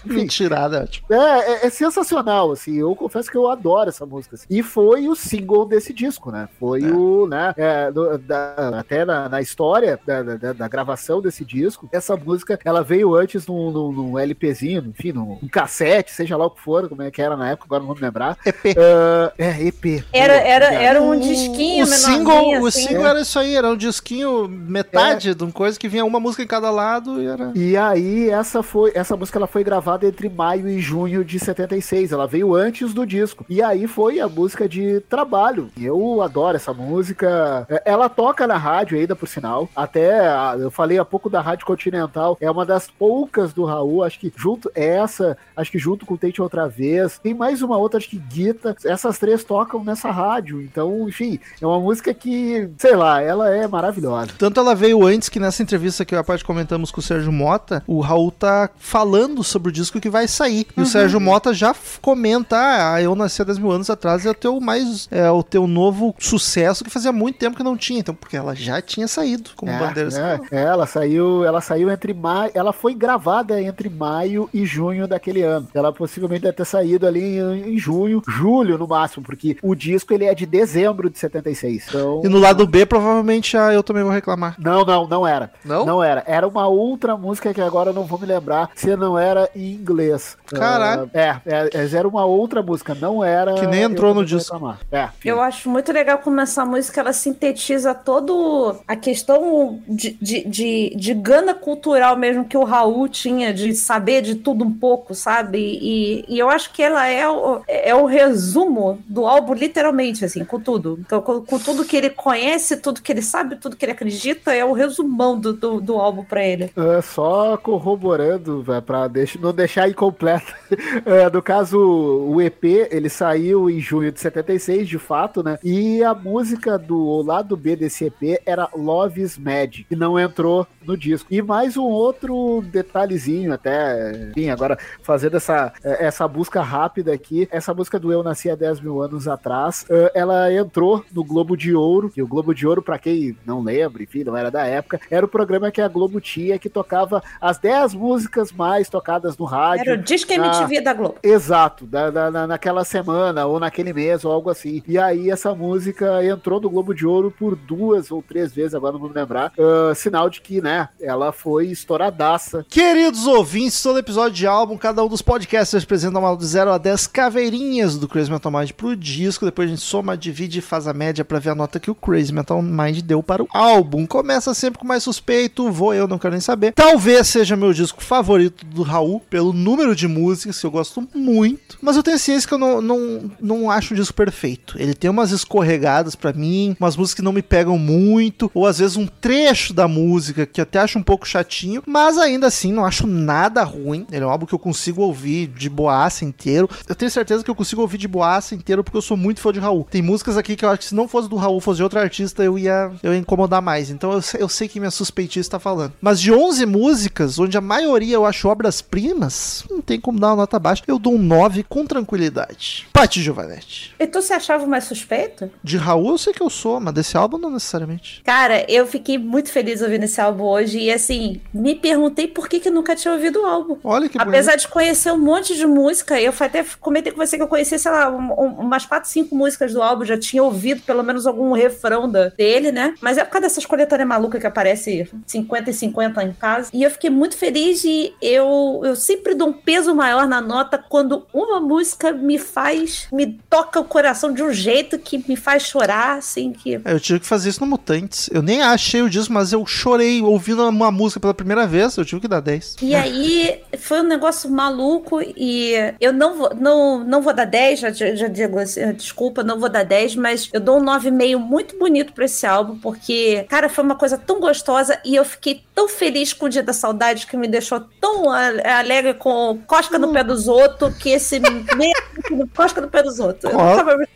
Mentirada, ótimo. é, é, é sensacional, assim. Eu confesso que eu adoro essa música. assim. E foi o single desse disco, né? Foi É. o, né? é, do- da- até na, na história da, da- da gravação desse disco, essa música ela veio antes num, num, num LPzinho, enfim, num, num cassete, seja lá o que for, como é que era na época, agora não vou me lembrar. EP. Ah, é, EP. Era, era, era um disquinho o single, menorzinho, o assim. single era isso aí, era um disquinho metade de uma coisa que vinha uma música em cada lado e era. E aí, essa foi essa música ela foi gravada entre maio e junho de 76. Ela veio antes do disco. E aí foi a música de trabalho. Eu adoro essa música. É, Ela toca na rádio ainda, por sinal. Até eu falei há pouco da Rádio Continental. É uma das poucas do Raul. Acho que junto essa, acho que junto com Tente Outra Vez. Tem mais uma outra, acho que Guita. Essas três tocam nessa rádio. Então, enfim, é uma música que, sei lá, ela é maravilhosa. Tanto ela veio antes que nessa entrevista que a parte comentamos com o Sérgio Mota, o Raul tá falando sobre o disco que vai sair. E o Sérgio Mota já comenta: Ah, eu nasci há 10 mil anos atrás, é o teu mais. É o teu novo sucesso que fazia muito tempo que não tinha. Então, porque ela já tinha saído como É, Bandeiras. é, é, ela saiu, ela saiu entre maio, ela foi gravada entre maio e junho daquele ano. Ela possivelmente deve ter saído ali em, em junho, julho no máximo, porque o disco ele é de dezembro de 76. Então, E no lado B, provavelmente, ah, eu também vou reclamar. não, não, não era. Não? Não era. Era uma outra música que agora eu não vou me lembrar se não era em inglês. Caralho. Ah, é, é, era uma outra música, não era. Que nem entrou no disco. É. Eu acho muito legal como essa música ela sintetiza todo a questão de, de, de, de gana cultural mesmo que o Raul tinha, de saber de tudo um pouco, sabe? E, e eu acho que ela é o, é o resumo do álbum, literalmente, assim, com tudo. Então, com, com tudo que ele conhece, tudo que ele sabe, tudo que ele acredita, é o resumão do, do, do álbum pra ele. É, só corroborando, véio, pra deix- não deixar incompleto. É, no caso, o EP, ele saiu em junho de 76, de fato, né? E a música do lado B desse EP era Love is Mad, que não entrou no disco. E mais um outro detalhezinho, até, enfim, agora fazendo essa, essa busca rápida aqui, essa música do Eu Nasci há 10 mil anos atrás, é, ela entrou no Globo de Ouro, e o Globo de Ouro, pra quem não lembra, enfim, não era da época, era o programa que a Globo tinha, que tocava as 10 músicas mais tocadas no rádio. Era o Disque na- MTV da Globo. Exato, da, da- na- naquela semana ou naquele mês ou algo assim. E aí essa música entrou no Globo de Ouro por duas ou três vezes, agora não vou me lembrar. ah, sinal de que, né, ela foi estouradaça. Queridos ouvintes, todo episódio de álbum, cada um dos podcasters apresenta uma de 0 a 10 caveirinhas do Crazy Metal Mind pro disco. Depois a gente soma, divide e faz a média pra ver a nota que o Crazy Metal Mind deu para o álbum. Começa sempre com mais suspeito, vou eu, não quero nem saber. Talvez seja meu disco favorito do Raul, pelo número de músicas que eu gosto muito. Mas eu tenho ciência que eu não, não, não acho o disco perfeito. Ele tem umas escorregadas pra mim, umas músicas que não me pegam muito, ou às vezes um trecho da música que até acho um pouco chatinho, mas ainda assim não acho nada ruim. Ele é um álbum que eu consigo ouvir de boaça inteiro. Eu tenho certeza que eu consigo ouvir de boaça inteiro porque eu sou muito fã de Raul. Tem músicas aqui que eu acho que se não fosse do Raul, fosse de outro artista, eu ia, eu ia incomodar mais. Então eu, eu sei que minha suspeitice está falando. Mas de 11 músicas, onde a maioria eu acho obras-primas, mas não tem como dar uma nota baixa. Eu dou um 9 com tranquilidade. Pati Giovanetti. E tu se achava mais suspeito? De Raul eu sei que eu sou, mas desse álbum não necessariamente. Cara, eu fiquei muito feliz ouvindo esse álbum hoje e assim, me perguntei por que que eu nunca tinha ouvido o álbum. Olha que Apesar de conhecer um monte de música, eu até comentei com você que eu conhecia, sei lá, um- um- umas 4, 5 músicas do álbum, já tinha ouvido pelo menos algum refrão da- dele, né? Mas é por causa dessas coletâneas malucas que aparece 50 e 50 em casa. E eu fiquei muito feliz e eu, eu sempre dou um peso maior na nota quando uma música me faz, me toca o coração de um jeito que me faz chorar, assim, que É, Eu tive que fazer isso no Mutantes. Eu nem achei o disco, mas eu chorei ouvindo uma música pela primeira vez. Eu tive que dar 10. E aí foi um negócio maluco e eu não vou, não, não vou dar 10, já, já digo assim, desculpa, não vou dar 10, mas eu dou um 9,5 muito bonito pra esse álbum, porque, cara, foi uma coisa tão gostosa e eu fiquei tão feliz com o Dia da Saudade que me deixou tão alegre com cosca no pé dos outros, que esse mesmo cosca no pé dos outros.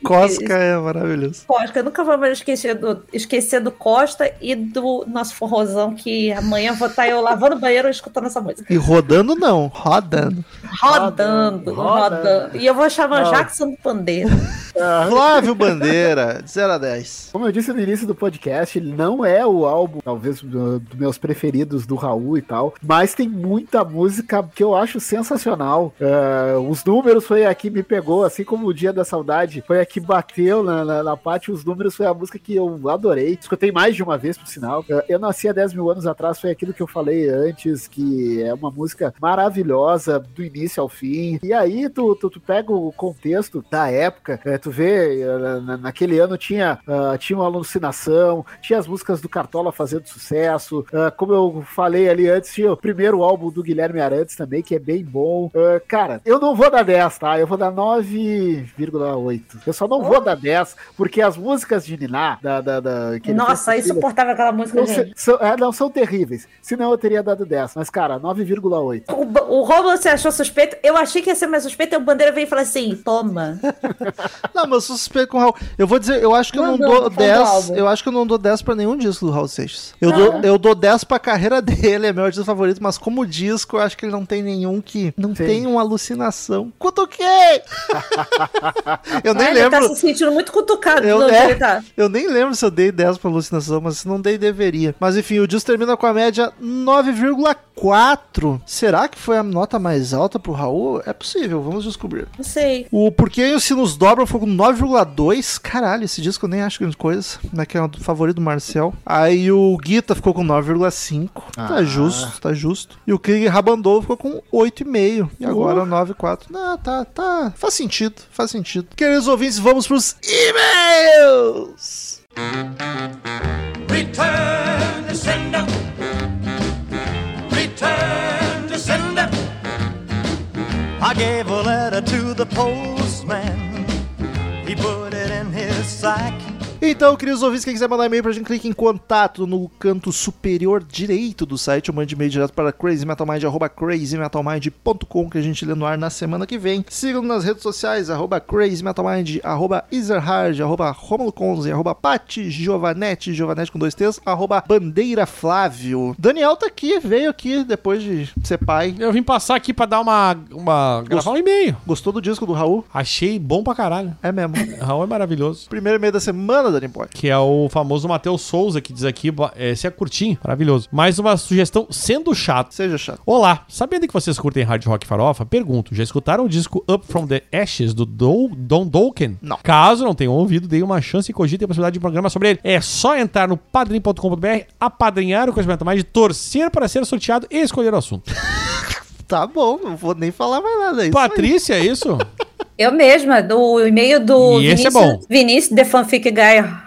Cosca é maravilhoso. Costa, eu nunca vou mais esquecer do, esquecer do Costa e do nosso forrozão, que amanhã vou estar eu lavando o banheiro escutando essa música. E rodando não, rodando. Rodando, Rodando, rodando. E eu vou chamar Não. Jackson do Pandeiro. Ah, Flávio Bandeira, de 0 a 10. Como eu disse no início do podcast, ele não é o álbum, talvez, do- dos meus preferidos do Raul e tal, mas tem muita música que eu acho sensacional. Ah, os números foi a que me pegou, assim como o Dia da Saudade foi a que bateu na, na, na parte, os números foi a música que eu adorei. Escutei mais de uma vez, por sinal. Ah, eu nasci há 10 mil anos atrás, foi aquilo que eu falei antes, que é uma música maravilhosa, do início ao fim. E aí tu, tu, tu pega o contexto da época, eh, tu vê, na- naquele ano tinha, ah, tinha uma alucinação, tinha as músicas do Cartola fazendo sucesso, ah, como eu falei ali antes, tinha o primeiro álbum do Guilherme Arantes também, que é bem bom. Ah, cara, eu não vou dar 10, tá? Eu vou dar 9,8. Eu só não vou dar 10, porque as músicas de Niná, da, da, da, que Nossa, filha, insuportável aquela música, não, gente. são, é, não são terríveis. Senão eu teria dado 10. Mas, cara, 9,8. O, o Romulo se achou suspeito. Eu achei que ia ser mais suspeito. E o Bandeira veio e falou assim: toma. Não, mas eu sou suspeito com o Raul. Eu vou dizer, eu acho que eu não Mandou, dou falando do 10. álbum. Eu acho que eu não dou 10 pra nenhum disco do Raul Seixas. Eu, Ah. dou, eu dou 10 pra carreira dele, é meu artista favorito, mas como disco, eu acho que ele não tem nenhum que. Não Sim. tem uma alucinação. Cutuquei! eu nem ele lembro. tá se sentindo muito cutucado. Eu- é. ele tá. Eu nem lembro se eu dei 10 pra alucinação, mas se não dei, deveria. Mas enfim, o disco termina com a média 9,4. Será que foi a nota mais alta pro Raul? É possível, vamos descobrir. Não sei. O Porquê os Sinos Dobram foi com 9,2. Caralho, esse disco eu nem acho grande coisa. Né, que é o favorito do Marcel. Aí o Guita ficou com 9,5. Tá Ah. justo, tá justo. E o Krieg Rabandou ficou com 8,5. E agora 9,4. Não, tá, tá. Faz sentido, faz sentido. Queridos ouvintes, vamos pros e-mails. Return to sender. Return to sender. I gave a letter to the postman. He put it in his sack. Então, queridos ouvintes, quem quiser mandar e-mail pra gente, clique em contato no canto superior direito do site, ou mande e-mail direto para crazymetalmind, arroba crazymetalmind.com, que a gente lê no ar na semana que vem. Sigam nas redes sociais, arroba crazymetalmind, arroba ezerhard, arroba romuloconze, arroba pati giovanetti, giovanetti com dois T's, arroba bandeira flávio. Daniel tá aqui, veio aqui depois de ser pai. Eu vim passar aqui pra dar uma. uma gravar um e-mail. Gostou do disco do Raul? Achei bom pra caralho. É mesmo. Raul é maravilhoso. Primeiro e-mail da semana, Dani Boy. Que é o famoso Matheus Souza, que diz aqui: bo- esse é curtinho, maravilhoso. Mais uma sugestão sendo chato. Seja chato. Olá, sabendo que vocês curtem hard rock farofa, pergunto, já escutaram o disco Up From The Ashes do Do Don Dolken? Não. Caso não tenham ouvido, dei uma chance e cogitem a possibilidade de um programa sobre ele. É só entrar no padrim.com.br, apadrinhar o conhecimento mais, torcer para ser sorteado e escolher o assunto. Tá bom, não vou nem falar mais nada. É isso aí. Patrícia, é isso? Eu mesma, do e-mail do E esse é bom. Vinícius, The Fanfic Guy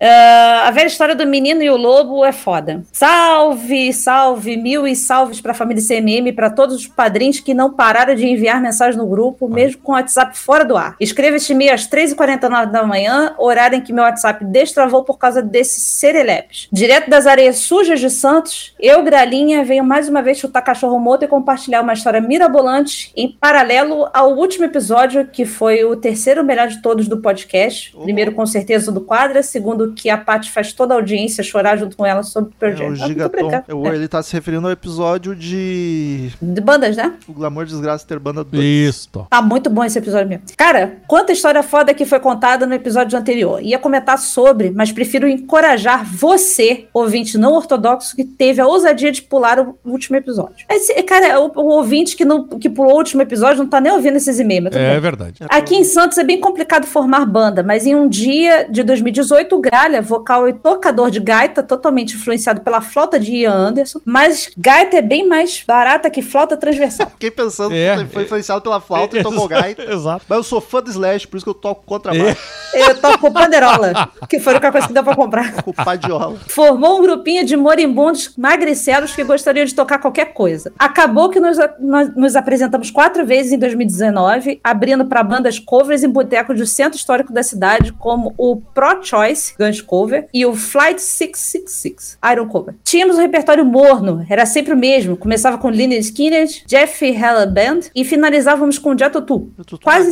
Ah, a velha história do menino e o lobo é foda. Salve, salve, mil e salves pra família CMM, pra todos os padrinhos que não pararam de enviar mensagem no grupo, mesmo com o WhatsApp fora do ar. Escreva este e-mail às 3h49 da manhã, horário em que meu WhatsApp destravou por causa desses serelepes. Direto das areias sujas de Santos, eu, Gralinha, venho mais uma vez chutar cachorro morto e compartilhar uma história mirabolante em paralelo ao último episódio, que foi o terceiro melhor de todos do podcast. Primeiro, com certeza, o do Quadras. Segundo que a Paty faz toda a audiência chorar junto com ela sobre Pearl É o Ah, Gigaton. obrigada. É o- Ele tá se referindo ao episódio de De bandas, né? O Glamour e Desgraça ter banda 2. Isso. Tá muito bom esse episódio mesmo. Cara, quanta história foda que foi contada no episódio anterior. Ia comentar sobre, mas prefiro encorajar você, ouvinte não ortodoxo, que teve a ousadia de pular o último episódio. Esse, cara, o, o ouvinte que, não, que pulou o último episódio não tá nem ouvindo esses e-mails. É bem. verdade. Aqui em Santos é bem complicado formar banda, mas em um dia de 2018, o Gralha, vocal e tocador de gaita, totalmente influenciado pela flauta de Ian Anderson, mas gaita é bem mais barata que flauta transversal. Fiquei pensando É. que foi influenciado pela flauta e tocou gaita. Exato. Mas eu sou fã do Slash, por isso que eu toco contrabaixo É. Eu toco com panderola, que foi a única coisa que deu pra comprar. com padiola. Formou um grupinho de moribundos magricelos que gostariam de tocar qualquer coisa. Acabou que nos, nós nos apresentamos quatro vezes em 2019, abrindo para bandas covers em botecos do centro histórico da cidade, como o Pro Choice, Guns Cover, e o Flight 666, Iron Cover. Tínhamos um repertório morno, era sempre o mesmo. Começava com Lynyrd Skynyrd, Jeff Heller Band e finalizávamos com Jatutu. Quase...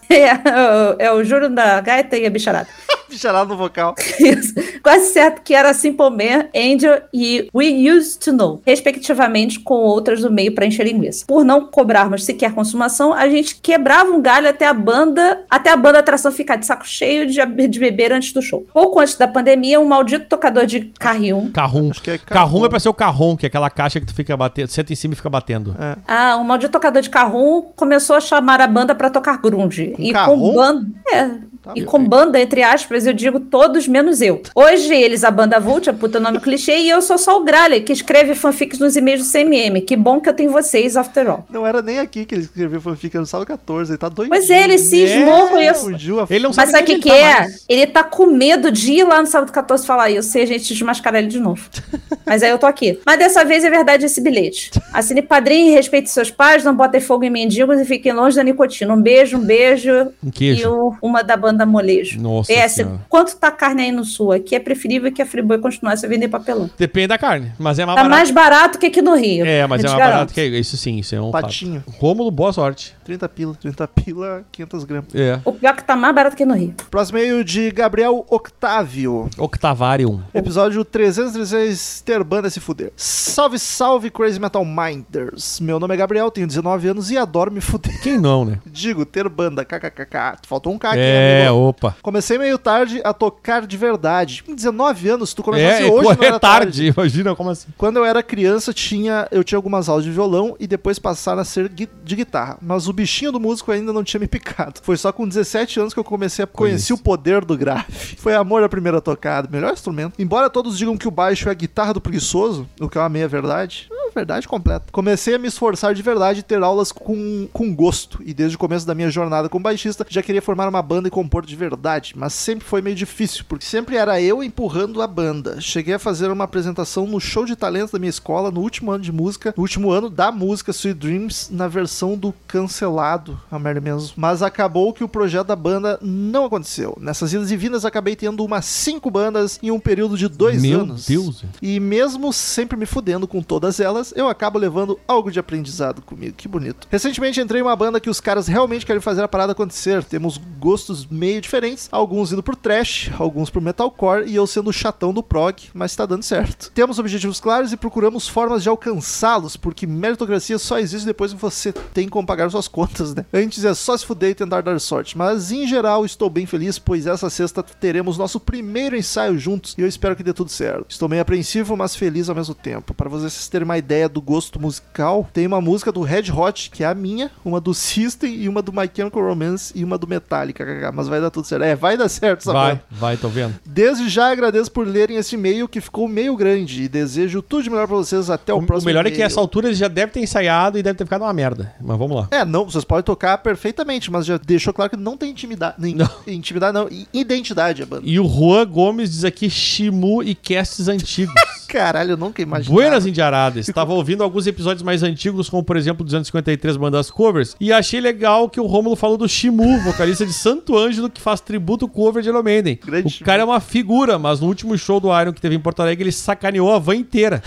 É, é o- é o Juro da Gaita e a Bicharada. Bicharado no vocal. Isso. Quase certo que era Simple Man, Angel e We Used to Know, respectivamente, com outras do meio para encher linguiça. Por não cobrarmos sequer consumação, a gente quebrava um galho até a banda, até a banda atração ficar de saco cheio de, de beber antes do show. Pouco antes da pandemia, um maldito tocador de carrinho. Carrum. Acho que é Carrum carrum. é pra ser o carrom, que é aquela caixa que tu fica batendo, senta em cima e fica batendo. Ah, um maldito tocador de carrum começou a chamar a banda para tocar grunge. Com e carrum? com banda. É. Tá e bem. com banda, entre aspas, eu digo todos menos eu. Hoje eles, a banda Vult, é puta nome clichê, e eu sou só o Gralha, que escreve fanfics nos e-mails do CMM. Que bom que eu tenho vocês, after all. Não era nem aqui que ele escreveu fanfic, era no sábado 14, ele tá doidinho. Pois é, ele cismou com isso. A Ele não Mas sabe sabe o que, nem que ele é? tá mais. Ele tá com medo de ir lá no sábado 14 e falar isso e a gente desmascarar ele de novo. Mas aí eu tô aqui. Mas dessa vez é verdade esse bilhete. Assine padrinho, respeite seus pais, não botem fogo em mendigos e fiquem longe da nicotina. Um beijo, um beijo. Um queijo. E o- uma da banda molejo. Nossa PS, Senhora. quanto tá a carne aí no sul? Aqui é preferível que a Friboi continuasse a vender papelão. Depende da carne, mas é mais Tá barato. mais barato que aqui no Rio. É, mas é mais garanto. barato que isso sim, isso é um Patinho. fato. Rômulo, boa sorte. 30 pila. 30 pila, 500 gramas. É. O pior é que tá mais barato que no Rio. Próximo e-mail de Gabriel Octávio. Octavarium. Episódio 316, ter banda se fuder. Salve, salve, Crazy Metal Minders. Meu nome é Gabriel, tenho 19 anos e adoro me fuder. Quem não, né? Digo, ter banda, kkkk. Faltou um K aqui, É, amigo. Opa. Comecei meio tarde a tocar de verdade. Com 19 anos, tu começasse É, é, hoje, não é era tarde, imagina como assim. Quando eu era criança, tinha, eu tinha algumas aulas de violão e depois passaram a ser gui- de guitarra. Mas o bichinho do músico ainda não tinha me picado. Foi só com 17 anos que eu comecei a conhecer o poder do grave. Foi amor à primeira tocada, melhor instrumento. Embora todos digam que o baixo é a guitarra do preguiçoso, o que é uma meia verdade, é verdade completa. Comecei a me esforçar de verdade e ter aulas com, com gosto. E desde o começo da minha jornada como baixista, já queria formar uma banda e compor de verdade. Mas sempre foi meio difícil, porque sempre era eu empurrando a banda. Cheguei a fazer uma apresentação no show de talentos da minha escola no último ano de música, no último ano da música Sweet Dreams, na versão do cancelado, a merda mesmo. Mas acabou que o projeto da banda não aconteceu. Nessas idas e vindas, acabei tendo umas cinco bandas em um período de dois Meu anos. Deus. E mesmo sempre me fudendo com todas elas, eu acabo levando algo de aprendizado comigo. Que bonito. Recentemente entrei em uma banda que os caras realmente querem fazer a parada acontecer. Temos gostos meio diferentes, alguns indo pro trash, alguns pro metalcore e eu sendo o chatão do prog, mas tá dando certo. Temos objetivos claros e procuramos formas de alcançá-los, porque meritocracia só existe depois que você tem como pagar suas contas, né? Antes é só se fuder e tentar dar sorte, mas em geral estou bem feliz, pois essa sexta teremos nosso primeiro ensaio juntos e eu espero que dê tudo certo. Estou meio apreensivo, mas feliz ao mesmo tempo. Para vocês terem uma ideia do gosto musical, tem uma música do Red Hot, que é a minha, uma do System e uma do My Chemical Romance e uma do Metallica, mas vai dar tudo certo. É, vai dar certo essa Vai, banda. vai, tô vendo. Desde já agradeço por lerem esse e-mail que ficou meio grande e desejo tudo de melhor pra vocês até o, O, o próximo melhor é que essa altura eles já devem ter ensaiado e deve ter ficado uma merda. Mas vamos lá. É, não, vocês podem tocar perfeitamente, mas já deixou claro que não tem intimidade. Nem, Não. Intimidade não, identidade a banda. E o Juan Gomes diz aqui Shimu e casts antigos. Caralho, eu nunca imaginei. Buenas Indiaradas. Estava ouvindo alguns episódios mais antigos, como por exemplo 253 bandas covers, e achei legal que o Rômulo falou do Shimu, vocalista de Santo Ângelo, que faz tributo cover de Iron Maiden. Grande o cara é uma figura, mas no último show do Iron que teve em Porto Alegre, ele sacaneou a van inteira.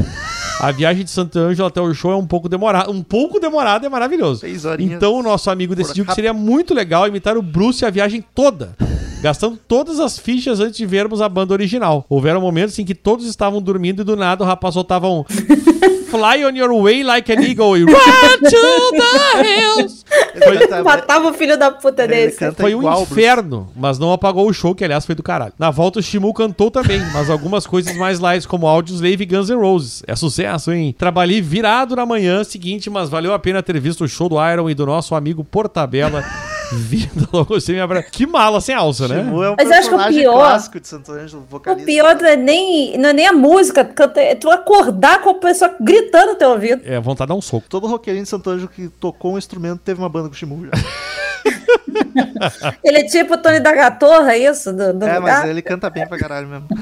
A viagem de Santo Ângelo até o show é um pouco demorada. Um pouco demorada é maravilhoso. Seis horinhas Então o nosso amigo decidiu que seria muito legal imitar o Bruce a viagem toda. gastando todas as fichas antes de vermos a banda original. Houveram momentos em que todos estavam dormindo e do nada o rapaz soltava um Fly on your way like an eagle e Run to the hills. Ele canta, Matava o filho da puta desse. Foi um igual o Bruce. inferno, mas não apagou o show, que aliás foi do caralho. Na volta o Shimu cantou também, mas algumas coisas mais light, como Audioslave e Guns N' Roses. É sucesso, hein? Trabalhei virado na manhã seguinte, mas valeu a pena ter visto o show do Iron e do nosso amigo Portabella. Vindo logo sem me abra... Que mala sem alça, né? Shimu é um Mas eu acho que o pior- clássico de Santo Ângelo, O pior não é, nem, não é nem a música, canta- é tu acordar com a pessoa gritando no teu ouvido. É, vontade de dar um soco. Todo roqueirinho de Santo Ângelo que tocou um instrumento teve uma banda com o Shimu já. Ele é tipo o Tony da Gatorra, isso? Do, do É, lugar. mas ele canta bem pra caralho mesmo.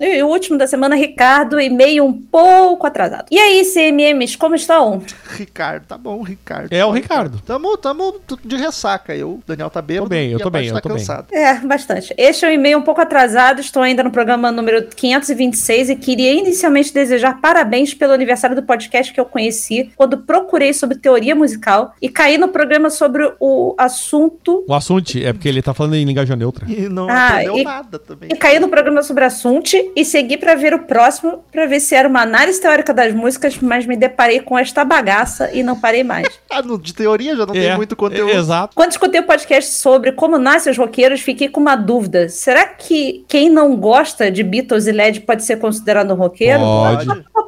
E o último da semana, Ricardo, e-mail um pouco atrasado. E aí, CMMs, como estão? Ricardo, tá bom, Ricardo. É o Ricardo. Tamo, tamo de ressaca. Eu, o Daniel tá bêbado. Tô bem, eu e a tô bem, eu tá tô bem. cansado. É, bastante. Este é um e-mail um pouco atrasado, estou ainda no programa número 526 e queria inicialmente desejar parabéns pelo aniversário do podcast que eu conheci quando procurei sobre teoria musical e caí no programa sobre o assunto. O assunto é porque ele tá falando em linguagem neutra. E não Ah, aprendeu e- nada também. E caí no programa sobre assunto e segui para ver o próximo, para ver se era uma análise teórica das músicas, mas me deparei com esta bagaça e não parei mais. Ah, no- de teoria já não É, tem muito conteúdo. é, Exato. Quando escutei o podcast sobre como nascem os roqueiros, fiquei com uma dúvida. Será que quem não gosta de Beatles e LED pode ser considerado um roqueiro? Pode. O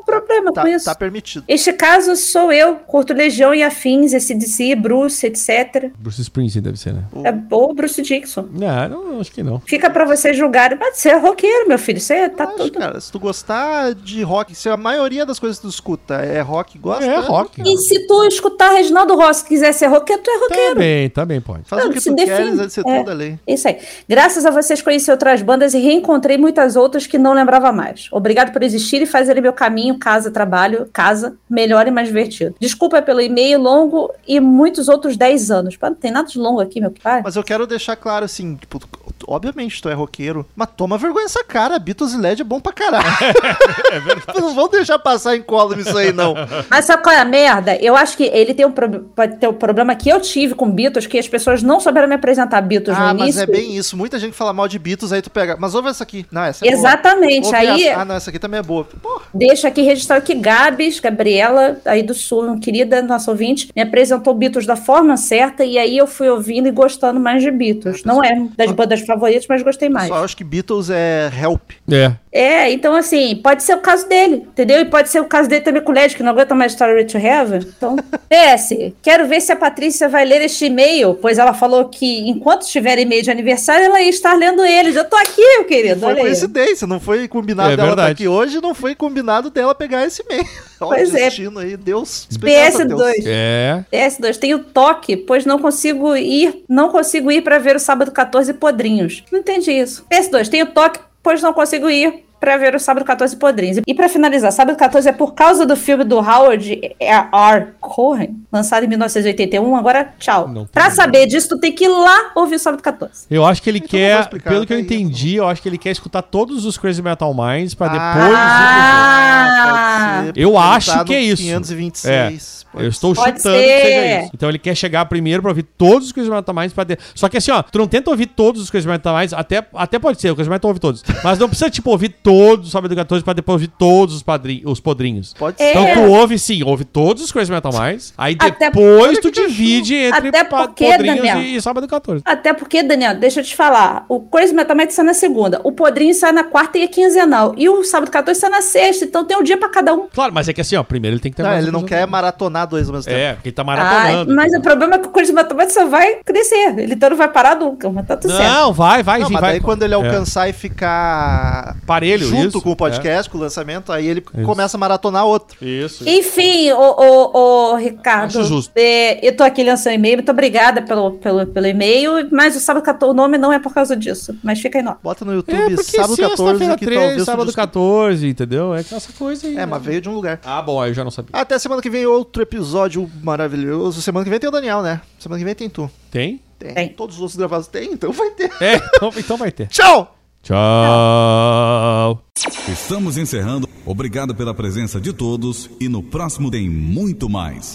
problema Tá, com isso? tá permitido. Este caso sou eu, curto Legião e Afins, SDC, Bruce, etc. Bruce Springsteen deve ser, né? É, ou Bruce Dixon. Não, não, acho que não. Fica pra vocês julgarem. Mas você é roqueiro, meu filho. Você tá Acho, tudo. cara, se tu gostar de rock, se a maioria das coisas que tu escuta é rock, gosta. É rock. E se tu escutar Reginaldo Rossi e quiser ser roqueiro, tu é roqueiro. Também, também pode. Faz o Não, que se tu define. queres, é de ser É. tudo além. Isso aí. Graças a vocês conheci outras bandas e reencontrei muitas outras que não lembrava mais. Obrigado por existir e fazerem meu caminho, casa, trabalho, casa, melhor e mais divertido. Desculpa pelo e-mail longo e muitos outros 10 anos. Pá, Não tem nada de longo aqui, meu pai. Mas eu quero deixar claro assim, tipo, obviamente tu é roqueiro, mas toma vergonha essa cara, Beatles e LED é bom pra caralho. é verdade. Não vão deixar passar em colo isso aí, não. Mas sabe qual é a merda? Eu acho que ele tem um, pro- pode ter um problema que eu tive com Beatles, que as pessoas não souberam me apresentar Beatles ah, no mas início. é bem isso. Muita gente fala mal de Beatles, aí tu pega. Mas ouve essa aqui. Não, essa é boa. Exatamente. Ouve Aí essa. Ah, não, essa aqui também é boa. Porra. Deixo aqui registrado que Gabs, Gabriela, aí do Sul, querida nossa ouvinte, me apresentou Beatles da forma certa e aí eu fui ouvindo e gostando mais de Beatles. Não é das bandas favoritas, mas gostei mais. Só acho que Beatles é help. É. É, então assim, pode ser o caso dele, entendeu? E pode ser o caso dele também com o Led, que não aguenta mais Story to Heaven. Então, PS, quero ver se a Patrícia vai ler este e-mail, pois ela falou que enquanto estiver e-mail de aniversário, ela ia estar lendo eles. Eu tô aqui, meu querido. Foi coincidência, não foi combinado É dela estar verdade. aqui hoje, não foi combinado dela pegar esse e-mail. Olha Pois o é. destino aí, Deus. PS2. É. PS2, tenho toque, pois não consigo ir, não consigo ir para ver o sábado 14 Podrinhos. Não entendi isso. PS2, tenho toque, pois não consigo ir para ver o sábado 14 Podrinhos. E para finalizar, sábado 14 é por causa do filme do Howard R. Cohen, lançado em 1981. Agora, tchau. Para saber disso, tu tem que ir lá ouvir o sábado 14. Eu acho que ele Então quer, explicar, pelo que eu tá entendi, eu acho que ele quer escutar todos os Crazy Metal Minds pra Ah, depois ir Ah, pode ser, Eu acho que é isso. 526. pro... Eu estou Pode chutando que seja ser. isso. Então ele quer chegar primeiro pra ouvir todos os Crazy Metal Minds pra ter... Só que assim, ó, tu não tenta ouvir todos os Crazy Metal Minds, até, até pode ser, o Crazy Metal ouve todos. Mas não precisa, tipo, ouvir todos os Sábado 14 pra depois ouvir todos os, padrin... os podrinhos. Pode É. ser. Então tu ouve sim, ouve todos os Crazy Metal Minds, aí Até- depois tu divide entre Até porque, podrinhos Daniel, e, e Sábado 14. Até porque, Daniel, deixa eu te falar. O Crazy Metal Mind sai na segunda. O Podrinho sai na quarta e é quinzenal. E o sábado 14 sai na sexta. Então tem um dia pra cada um. Claro, mas é que assim, ó, primeiro ele tem que ter Não, mais ele não quer maratonar dois ao mesmo tempo. É, porque ele tá Ah, maratonando. mas o problema é que o Metal Mind só vai crescer. Ele então não vai parar nunca. Mas tá tudo certo. Não, vai, vai, Não, sim, mas vai. daí quando ele É. alcançar e ficar Parelho, junto isso, com o podcast, com o lançamento, aí ele Isso. começa a maratonar outro. Isso. Enfim, ô, ô, ô, Ricardo, Acho justo. é, eu tô aqui lendo seu e-mail, muito obrigada pelo, pelo, pelo e-mail, mas o sábado 14, o nome não é por causa disso, mas fica aí nó. Bota no É, YouTube sábado 14 sexta-feira que 13, talvez tu sábado descubra. 14, entendeu? É essa coisa aí. É, né? mas veio de um lugar. Ah, bom, aí eu já não sabia. Até semana que vem outro episódio maravilhoso. Semana que vem tem o Daniel, né? Semana que vem tem tu. Tem? Tem. Tem. Todos os outros gravados tem, então vai ter. É, então, então vai ter. Tchau! Tchau. Estamos encerrando. Obrigado pela presença de todos e no próximo tem muito mais.